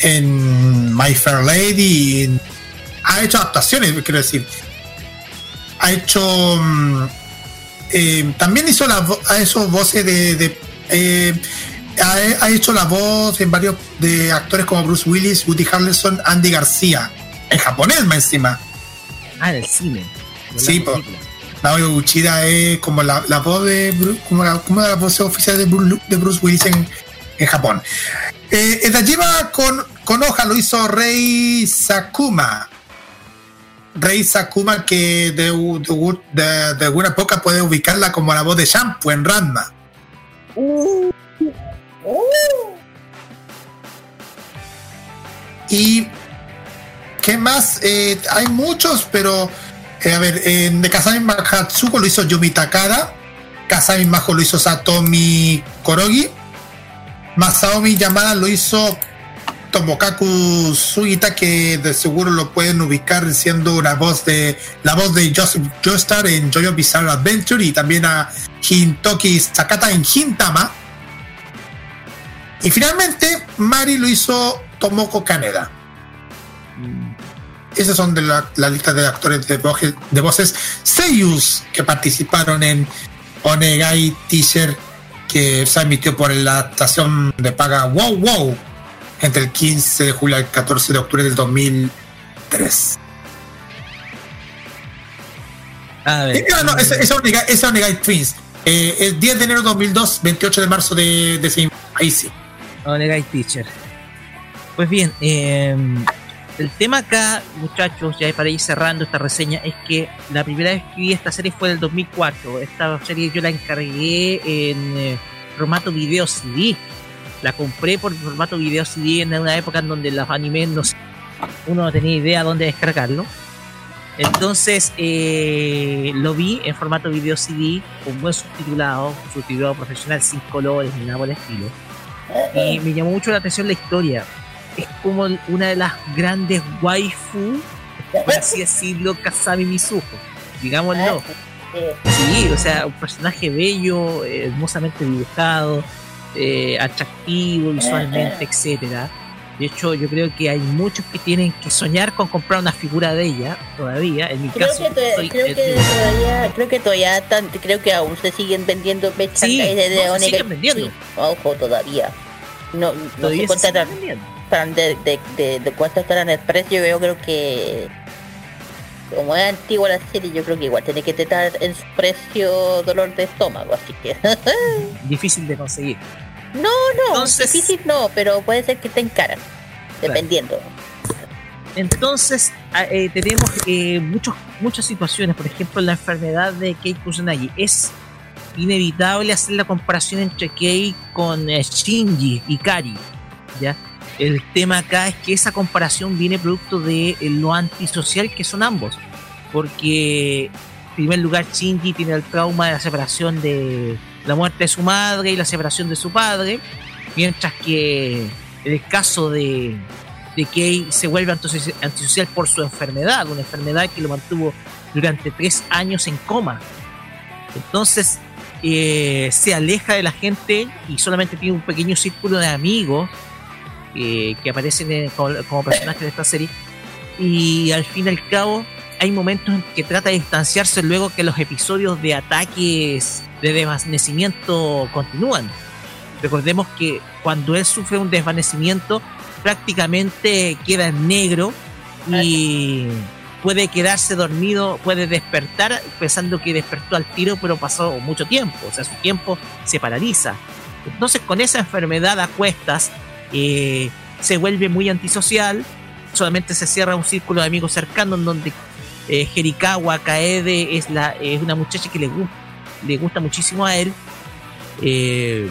en My Fair Lady y ha hecho adaptaciones quiero decir ha hecho mm, eh, también hizo la vo- ha hecho voces de, de, eh, ha, ha hecho la voz en varios de actores como Bruce Willis, Woody Harrelson, Andy García en japonés más encima Ah, en el cine. Sí. Naoya Uchida es como la, la voz de Bru- como la, como la voz oficial de Bruce, de Bruce Willis en, en Japón. Eh, el Dajiba con, con hoja lo hizo Rei Sakuma. Rei Sakuma que de, alguna época puede ubicarla como la voz de Shampoo en Ranma. Y ¿qué más? Eh, hay muchos, pero eh, a ver, eh, de Kazami Mahatsuko lo hizo Yumi Takada, Kazami Majo lo hizo Satomi Korogi, Masaomi Yamada lo hizo Tomokaku Sugita, que de seguro lo pueden ubicar siendo una voz de la voz de Joseph Joestar en Jojo Bizarre Adventure y también a Hintoki Sakata en Hintama. Y finalmente, Mari lo hizo Tomoko Kaneda. Esas son de la, la lista de actores de, voce- de voces Seiyus que participaron en Onegai Teaser que se emitió por la estación de paga Wow Wow entre el 15 de julio y el 14 de octubre del 2003. A ver. Eh, no, no, Onegai esa Onegai Twins. Eh, el 10 de enero de 2002, 28 de marzo de, de ese Ahí sí. Onegai Teacher. Pues bien, eh, el tema acá, muchachos, ya para ir cerrando esta reseña, es que la primera vez que vi esta serie fue en el 2004. Esta serie yo la encargué en eh, formato video CD. La compré por formato video CD en una época en donde los animes no uno no tenía idea dónde descargarlo. Entonces eh, lo vi en formato video CD, con buen subtitulado, subtitulado profesional, sin colores ni nada por el estilo. Y me llamó mucho la atención la historia. Es como una de las grandes waifu, por así decirlo, Kasami Mizuho. Digámoslo. Sí, o sea, un personaje bello, eh, hermosamente dibujado, eh, atractivo visualmente, etcétera. De hecho, yo creo que hay muchos que tienen que soñar con comprar una figura de ella todavía. En mi Creo caso, que, to- soy- creo eh, que todavía, creo que todavía tan- creo que aún se siguen vendiendo Sí, de, no, se Onega- siguen vendiendo. Sí, ojo, todavía. No, no Todavía se de, de, de, de cuánto estarán el precio. Yo creo que como es antigua la serie, yo creo que igual tiene que estar en su precio dolor de estómago, así que difícil de conseguir. No, no, difícil no, pero puede ser que estén caras, dependiendo. Entonces, a- eh, tenemos eh, muchos, muchas situaciones, por ejemplo, la enfermedad de Kei Kusanagi. Es inevitable hacer la comparación entre Kei con eh, Shinji y Kari. ¿ya? El tema acá es que esa comparación viene producto de lo antisocial que son ambos. Porque, en primer lugar, Shinji tiene el trauma de la separación de la muerte de su madre y la separación de su padre. Mientras que el caso de, de Kei se vuelve antisoci- antisocial por su enfermedad, una enfermedad que lo mantuvo durante tres años en coma. Entonces eh, se aleja de la gente y solamente tiene un pequeño círculo de amigos eh, que aparecen en- como, como personajes de esta serie. Y al fin y al cabo hay momentos en que trata de distanciarse luego que los episodios de ataques de desvanecimiento continúan. Recordemos que cuando él sufre un desvanecimiento, prácticamente queda en negro y puede quedarse dormido, puede despertar pensando que despertó al tiro, pero pasó mucho tiempo, o sea, su tiempo se paraliza. Entonces, con esa enfermedad a cuestas, eh, se vuelve muy antisocial, solamente se cierra un círculo de amigos cercanos en donde eh, Jerikawa Kaede es, la, es una muchacha que le, gu- le gusta muchísimo a él. Eh,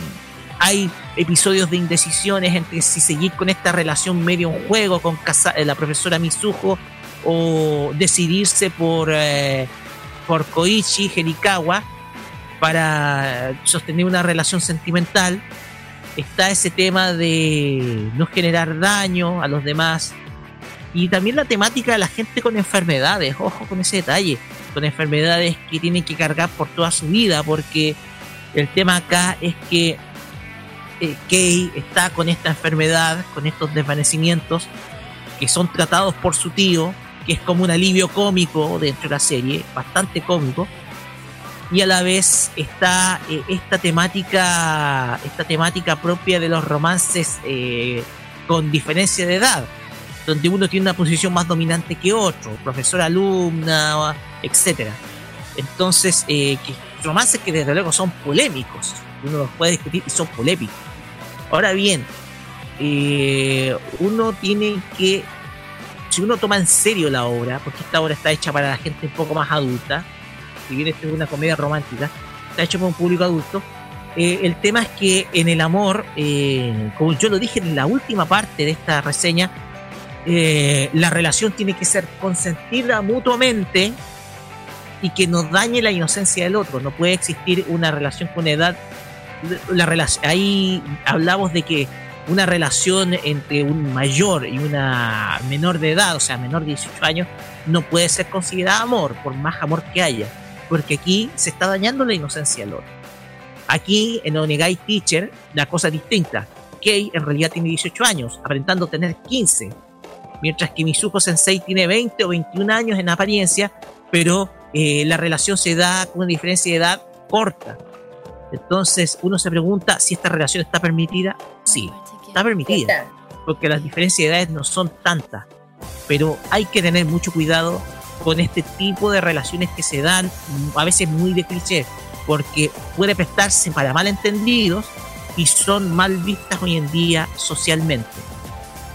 hay episodios de indecisiones entre si seguir con esta relación medio en juego con Kasa- eh, la profesora Mizuho o decidirse por, eh, por Koichi Jerikawa para sostener una relación sentimental. Está ese tema de no generar daño a los demás. Y también la temática de la gente con enfermedades, ojo con ese detalle, con enfermedades que tienen que cargar por toda su vida, porque el tema acá es que eh, Kei está con esta enfermedad, con estos desvanecimientos, que son tratados por su tío, que es como un alivio cómico dentro de la serie, bastante cómico, y a la vez está eh, esta temática, esta temática propia de los romances eh, con diferencia de edad, donde uno tiene una posición más dominante que otro, profesor alumna, etcétera. Entonces, eh, que romances que desde luego son polémicos, uno los puede discutir y son polémicos. Ahora bien, eh, uno tiene que, si uno toma en serio la obra, porque esta obra está hecha para la gente un poco más adulta, si bien esto es una comedia romántica, está hecho para un público adulto, eh, el tema es que en el amor, eh, como yo lo dije en la última parte de esta reseña, eh, la relación tiene que ser consentida mutuamente y que no dañe la inocencia del otro. No puede existir una relación con edad. La relación, ahí hablamos de que una relación entre un mayor y una menor de edad, o sea, menor de 18 años, no puede ser considerada amor, por más amor que haya, porque aquí se está dañando la inocencia del otro. Aquí en Onegai Teacher la cosa es distinta. Kei en realidad tiene 18 años, aparentando tener 15, mientras que Mizuko Sensei tiene 20 o 21 años en apariencia, pero eh, la relación se da con una diferencia de edad corta. Entonces uno se pregunta si esta relación está permitida. Sí, está permitida, porque las diferencias de edades no son tantas, pero hay que tener mucho cuidado con este tipo de relaciones que se dan a veces muy de cliché, porque puede prestarse para malentendidos y son mal vistas hoy en día socialmente.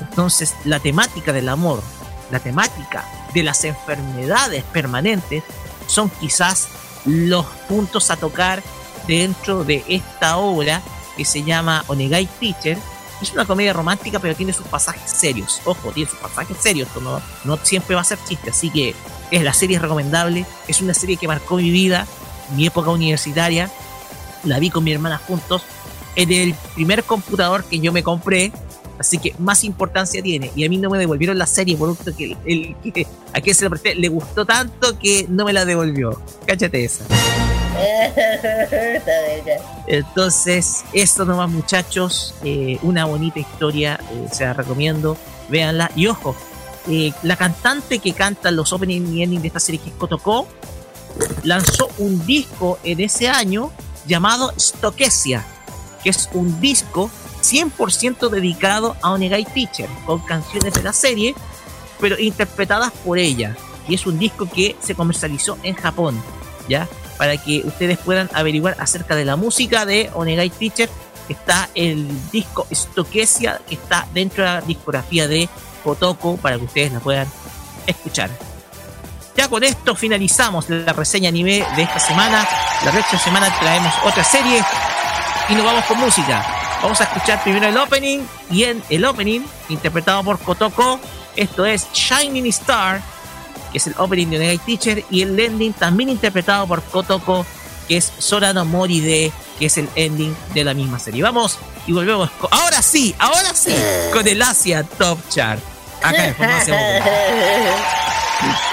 Entonces, la temática del amor, la temática de las enfermedades permanentes son quizás los puntos a tocar dentro de esta obra que se llama Onegai Teacher. Es una comedia romántica, pero tiene sus pasajes serios. Ojo, tiene sus pasajes serios. No, no siempre va a ser chiste. Así que es la serie recomendable. Es una serie que marcó mi vida, mi época universitaria. La vi con mi hermana juntos en el primer computador que yo me compré. Así que más importancia tiene. Y a mí no me devolvieron la serie, por que el que a quien se la presté le gustó tanto que no me la devolvió. Cáchate esa. Entonces, esto nomás, muchachos. eh, una bonita historia. eh, se la recomiendo. Véanla. Y ojo, eh, la cantante que canta los opening y ending de esta serie, que es Kotoko, lanzó un disco en ese año llamado Stokesia, que es un disco 100% dedicado a Onegai Teacher, con canciones de la serie, pero interpretadas por ella. Y es un disco que se comercializó en Japón, ¿ya? Para que ustedes puedan averiguar acerca de la música de Onegai Teacher. Está el disco Stokesia, que está dentro de la discografía de Kotoko, para que ustedes la puedan escuchar. Ya con esto finalizamos la reseña anime de esta semana. La próxima semana traemos otra serie y nos vamos con música. Vamos a escuchar primero el opening y en el opening, interpretado por Kotoko, esto es Shining Star, que es el opening de Onegai Teacher, y el ending también interpretado por Kotoko, que es Sora no Moride, que es el ending de la misma serie. Vamos y volvemos. ahora sí, ahora sí, con el Asia Top Chart. Acá en Farmacia Mutua.「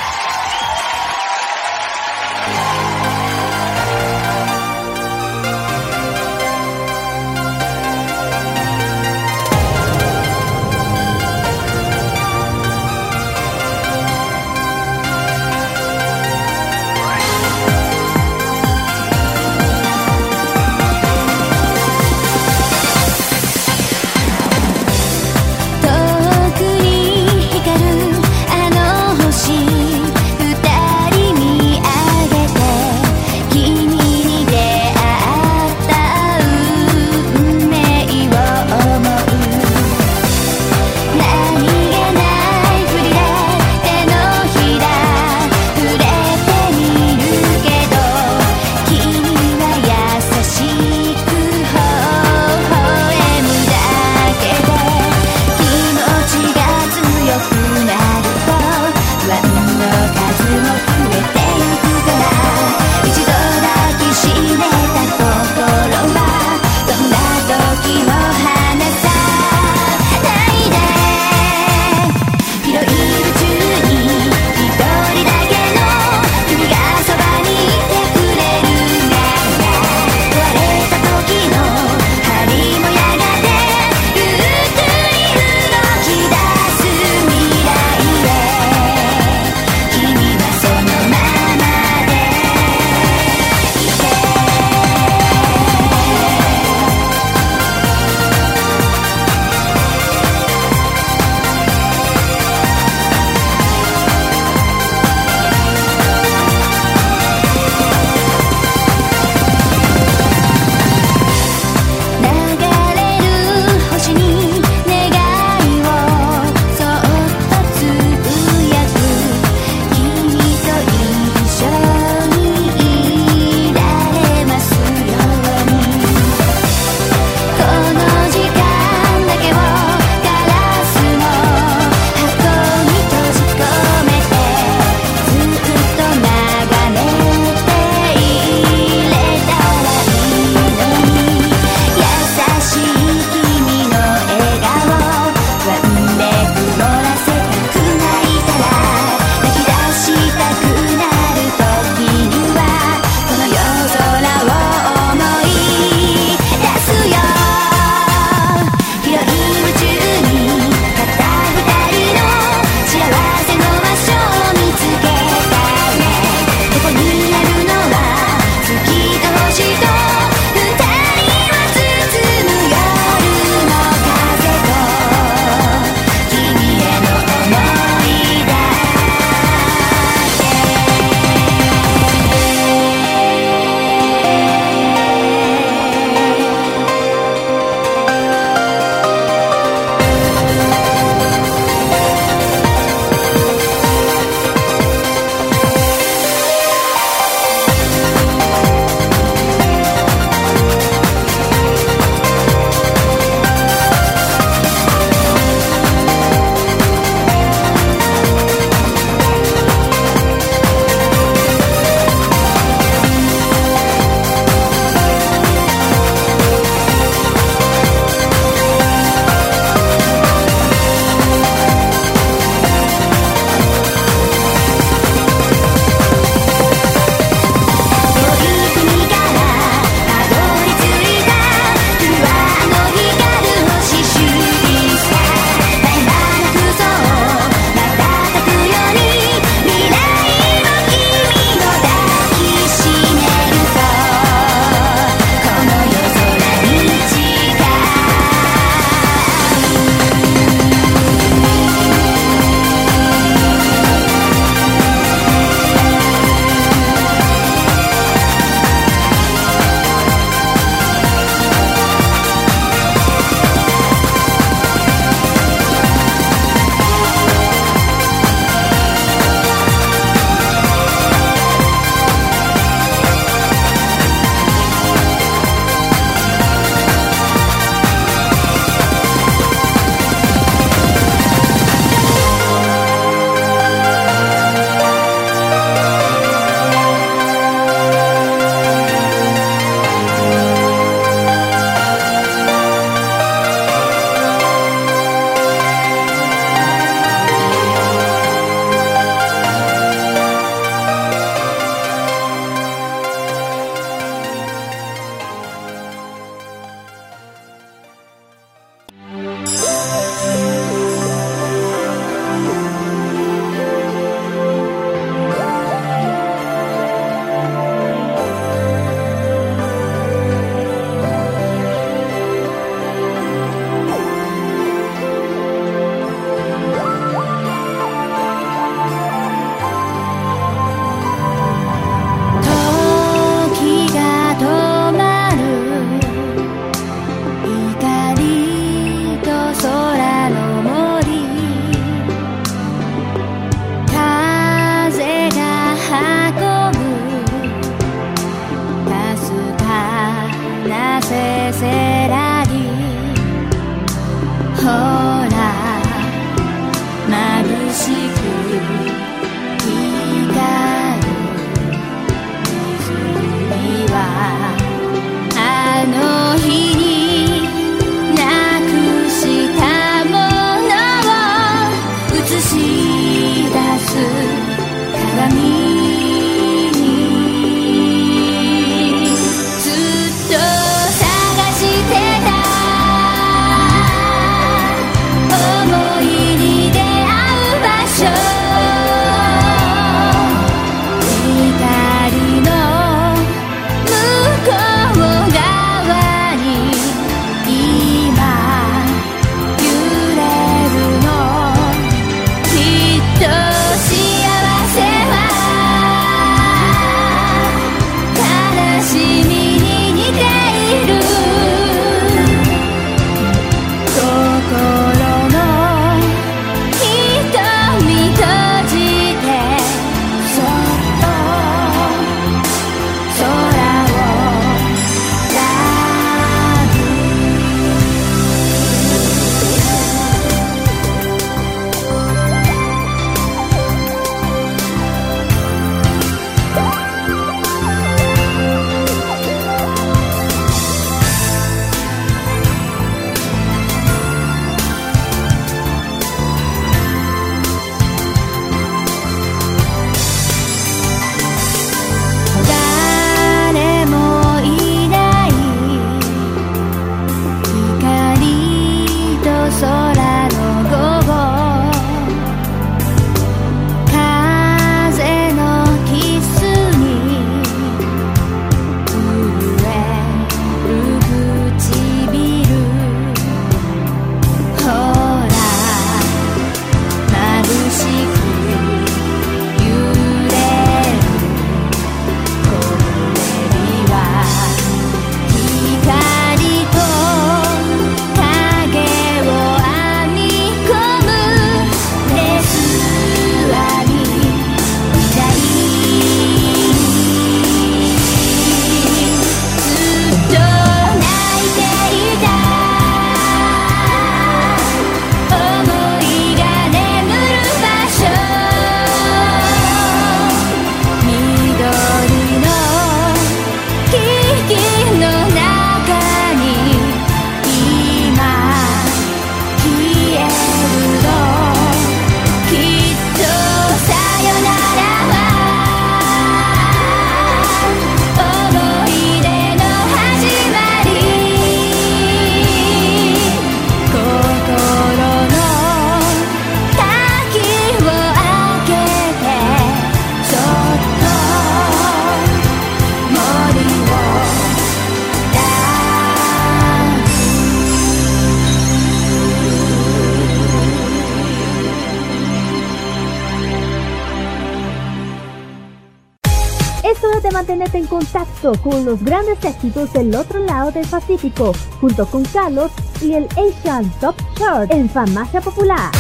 con los grandes éxitos del otro lado del Pacífico, junto con Carlos y el Asian Top Chart en Farmacia Popular.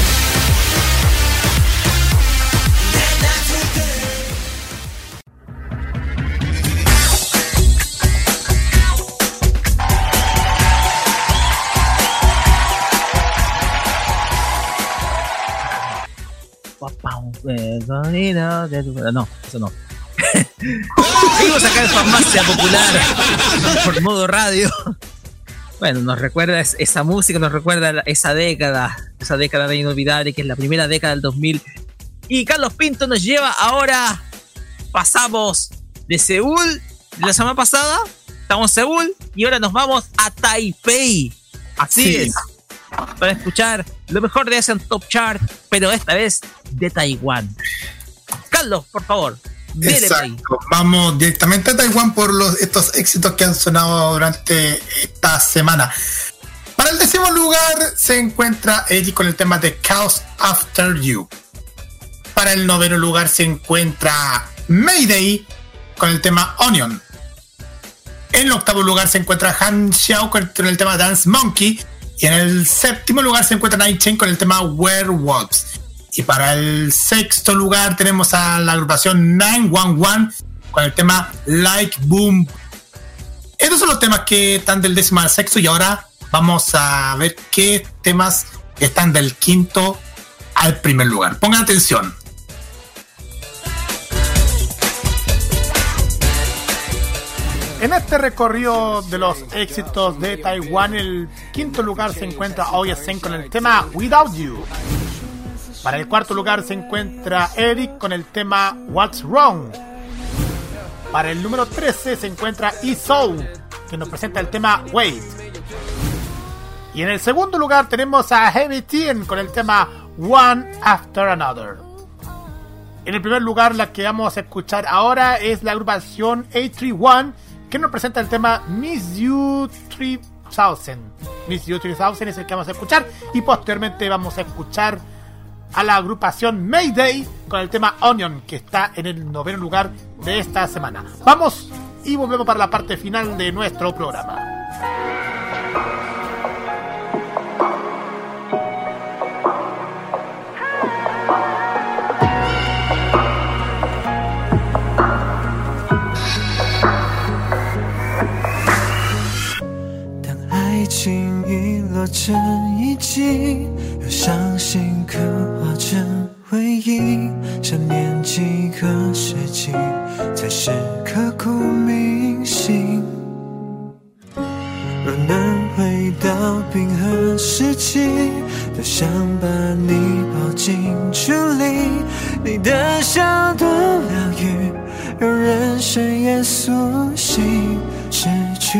No, eso no. Seguimos acá en Farmacia Popular por modo radio. Bueno, nos recuerda es- esa música, nos recuerda esa década, esa década de inolvidable que es la primera década del 2000. Y Carlos Pinto nos lleva ahora, pasamos de Seúl, la semana pasada, estamos en Seúl y ahora nos vamos a Taipei. Así Sí. es. Para escuchar lo mejor de Asian Top Chart, pero esta vez de Taiwán. Carlos, por favor. Exacto. Vamos directamente a Taiwán por los, estos éxitos que han sonado durante esta semana. Para el décimo lugar se encuentra Eddie con el tema de Chaos After You. Para el noveno lugar se encuentra Mayday con el tema Onion. En el octavo lugar se encuentra Han Xiao con el tema Dance Monkey. Y en el séptimo lugar se encuentra Night Chain con el tema Werewolves. Y para el sexto lugar tenemos a la agrupación 911 con el tema Like Boom. Estos son los temas que están del décimo al sexto y ahora vamos a ver qué temas están del quinto al primer lugar. Pongan atención. En este recorrido de los éxitos de Taiwán, el quinto lugar se encuentra Oyasen con el tema Without You. Para el cuarto lugar se encuentra Eric con el tema What's Wrong. Para el número 13 se encuentra Isou, que nos presenta el tema Wait. Y en el segundo lugar tenemos a Heavy Teen con el tema One After Another. En el primer lugar, la que vamos a escuchar ahora es la agrupación A31, que nos presenta el tema Miss You 3000. Miss You 3000 es el que vamos a escuchar. Y posteriormente vamos a escuchar a la agrupación Mayday con el tema Onion, que está en el noveno lugar de esta semana. Vamos y volvemos para la parte final de nuestro programa.当爱情遗落 成遗迹，用伤心刻画成回忆，想念几个世纪，才是刻骨铭心。若能回到冰河时期，多想把你抱进处理，你的笑多疗愈，让人。深夜苏醒。失去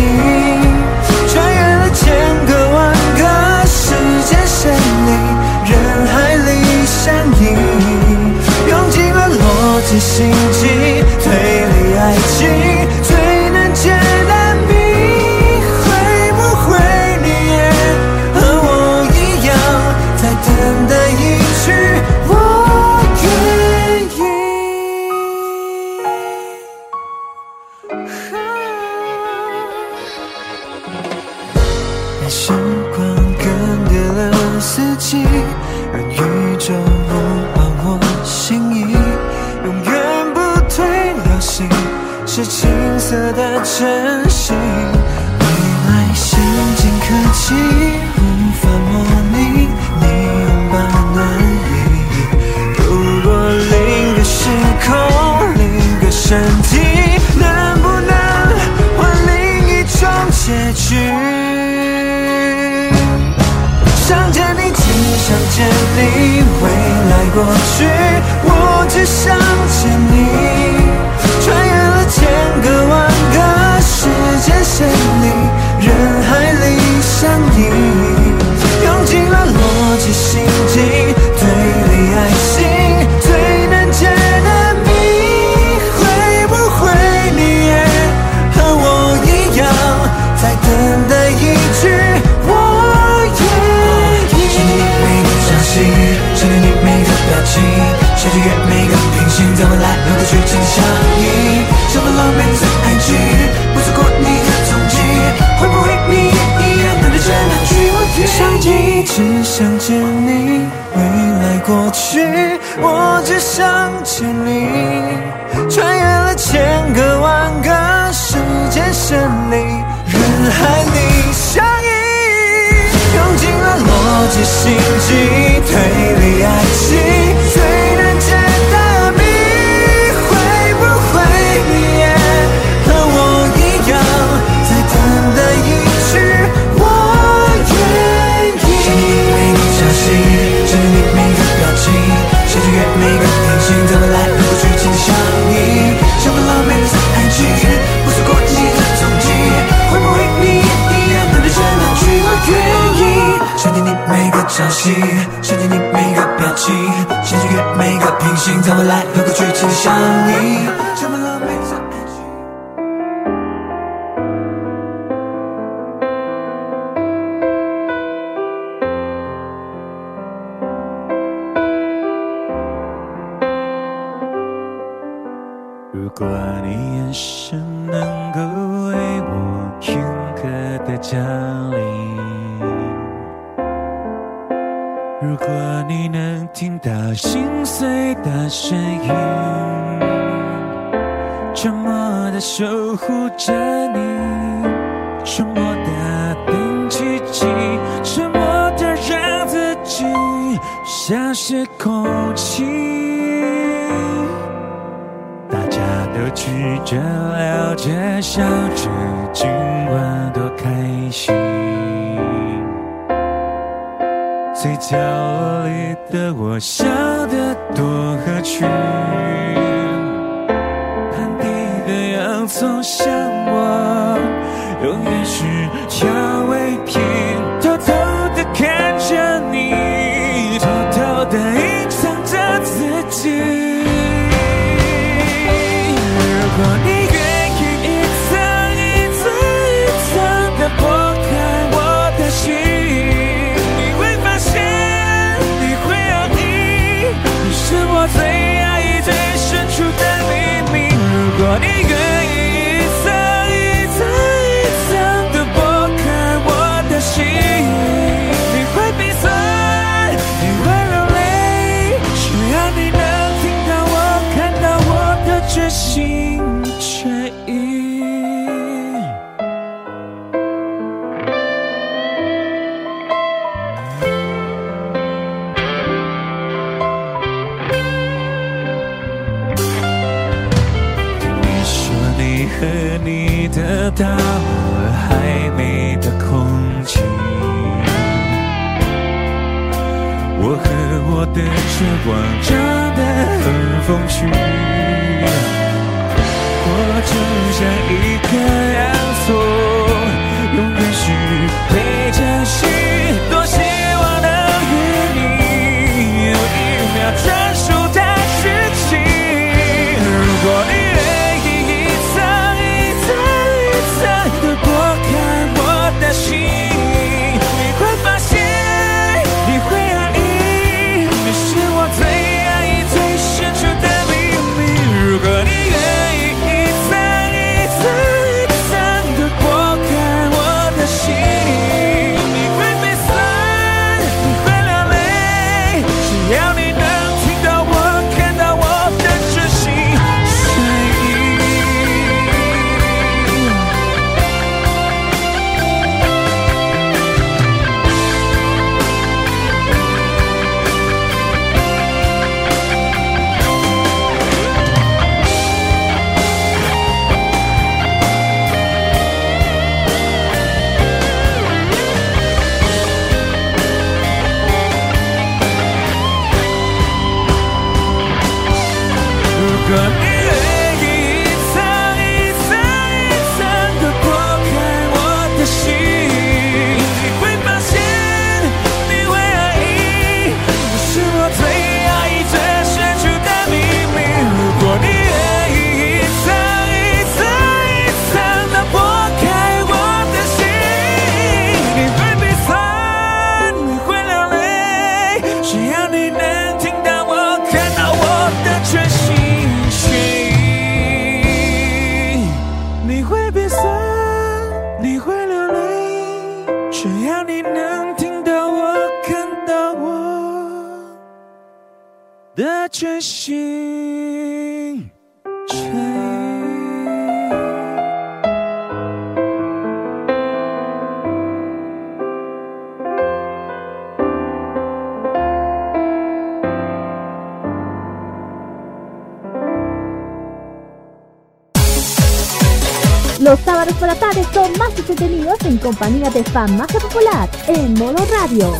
historia de Famacia Popular en Modo Radio.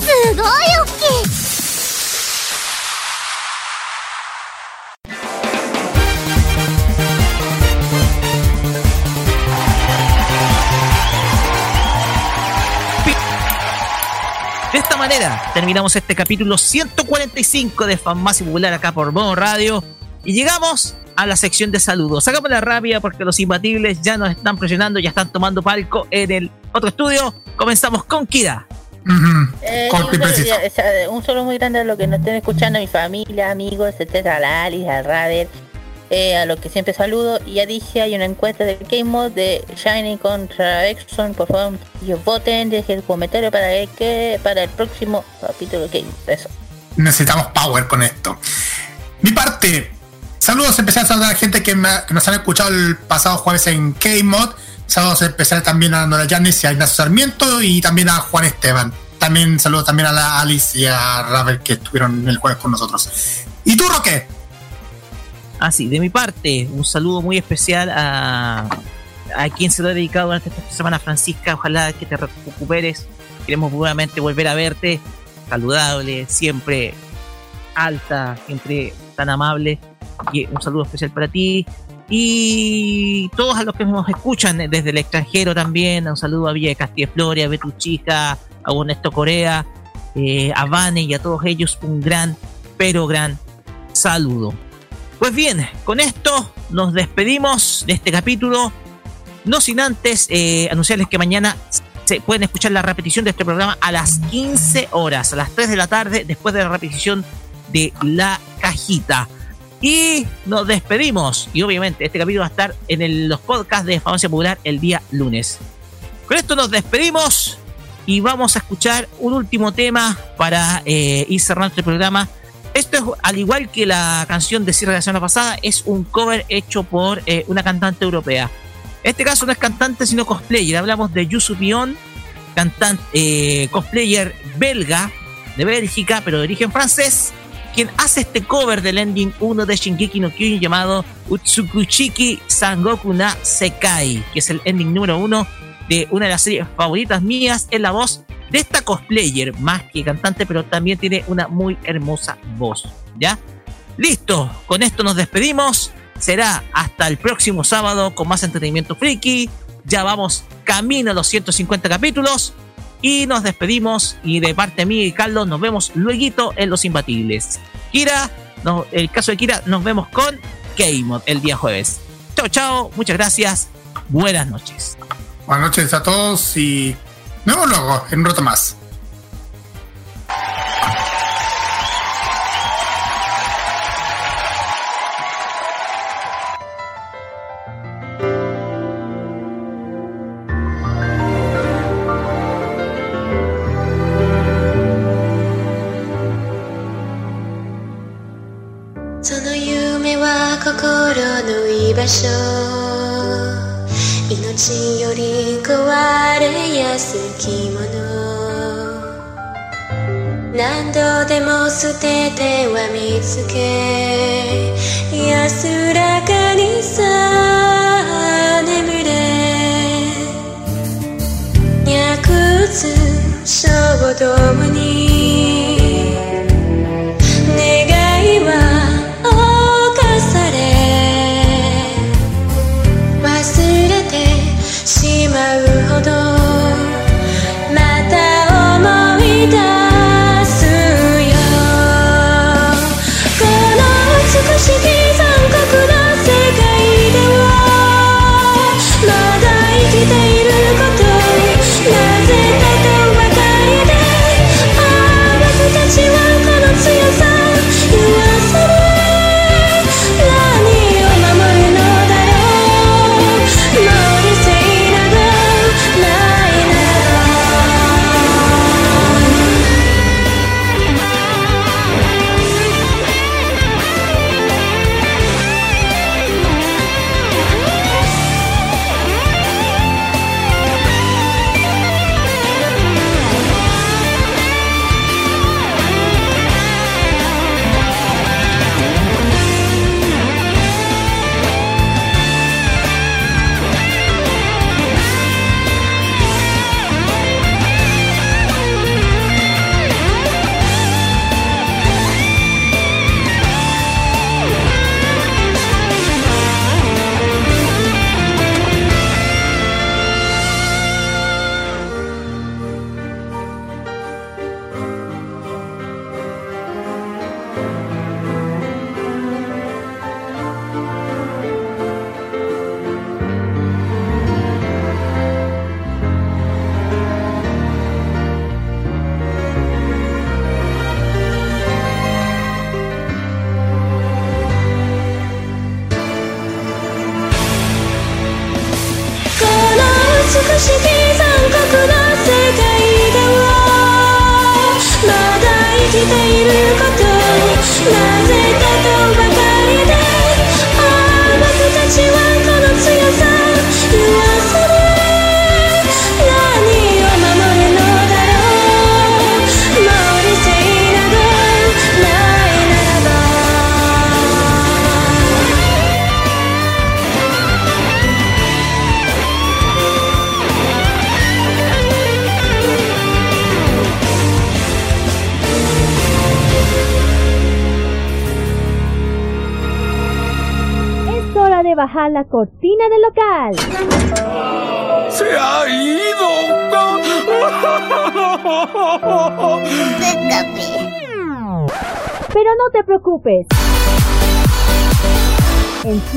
De esta manera terminamos este capítulo 145 de Famacia Popular acá por Modo Radio y llegamos a la sección de saludos. Sacamos la rabia porque los imbatibles ya nos están presionando, ya están tomando palco en el otro estudio. Comenzamos con Kida. Uh eh, -huh. Un, saludo, eh, eh, muy grande a los que nos estén escuchando, mi familia, amigos, etcétera, a la Alice, al Rader, a los que siempre saludo. Y ya dije, hay una encuesta de Game Mode de Shiny contra Exxon. Por favor, ellos voten, dejen el comentario para ver que para el próximo capítulo Game. Eso. Necesitamos power con esto. Mi parte, saludos, empecé a saludar a la gente que, que nos han escuchado el pasado jueves en Game Mode Saludos especiales también a Nora Yanis y a Ignacio Sarmiento y también a Juan Esteban. También saludos también a la Alice y a Ravel que estuvieron el jueves con nosotros. ¿Y tú, Roque? Ah, sí, de mi parte, un saludo muy especial a, a quien se lo ha dedicado durante esta semana, Francisca. Ojalá que te recuperes. Queremos nuevamente volver a verte. Saludable, siempre alta, siempre tan amable. Y un saludo especial para ti. Y todos a los que nos escuchan desde el extranjero también. Un saludo a Villa de Castilla-Flores, a Betuchica, a Ernesto Corea, eh, a Vane y a todos ellos. Un gran, pero gran saludo. Pues bien, con esto nos despedimos de este capítulo. No sin antes eh, anunciarles que mañana se pueden escuchar la repetición de este programa a las 15 horas, a las 3 de la tarde, después de la repetición de La Cajita. Y nos despedimos. Y obviamente este capítulo va a estar en los podcasts de Farmacia Popular el día lunes. Con esto nos despedimos y vamos a escuchar un último tema para eh, ir cerrando este programa. Esto es, al igual que la canción de cierre de la semana pasada, es un cover hecho por eh, una cantante europea. En este caso no es cantante, sino cosplayer. Hablamos de Yusu Pion, cantante, eh, cosplayer belga, de Bélgica, pero de origen francés, quien hace este cover del ending 1 de Shingeki no Kyojin llamado Utsukuchiki Sangoku na Sekai, que es el ending número 1 de una de las series favoritas mías, es la voz de esta cosplayer, más que cantante, pero también tiene una muy hermosa voz. ¿Ya? Listo, con esto nos despedimos. Será hasta el próximo sábado con más entretenimiento friki. Ya vamos camino a los 150 capítulos. Y nos despedimos. Y de parte mía y Carlos, nos vemos luego en Los Imbatibles. Kira, el caso de Kira, nos vemos con K-Mod el día jueves. Chao, chao, muchas gracias. Buenas noches. Buenas noches a todos y nos vemos luego en un rato más. その夢は心の居場所。命より壊れやすい着物何度でも捨てては見つけ安らかにさ眠れ。脈打つ衝動に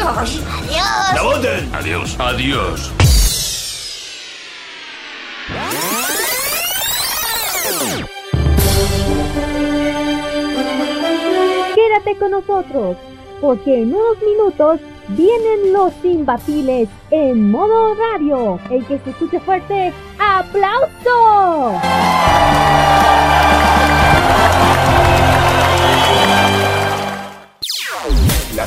Adiós. Adiós. ¡La voten! Adiós. Adiós. Quédate con nosotros, porque en unos minutos vienen los imbatibles en modo radio. El que se escuche fuerte, ¡aplauso!